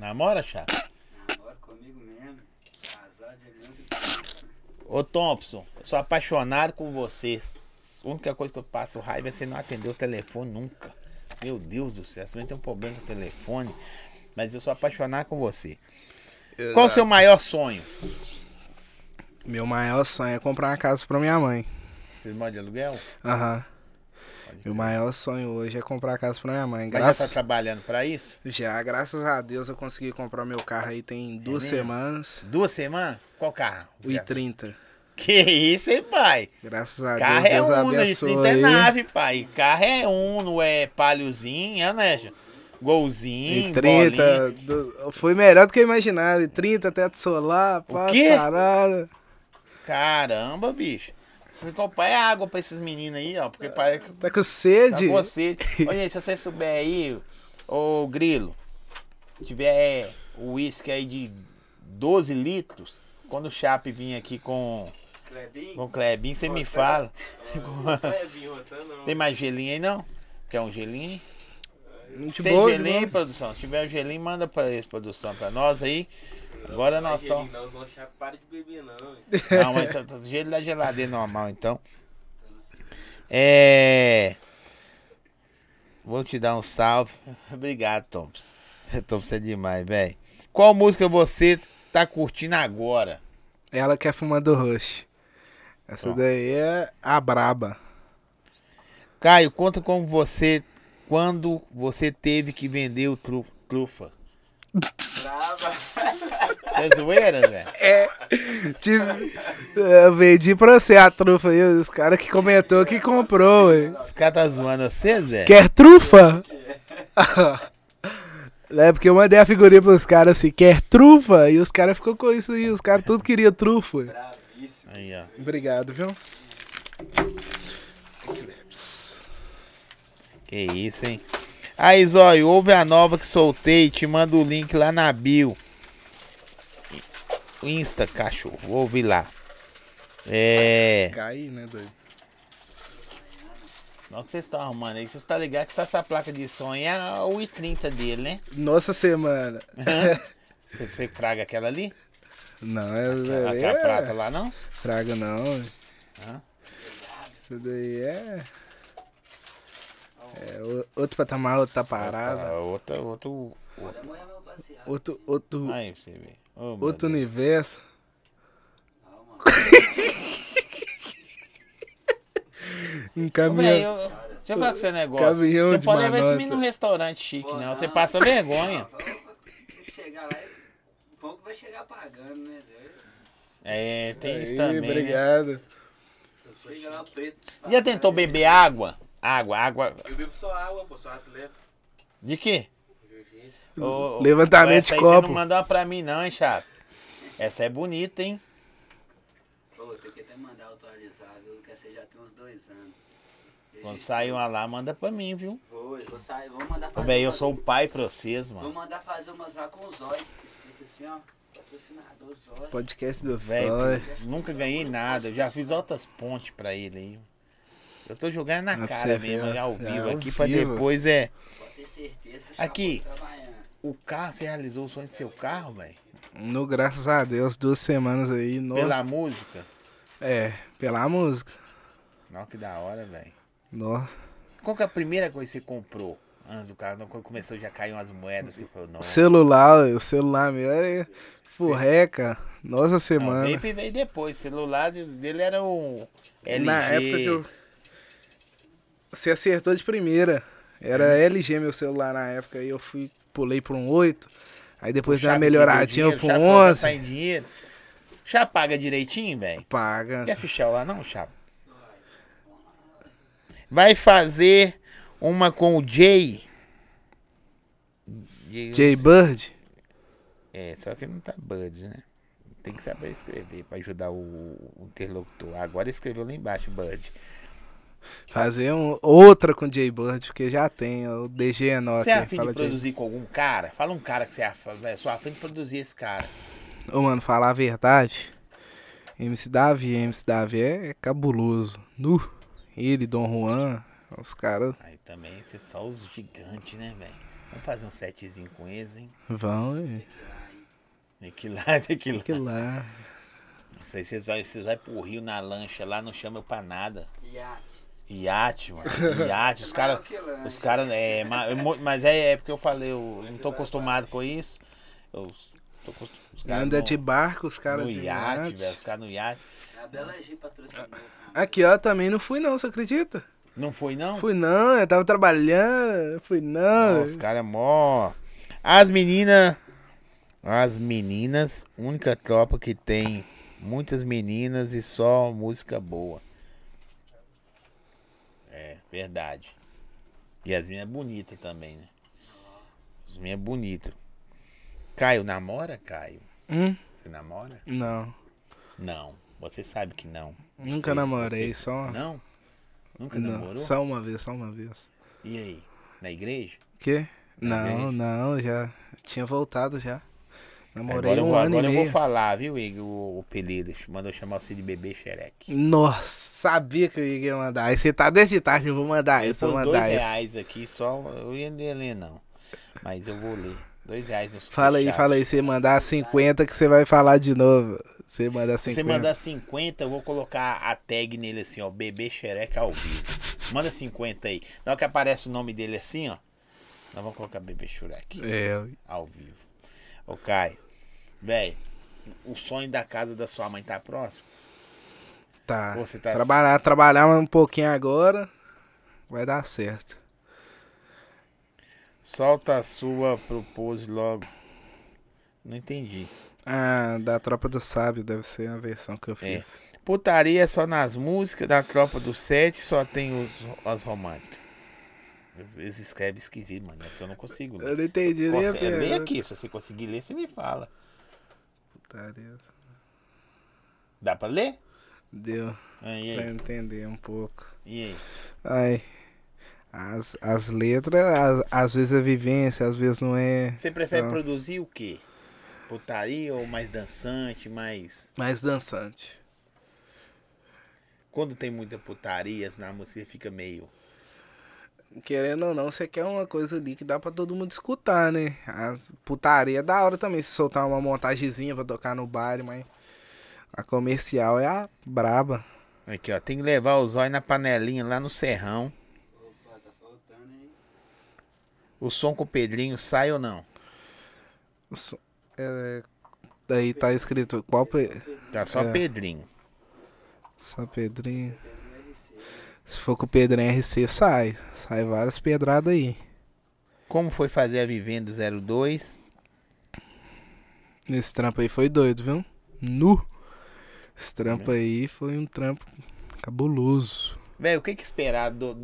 Namora, Chape? Namora comigo mesmo. Casado de aliança e Ô, Thompson, eu sou apaixonado com você. A única coisa que eu passo raiva é você não atender o telefone nunca. Meu Deus do céu, você tem um problema com o telefone. Mas eu sou apaixonado com você. Qual o seu maior sonho? Meu maior sonho é comprar uma casa pra minha mãe. Vocês moram de aluguel? Aham. Meu maior sonho hoje é comprar uma casa pra minha mãe. Mas já tá Graças... trabalhando pra isso? Já, graças a Deus eu consegui comprar meu carro aí tem duas mesmo? semanas. Duas semanas? Qual carro? O i30. Que isso, hein, pai? Graças a Carro Deus, é Deus Uno, abençoe. 39, pai. Carro é Uno, é paliozinho, é, né? Golzinho, E bolinha. 30, do- foi melhor do que eu imaginava. E 30, teto solar, pá, quê? caralho. Caramba, bicho. Você comprar é água pra esses meninos aí, ó. Porque parece que Tá com tá sede? com você. Olha aí, se você souber aí, ô Grilo, tiver o uísque aí de 12 litros, quando o Chape vir aqui com, Clebinho? com o Klebin, você me Ô, fala. Tá. Tem mais gelinho aí, não? Quer um gelinho? Muito Tem boa, gelinho produção? Se tiver um gelinho, manda pra eles, produção, pra nós aí. Agora nós estamos... Não, não, chapa, para de beber não. hein. Não, mas tá, tá do jeito da geladeira normal, então. É. Vou te dar um salve. Obrigado, Thompson. Thompson é demais, velho. Qual música você tá curtindo agora? Ela que é fumando Rush. Essa Pronto. daí é a braba. Caio, conta como você. Quando você teve que vender o tru, trufa. Brava. É zoeira, Zé? É. Tive, eu vendi pra você a trufa aí. Os caras que comentou que comprou, ué. Os caras tá zoando você, Zé? Quer trufa? É porque eu mandei a figurinha pros caras assim, quer trufa? E os caras ficou com isso aí, os caras tudo queriam trufa. Bravíssimo. Aí, ó. Obrigado, viu? Que isso, hein? Aí, Zóio, ouve a nova que soltei. Te mando o link lá na bio. Insta, cachorro. Ouve lá. É. Caí, né, doido? O que vocês estão arrumando aí. Vocês estão ligados que essa placa de som é o i30 dele, né? Nossa semana. Você, você praga aquela ali? Não, é, Aquela, é, aquela prata lá, não? Praga não. Hã? Isso daí é. É outro patamar, outra parada. Ah, outra, outro. Passear. Outro, outro, Aí você vê. Ô, meu outro Deus. universo. Não, mano. Um Ô, caminhão. véi, eu- deixa eu falar com você um negócio. Caminhão você de pode levar esse menino num restaurante chique, Pô, não. Você não. passa vergonha. Tem que chegar lá e. O pão que vai chegar pagando, né? É, tem isso Aí, também. Né? obrigado. Chega lá preto. Já tentou beber água? Água, água. Eu bebo só água, pô, sou atleta. De quê? Ô, Levantamento de copo. Você não mandou uma pra mim, não, hein, chato? Essa é bonita, hein? Pô, tem que até mandar atualizar, viu? Que essa já tem uns dois anos. Deixa Quando eu- sair uma lá, manda pra mim, viu? Vou, eu vou sair, vou mandar fazer. Véi, eu sou um pai pra vocês, Vou mano. mandar fazer umas lá com os olhos, escrito assim, ó. Patrocinador Zóio. Podcast do Velho, nunca ganhei nada. Eu já fiz altas pontes pra ele aí. Eu tô jogando na Não, pra cara você mesmo, ver, ao ó. vivo É, ao aqui, pra vivo. depois é. Pode ter certeza que o Aqui. Chapão tá. O carro, você realizou o sonho do seu carro, velho? No graças a Deus, duas semanas aí. No... Pela música? É, pela música. Não, que da hora, velho. No... Qual que é a primeira coisa que você comprou? Antes do carro, quando começou já caiu umas moedas, você falou, não. Celular, o celular meu era furreca. Nossa Não, semana. o vape veio depois. O celular dele era um LG. Na época que eu. Você acertou de primeira. Era LG meu celular na época. Aí eu fui, pulei pra um 8. Aí depois deu uma melhoradinha dinheiro, pro já 11. Tá dinheiro. Já paga direitinho, velho? Paga. Quer fichar lá não, Chapa? Vai fazer uma com o Jay. J Bird? É, só que não tá Bud, né? Tem que saber escrever pra ajudar o, interlocutor. Agora escreveu lá embaixo, Bud. Fazer um, outra com J Bird, porque já tem o DG Enoch. Você é afim fala de produzir com algum cara? Fala um cara que você é afim, é só afim de produzir esse cara. Ô, mano, falar a verdade. MC Davi, MC Davi é cabuloso. Nu. Ele, Dom Juan, os caras Aí também, você só os gigantes, né, velho? Vamos fazer um setzinho com eles, hein? vão. é, Tem que ir lá, tem que ir lá. Que lá. Isso aí, vocês vão vocês vai pro Rio na lancha lá, não chama eu pra nada. Iate. Iate, mano. Iate, os caras. Lanche. Os caras. É, mo- mas é, é porque eu falei, eu não tô acostumado com isso. Eu tô acos- os caras Anda no- de barco, os caras no de iate, iate. velho. Os caras no iate. A Bela G patrocinou. Aqui, ó, também não fui não, você acredita? Não foi, não? Fui não, eu tava trabalhando, fui não. Ó, os caras mó. As meninas. As meninas, única tropa que tem muitas meninas e só música boa. É, verdade. E as minhas bonitas também, né? As minhas bonitas. Caio, namora, Caio? Hum? Você namora? Não, Não. Você sabe que não. nunca Você- namorei, você- só... Não? Nunca Não, namorou? só uma vez, só uma vez. E aí? Na igreja? Quê? Não, igreja? não, já tinha voltado já. Namorei agora eu um vou, ano agora e eu vou meio. falar, viu, Igor? O, o apelido. Mandou chamar você de bebê xereque. Nossa, sabia que eu ia mandar. Aí você tá desde tarde, eu vou mandar Ele isso, vou dois mandar isso. reais aqui só. Eu ia ler, não. Mas eu vou ler. Dois reais no Fala aí, fala aí, você mandar 50 que você vai falar de novo. Você mandar Se 50. você mandar 50, eu vou colocar a tag nele assim, ó. Bebê xereque ao vivo. Manda 50 aí. Na hora que aparece o nome dele assim, ó. Nós vamos colocar bebê xereque. É, ao vivo. Ô, Caio, velho, o sonho da casa da sua mãe tá próximo? tá. Você tá- Trabalhar, trabalhar um pouquinho agora, vai dar certo. Solta a sua, propose logo. Não entendi. Ah, da Tropa do Sábio deve ser a versão que eu É. fiz. Putaria é só nas músicas da Tropa do Sete, só tem os, as românticas. Eles- escrevem esquisito, mano. É que eu não consigo ler. Eu não entendi nem a Lê pergunta. aqui, se você conseguir ler, você me fala. Putaria. Dá pra ler? Deu Ah, e pra aí? entender um pouco. E aí? Ai. As, as letras, as- às vezes é vivência, às vezes não é. Você prefere Ah. produzir o quê? Putaria ou mais dançante, mais... Mais dançante. Quando tem muita putaria na música, fica meio... Querendo ou não, você quer uma coisa ali que dá pra todo mundo escutar, né? As putaria é da hora também, se soltar uma montagenzinha pra tocar no baile, mas a comercial é a braba. Aqui, ó. Tem que levar o zóio na panelinha lá no serrão. Opa, tá faltando. O som com o Pedrinho sai ou não? É, daí tá escrito qual pe... Tá só É. Pedrinho. Só Pedrinho. Pedro. Se for com o Pedrinho RC, sai. Sai várias pedradas aí. Como foi fazer a Vivenda 02? Esse trampo aí foi doido, viu? Nu! Esse trampo aí foi um trampo cabuloso. Velho, o que, que esperar do-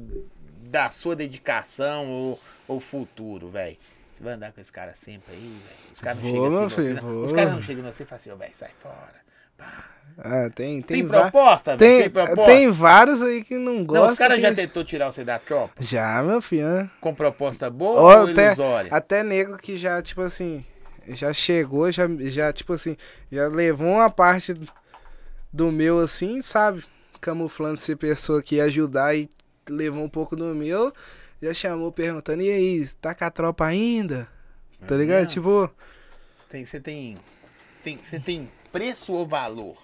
da sua dedicação ou, ou futuro, velho? Você vai andar com esse cara sempre aí, velho? Os caras não chegam assim você, não. Os caras não chegam você e falam assim, ô, velho, sai fora. Pá. Ah, tem, tem, Tem, proposta, velho? tem, Tem, proposta? tem vários aí que não gostam. não, os caras já que- tentou tirar você da tropa? Já, meu filho. né? Com proposta boa Ó, ou até- ilusória? Até nego que já, tipo assim, já chegou, já, já, tipo assim, já levou uma parte do meu, assim, sabe? Camuflando ser pessoa que ia ajudar e levou um pouco do meu. Já chamou perguntando, e aí, tá com a tropa ainda? Tá É ligado? mesmo? Tipo, Tem, você tem, tem, você tem preço ou valor?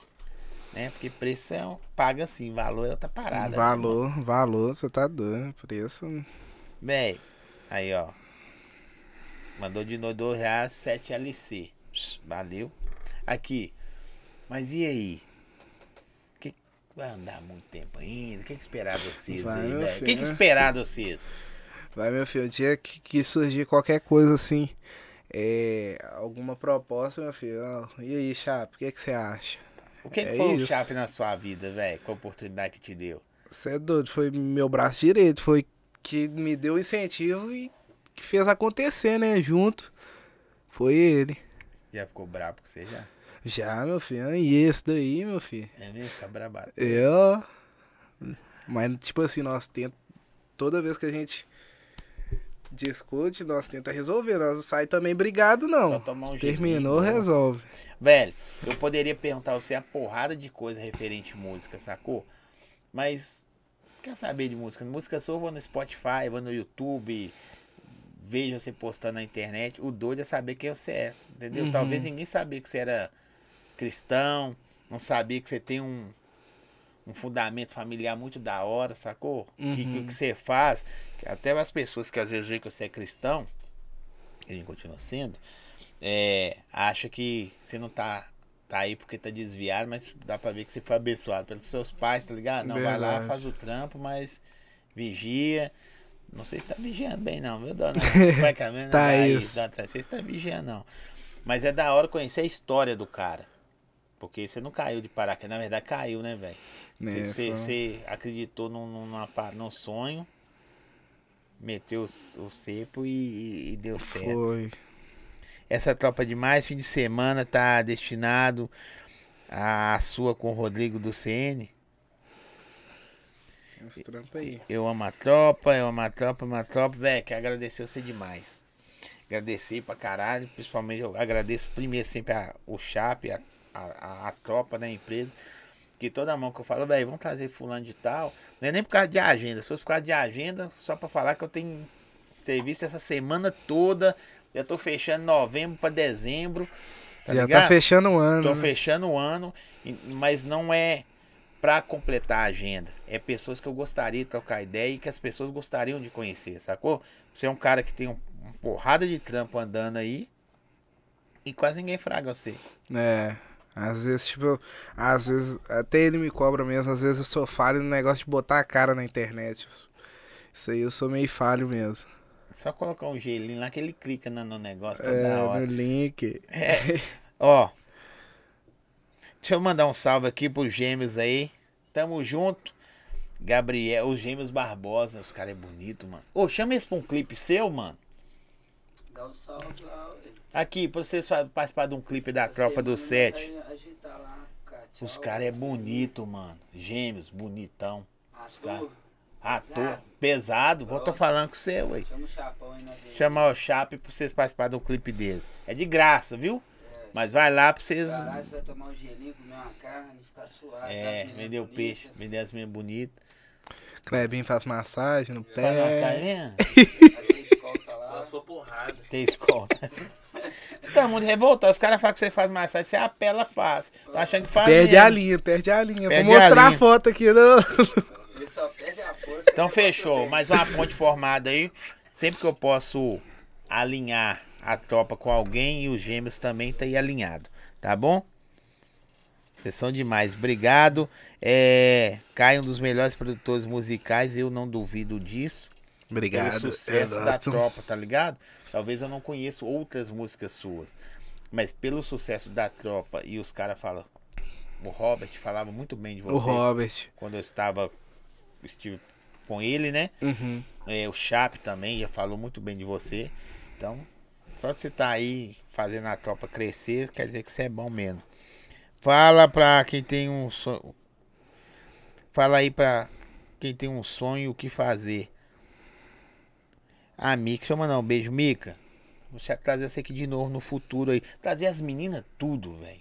Né? Porque preço é um, paga assim, valor é outra parada. né, valor, valor, você tá doido, preço. Véi, aí ó. Mandou de novo 2 reais, 7 LC. Valeu. Aqui. Mas e aí? Que vai andar muito tempo ainda? O que, que esperar de vocês Vai, aí, velho? O que, filho, que né? esperar de vocês? Vai, meu filho, o dia que, que surgir qualquer coisa assim, é, alguma proposta, meu filho, ó, e aí, Chape, o que que você acha? O que, que É foi o isso. chape na sua vida, velho? A oportunidade que te deu? Você é doido, foi meu braço direito, foi que me deu incentivo e que fez acontecer, né, junto. Foi ele. Já ficou brabo com você já? Já, meu filho, e esse daí, meu filho, É mesmo? Fica brabado. eu... Mas, tipo assim, nós tentamos, toda vez que a gente discute, nós tenta resolver. Nós não sai também brigado, não. Só tomar um jeito Terminou, boa. resolve. Velho, eu poderia perguntar a você a porrada de coisa referente à música, sacou? Mas quer saber de música? Música só eu vou no Spotify, vou no YouTube, vejo você postando na internet. O doido é saber quem você é, entendeu? Uhum. Talvez ninguém sabia que você era cristão, não sabia que você tem um, um fundamento familiar muito da hora, sacou? Que, que o que você faz, que até as pessoas que às vezes veem que você é cristão, gente continua sendo, é, acha que você não tá, tá aí porque tá desviado, mas dá pra ver que você foi abençoado pelos seus pais, tá ligado? Não, vai lá, Verdade. faz o trampo, mas vigia. Não sei se tá vigiando bem, não, viu, dona? Como é que é? Tá Daí, isso. dona- Não sei se tá vigiando, não. Mas é da hora conhecer a história do cara. Porque você não caiu de paraquedas. Na verdade, caiu, né, velho? Você, É, você acreditou num, numa num sonho, meteu o, o cepo e, e- deu certo. Foi. Essa tropa de mais fim de semana tá destinado à sua com o Rodrigo do CN. Trampos aí. Eu amo a tropa, eu amo a tropa, amo a tropa. Velho, quero agradecer você demais. Agradecer pra caralho. Principalmente eu agradeço primeiro sempre a, o Chap, a, a, a, a tropa da empresa. Que toda mão que eu falo, velho, vamos trazer fulano de tal. Não é nem por causa de agenda. Se fosse por causa de agenda, só pra falar que eu tenho entrevista essa semana toda. Já tô fechando novembro pra dezembro. Tá Já ligado? tá fechando o ano. Tô né? fechando o ano, mas não é pra completar a agenda. É pessoas que eu gostaria de trocar ideia e que as pessoas gostariam de conhecer, sacou? Você é um cara que tem um, uma porrada de trampo andando aí e quase ninguém fraga você. É. Às vezes, tipo, eu- às vezes, até ele me cobra mesmo, às vezes eu sou falho no negócio de botar a cara na internet. Isso aí eu sou meio falho mesmo. Só colocar um gelinho lá que ele clica no, no negócio, tá É, da no hora. link. Ó, deixa eu mandar um salve aqui pros gêmeos aí. Tamo junto. Gabriel, os gêmeos Barbosa, os caras é bonito, mano. Ô, chama eles pra um clipe seu, mano. Dá um salve lá. Aqui, pra vocês participar de um clipe da Tropa do semana Sete. vai lá, cara, tchau, Os caras é bonito, mano. Gêmeos, bonitão. Ator, Ator, Pesado. pesado. Vou tô falando com você, ué. chama o chapão aí na vez. Chamar o Chape pra vocês participarem de um clipe deles. É de graça, viu? Mas vai lá pra vocês. Caralho, você vai tomar um gelinho, comer uma carne, ficar suave. É, vender o peixe, vender as minhas bonitas. Clebinho faz massagem no Faz pé. massagem mesmo? Aí você escolta lá. Só sua porrada. Tem escolta. Você tá muito revoltado. Os caras falam que você faz massagem, você apela fácil. Tá achando que faz Perde mesmo. a linha, perde a linha. Perde Vou mostrar a a, linha. foto aqui no. Ele só perde a força. Então fechou. Mais uma ponte formada aí. Sempre que eu posso alinhar a tropa com alguém e os gêmeos também tá aí alinhado. Tá bom? Vocês são demais. Obrigado. É, Caio, um dos melhores produtores musicais. Eu não duvido disso. Obrigado. Pelo sucesso da tropa, tá ligado? Talvez eu não conheça outras músicas suas. Mas pelo sucesso da tropa e os caras falam. O Robert falava muito bem de você O Robert. quando eu estava estive com ele, né? Uhum. É, o Chap também já falou muito bem de você. Então, só você tá aí fazendo a tropa crescer, quer dizer que você é bom mesmo. Fala pra quem tem um sonho. Fala aí pra quem tem um sonho o que fazer. Ah, Mica, deixa eu mandar um beijo, Mica. Vou trazer você aqui de novo no futuro aí. Trazer as meninas tudo, velho.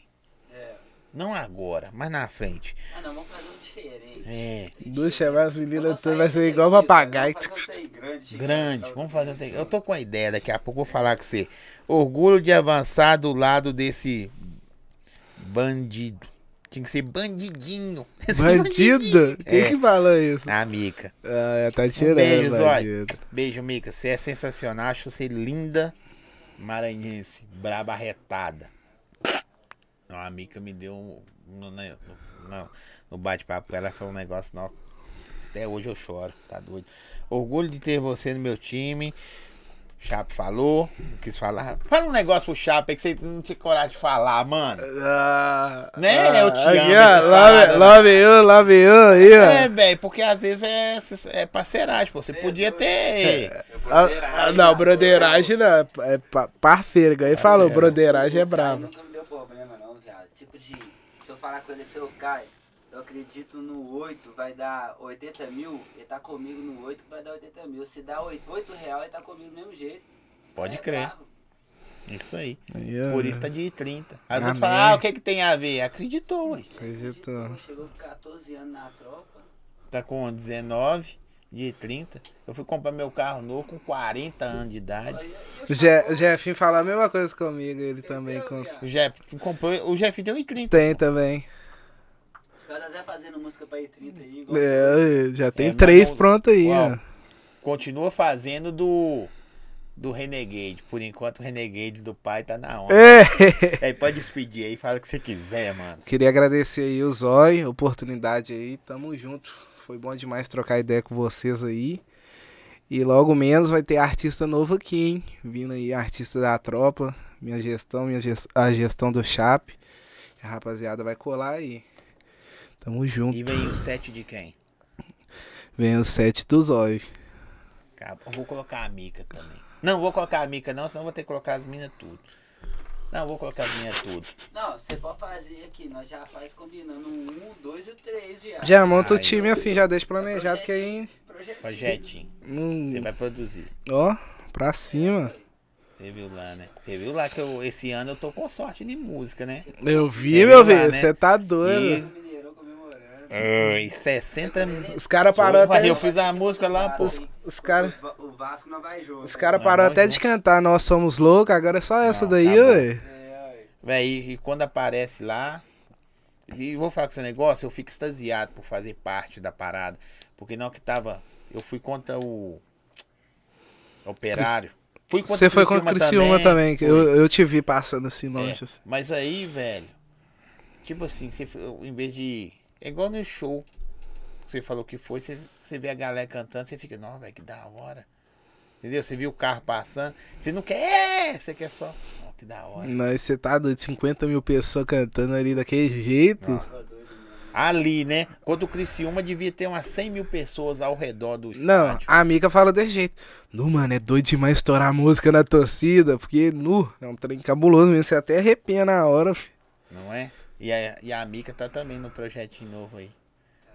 É. Não agora, mas na frente. Ah, não, vamos fazer um diferente. É. Duas chamar as meninas sair vai ser igual papagaio. vamos fazer um grande. Grande, vamos fazer um. Eu tô com a ideia, daqui a pouco eu vou falar com você. Orgulho de avançar do lado desse bandido. Tinha que ser bandidinho. Bandido? Quem É. que falou isso? Ah, Mica. Ah, tá tirando, beijo, Zói. bandido. Beijo, Mica. Você é sensacional. Acho você linda. Maranhense. Braba retada. A Mica me deu um. No, no, no- no bate-papo ela falou um negócio. Não, até hoje eu choro. Tá doido. Orgulho de ter você no meu time. Chape falou. Não quis falar. Fala um negócio pro Chape aí que você não tinha coragem de falar, mano. Ah, Né? Eu te aqui, amo, ó, essas Love, paradas, né? love you, love you, aí, ó. É, velho, porque às vezes é, é parceiragem, pô. Você podia ter. Ah, ah, não, broderagem não, é pa- parceiro, igual ele falou, broderagem é brabo. Nunca me deu problema, não, viado. Tipo de. Se eu falar com ele, seu Caio, Eu acredito no 8, vai dar 80 mil, ele tá comigo no 8 que vai dar 80 mil. Se dá 8, 8 real, ele tá comigo do mesmo jeito. Pode É crer. bravo. Isso aí. Ó, Por isso tá de 30. As Amém. outras falam, ah, o que que tem a ver? Acreditou, ué. Acreditou. Chegou com 14 anos na tropa. Tá com 19, de 30. Eu fui comprar meu carro novo com 40 anos de idade. Eu O Je- o Jefinho fala a mesma coisa comigo, ele também com... O Jeff comprou, o Jeff deu em 30. tem também. Caras até fazendo música pra I30 aí. igual- É, já tem É, três vamos- prontos aí, ó. Continua fazendo do do Renegade. Por enquanto o Renegade do pai tá na onda. É. Aí pode despedir aí, fala o que você quiser, mano. Queria agradecer aí o Zói, oportunidade aí, tamo junto. Foi bom demais trocar ideia com vocês aí. E logo menos vai ter artista novo aqui, hein? Vindo aí, artista da tropa, minha gestão, minha ges- a gestão do Chap. A rapaziada vai colar aí. Tamo junto. E vem o set de quem? Vem o set do Zói. Vou colocar a Mica também. Não, vou colocar a Mica não, senão vou ter que colocar as minas tudo. Não, vou colocar as minhas tudo. Não, você pode fazer aqui, nós já faz combinando um, o 2 e o 3 já. Já monta o time, afim, já deixa planejado que aí. Projetinho. Projetinho. Não... Você vai produzir. Ó, pra cima. Você viu lá, né? Você viu lá que eu, esse ano eu tô com sorte de música, né? Eu vi, meu velho, né? você tá doido. E-. Ai, 60 Os caras pararam até. eu fiz a música lá, pô. Os, Os caras. O Vasco não vai junto. Os caras Não, pararam até de cantar Nós Somos Loucos, agora é só essa Não, daí, tá bom. ué. É. Véi, e quando aparece lá. E vou falar com esse negócio, eu fico extasiado por fazer parte da parada. Porque não que tava. Eu fui contra o. Operário. Fui contra Você foi com o Criciúma também, que fui. eu, eu te vi passando assim É, longe. assim. mas aí, velho. Tipo assim, você, em vez de. É igual no show. Você falou que foi, você, você vê a galera cantando, você fica, não, velho, que da hora. Entendeu? Você viu o carro passando, você não quer, é, você quer só. Ó, que da hora. Mas você tá doido, 50 mil pessoas cantando ali daquele jeito. Mesmo. Ali, né? Quando o Criciúma devia ter umas 100 mil pessoas ao redor do Não, estádio. a amiga fala desse jeito. Nu, mano, é doido demais estourar a música na torcida, porque, nu, é um trem cabuloso mesmo, você até arrepia na hora, fi. Não é? E a, e a Mica tá também no projetinho novo aí.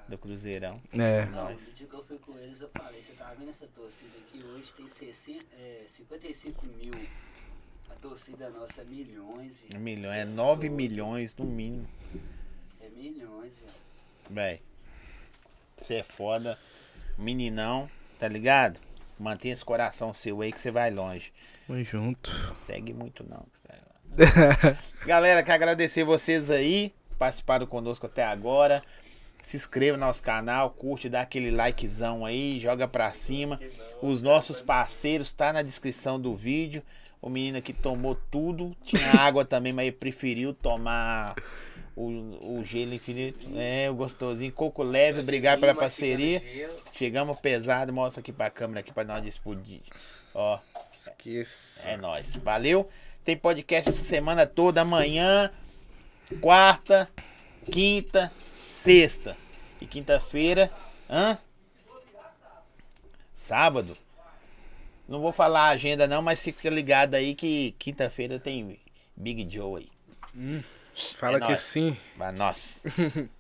Do Cruzeirão. É. Não, Nós. no dia que eu fui com eles, eu falei, você tá vendo essa torcida aqui? Hoje tem 60, é, 55 mil. A torcida nossa é milhões, velho. milhão, é Cê 9 doido. milhões no mínimo. É milhões, velho. Véi. Você é foda. Meninão, tá ligado? Mantenha esse coração seu aí que você vai longe. Tamo junto. Não segue muito não. que você- é Galera, quero agradecer vocês aí. Participaram conosco até agora. Se inscreva no nosso canal, curte, dá aquele likezão aí, joga pra cima. Os nossos parceiros tá na descrição do vídeo. O menino aqui tomou tudo. Tinha água também, mas ele preferiu tomar o, o gelo infinito. É, o gostosinho. Coco leve, obrigado pela parceria. Chegamos pesado, mostra aqui pra câmera aqui pra nós explodir. Ó, Esqueça. é nóis. Valeu. Tem podcast essa semana toda, amanhã, quarta, quinta, sexta. E quinta-feira, hã? Sábado. Não vou falar a agenda não, mas fica ligado aí que quinta-feira tem Big Joe aí. Fala É que nóis. sim. Vai, nós.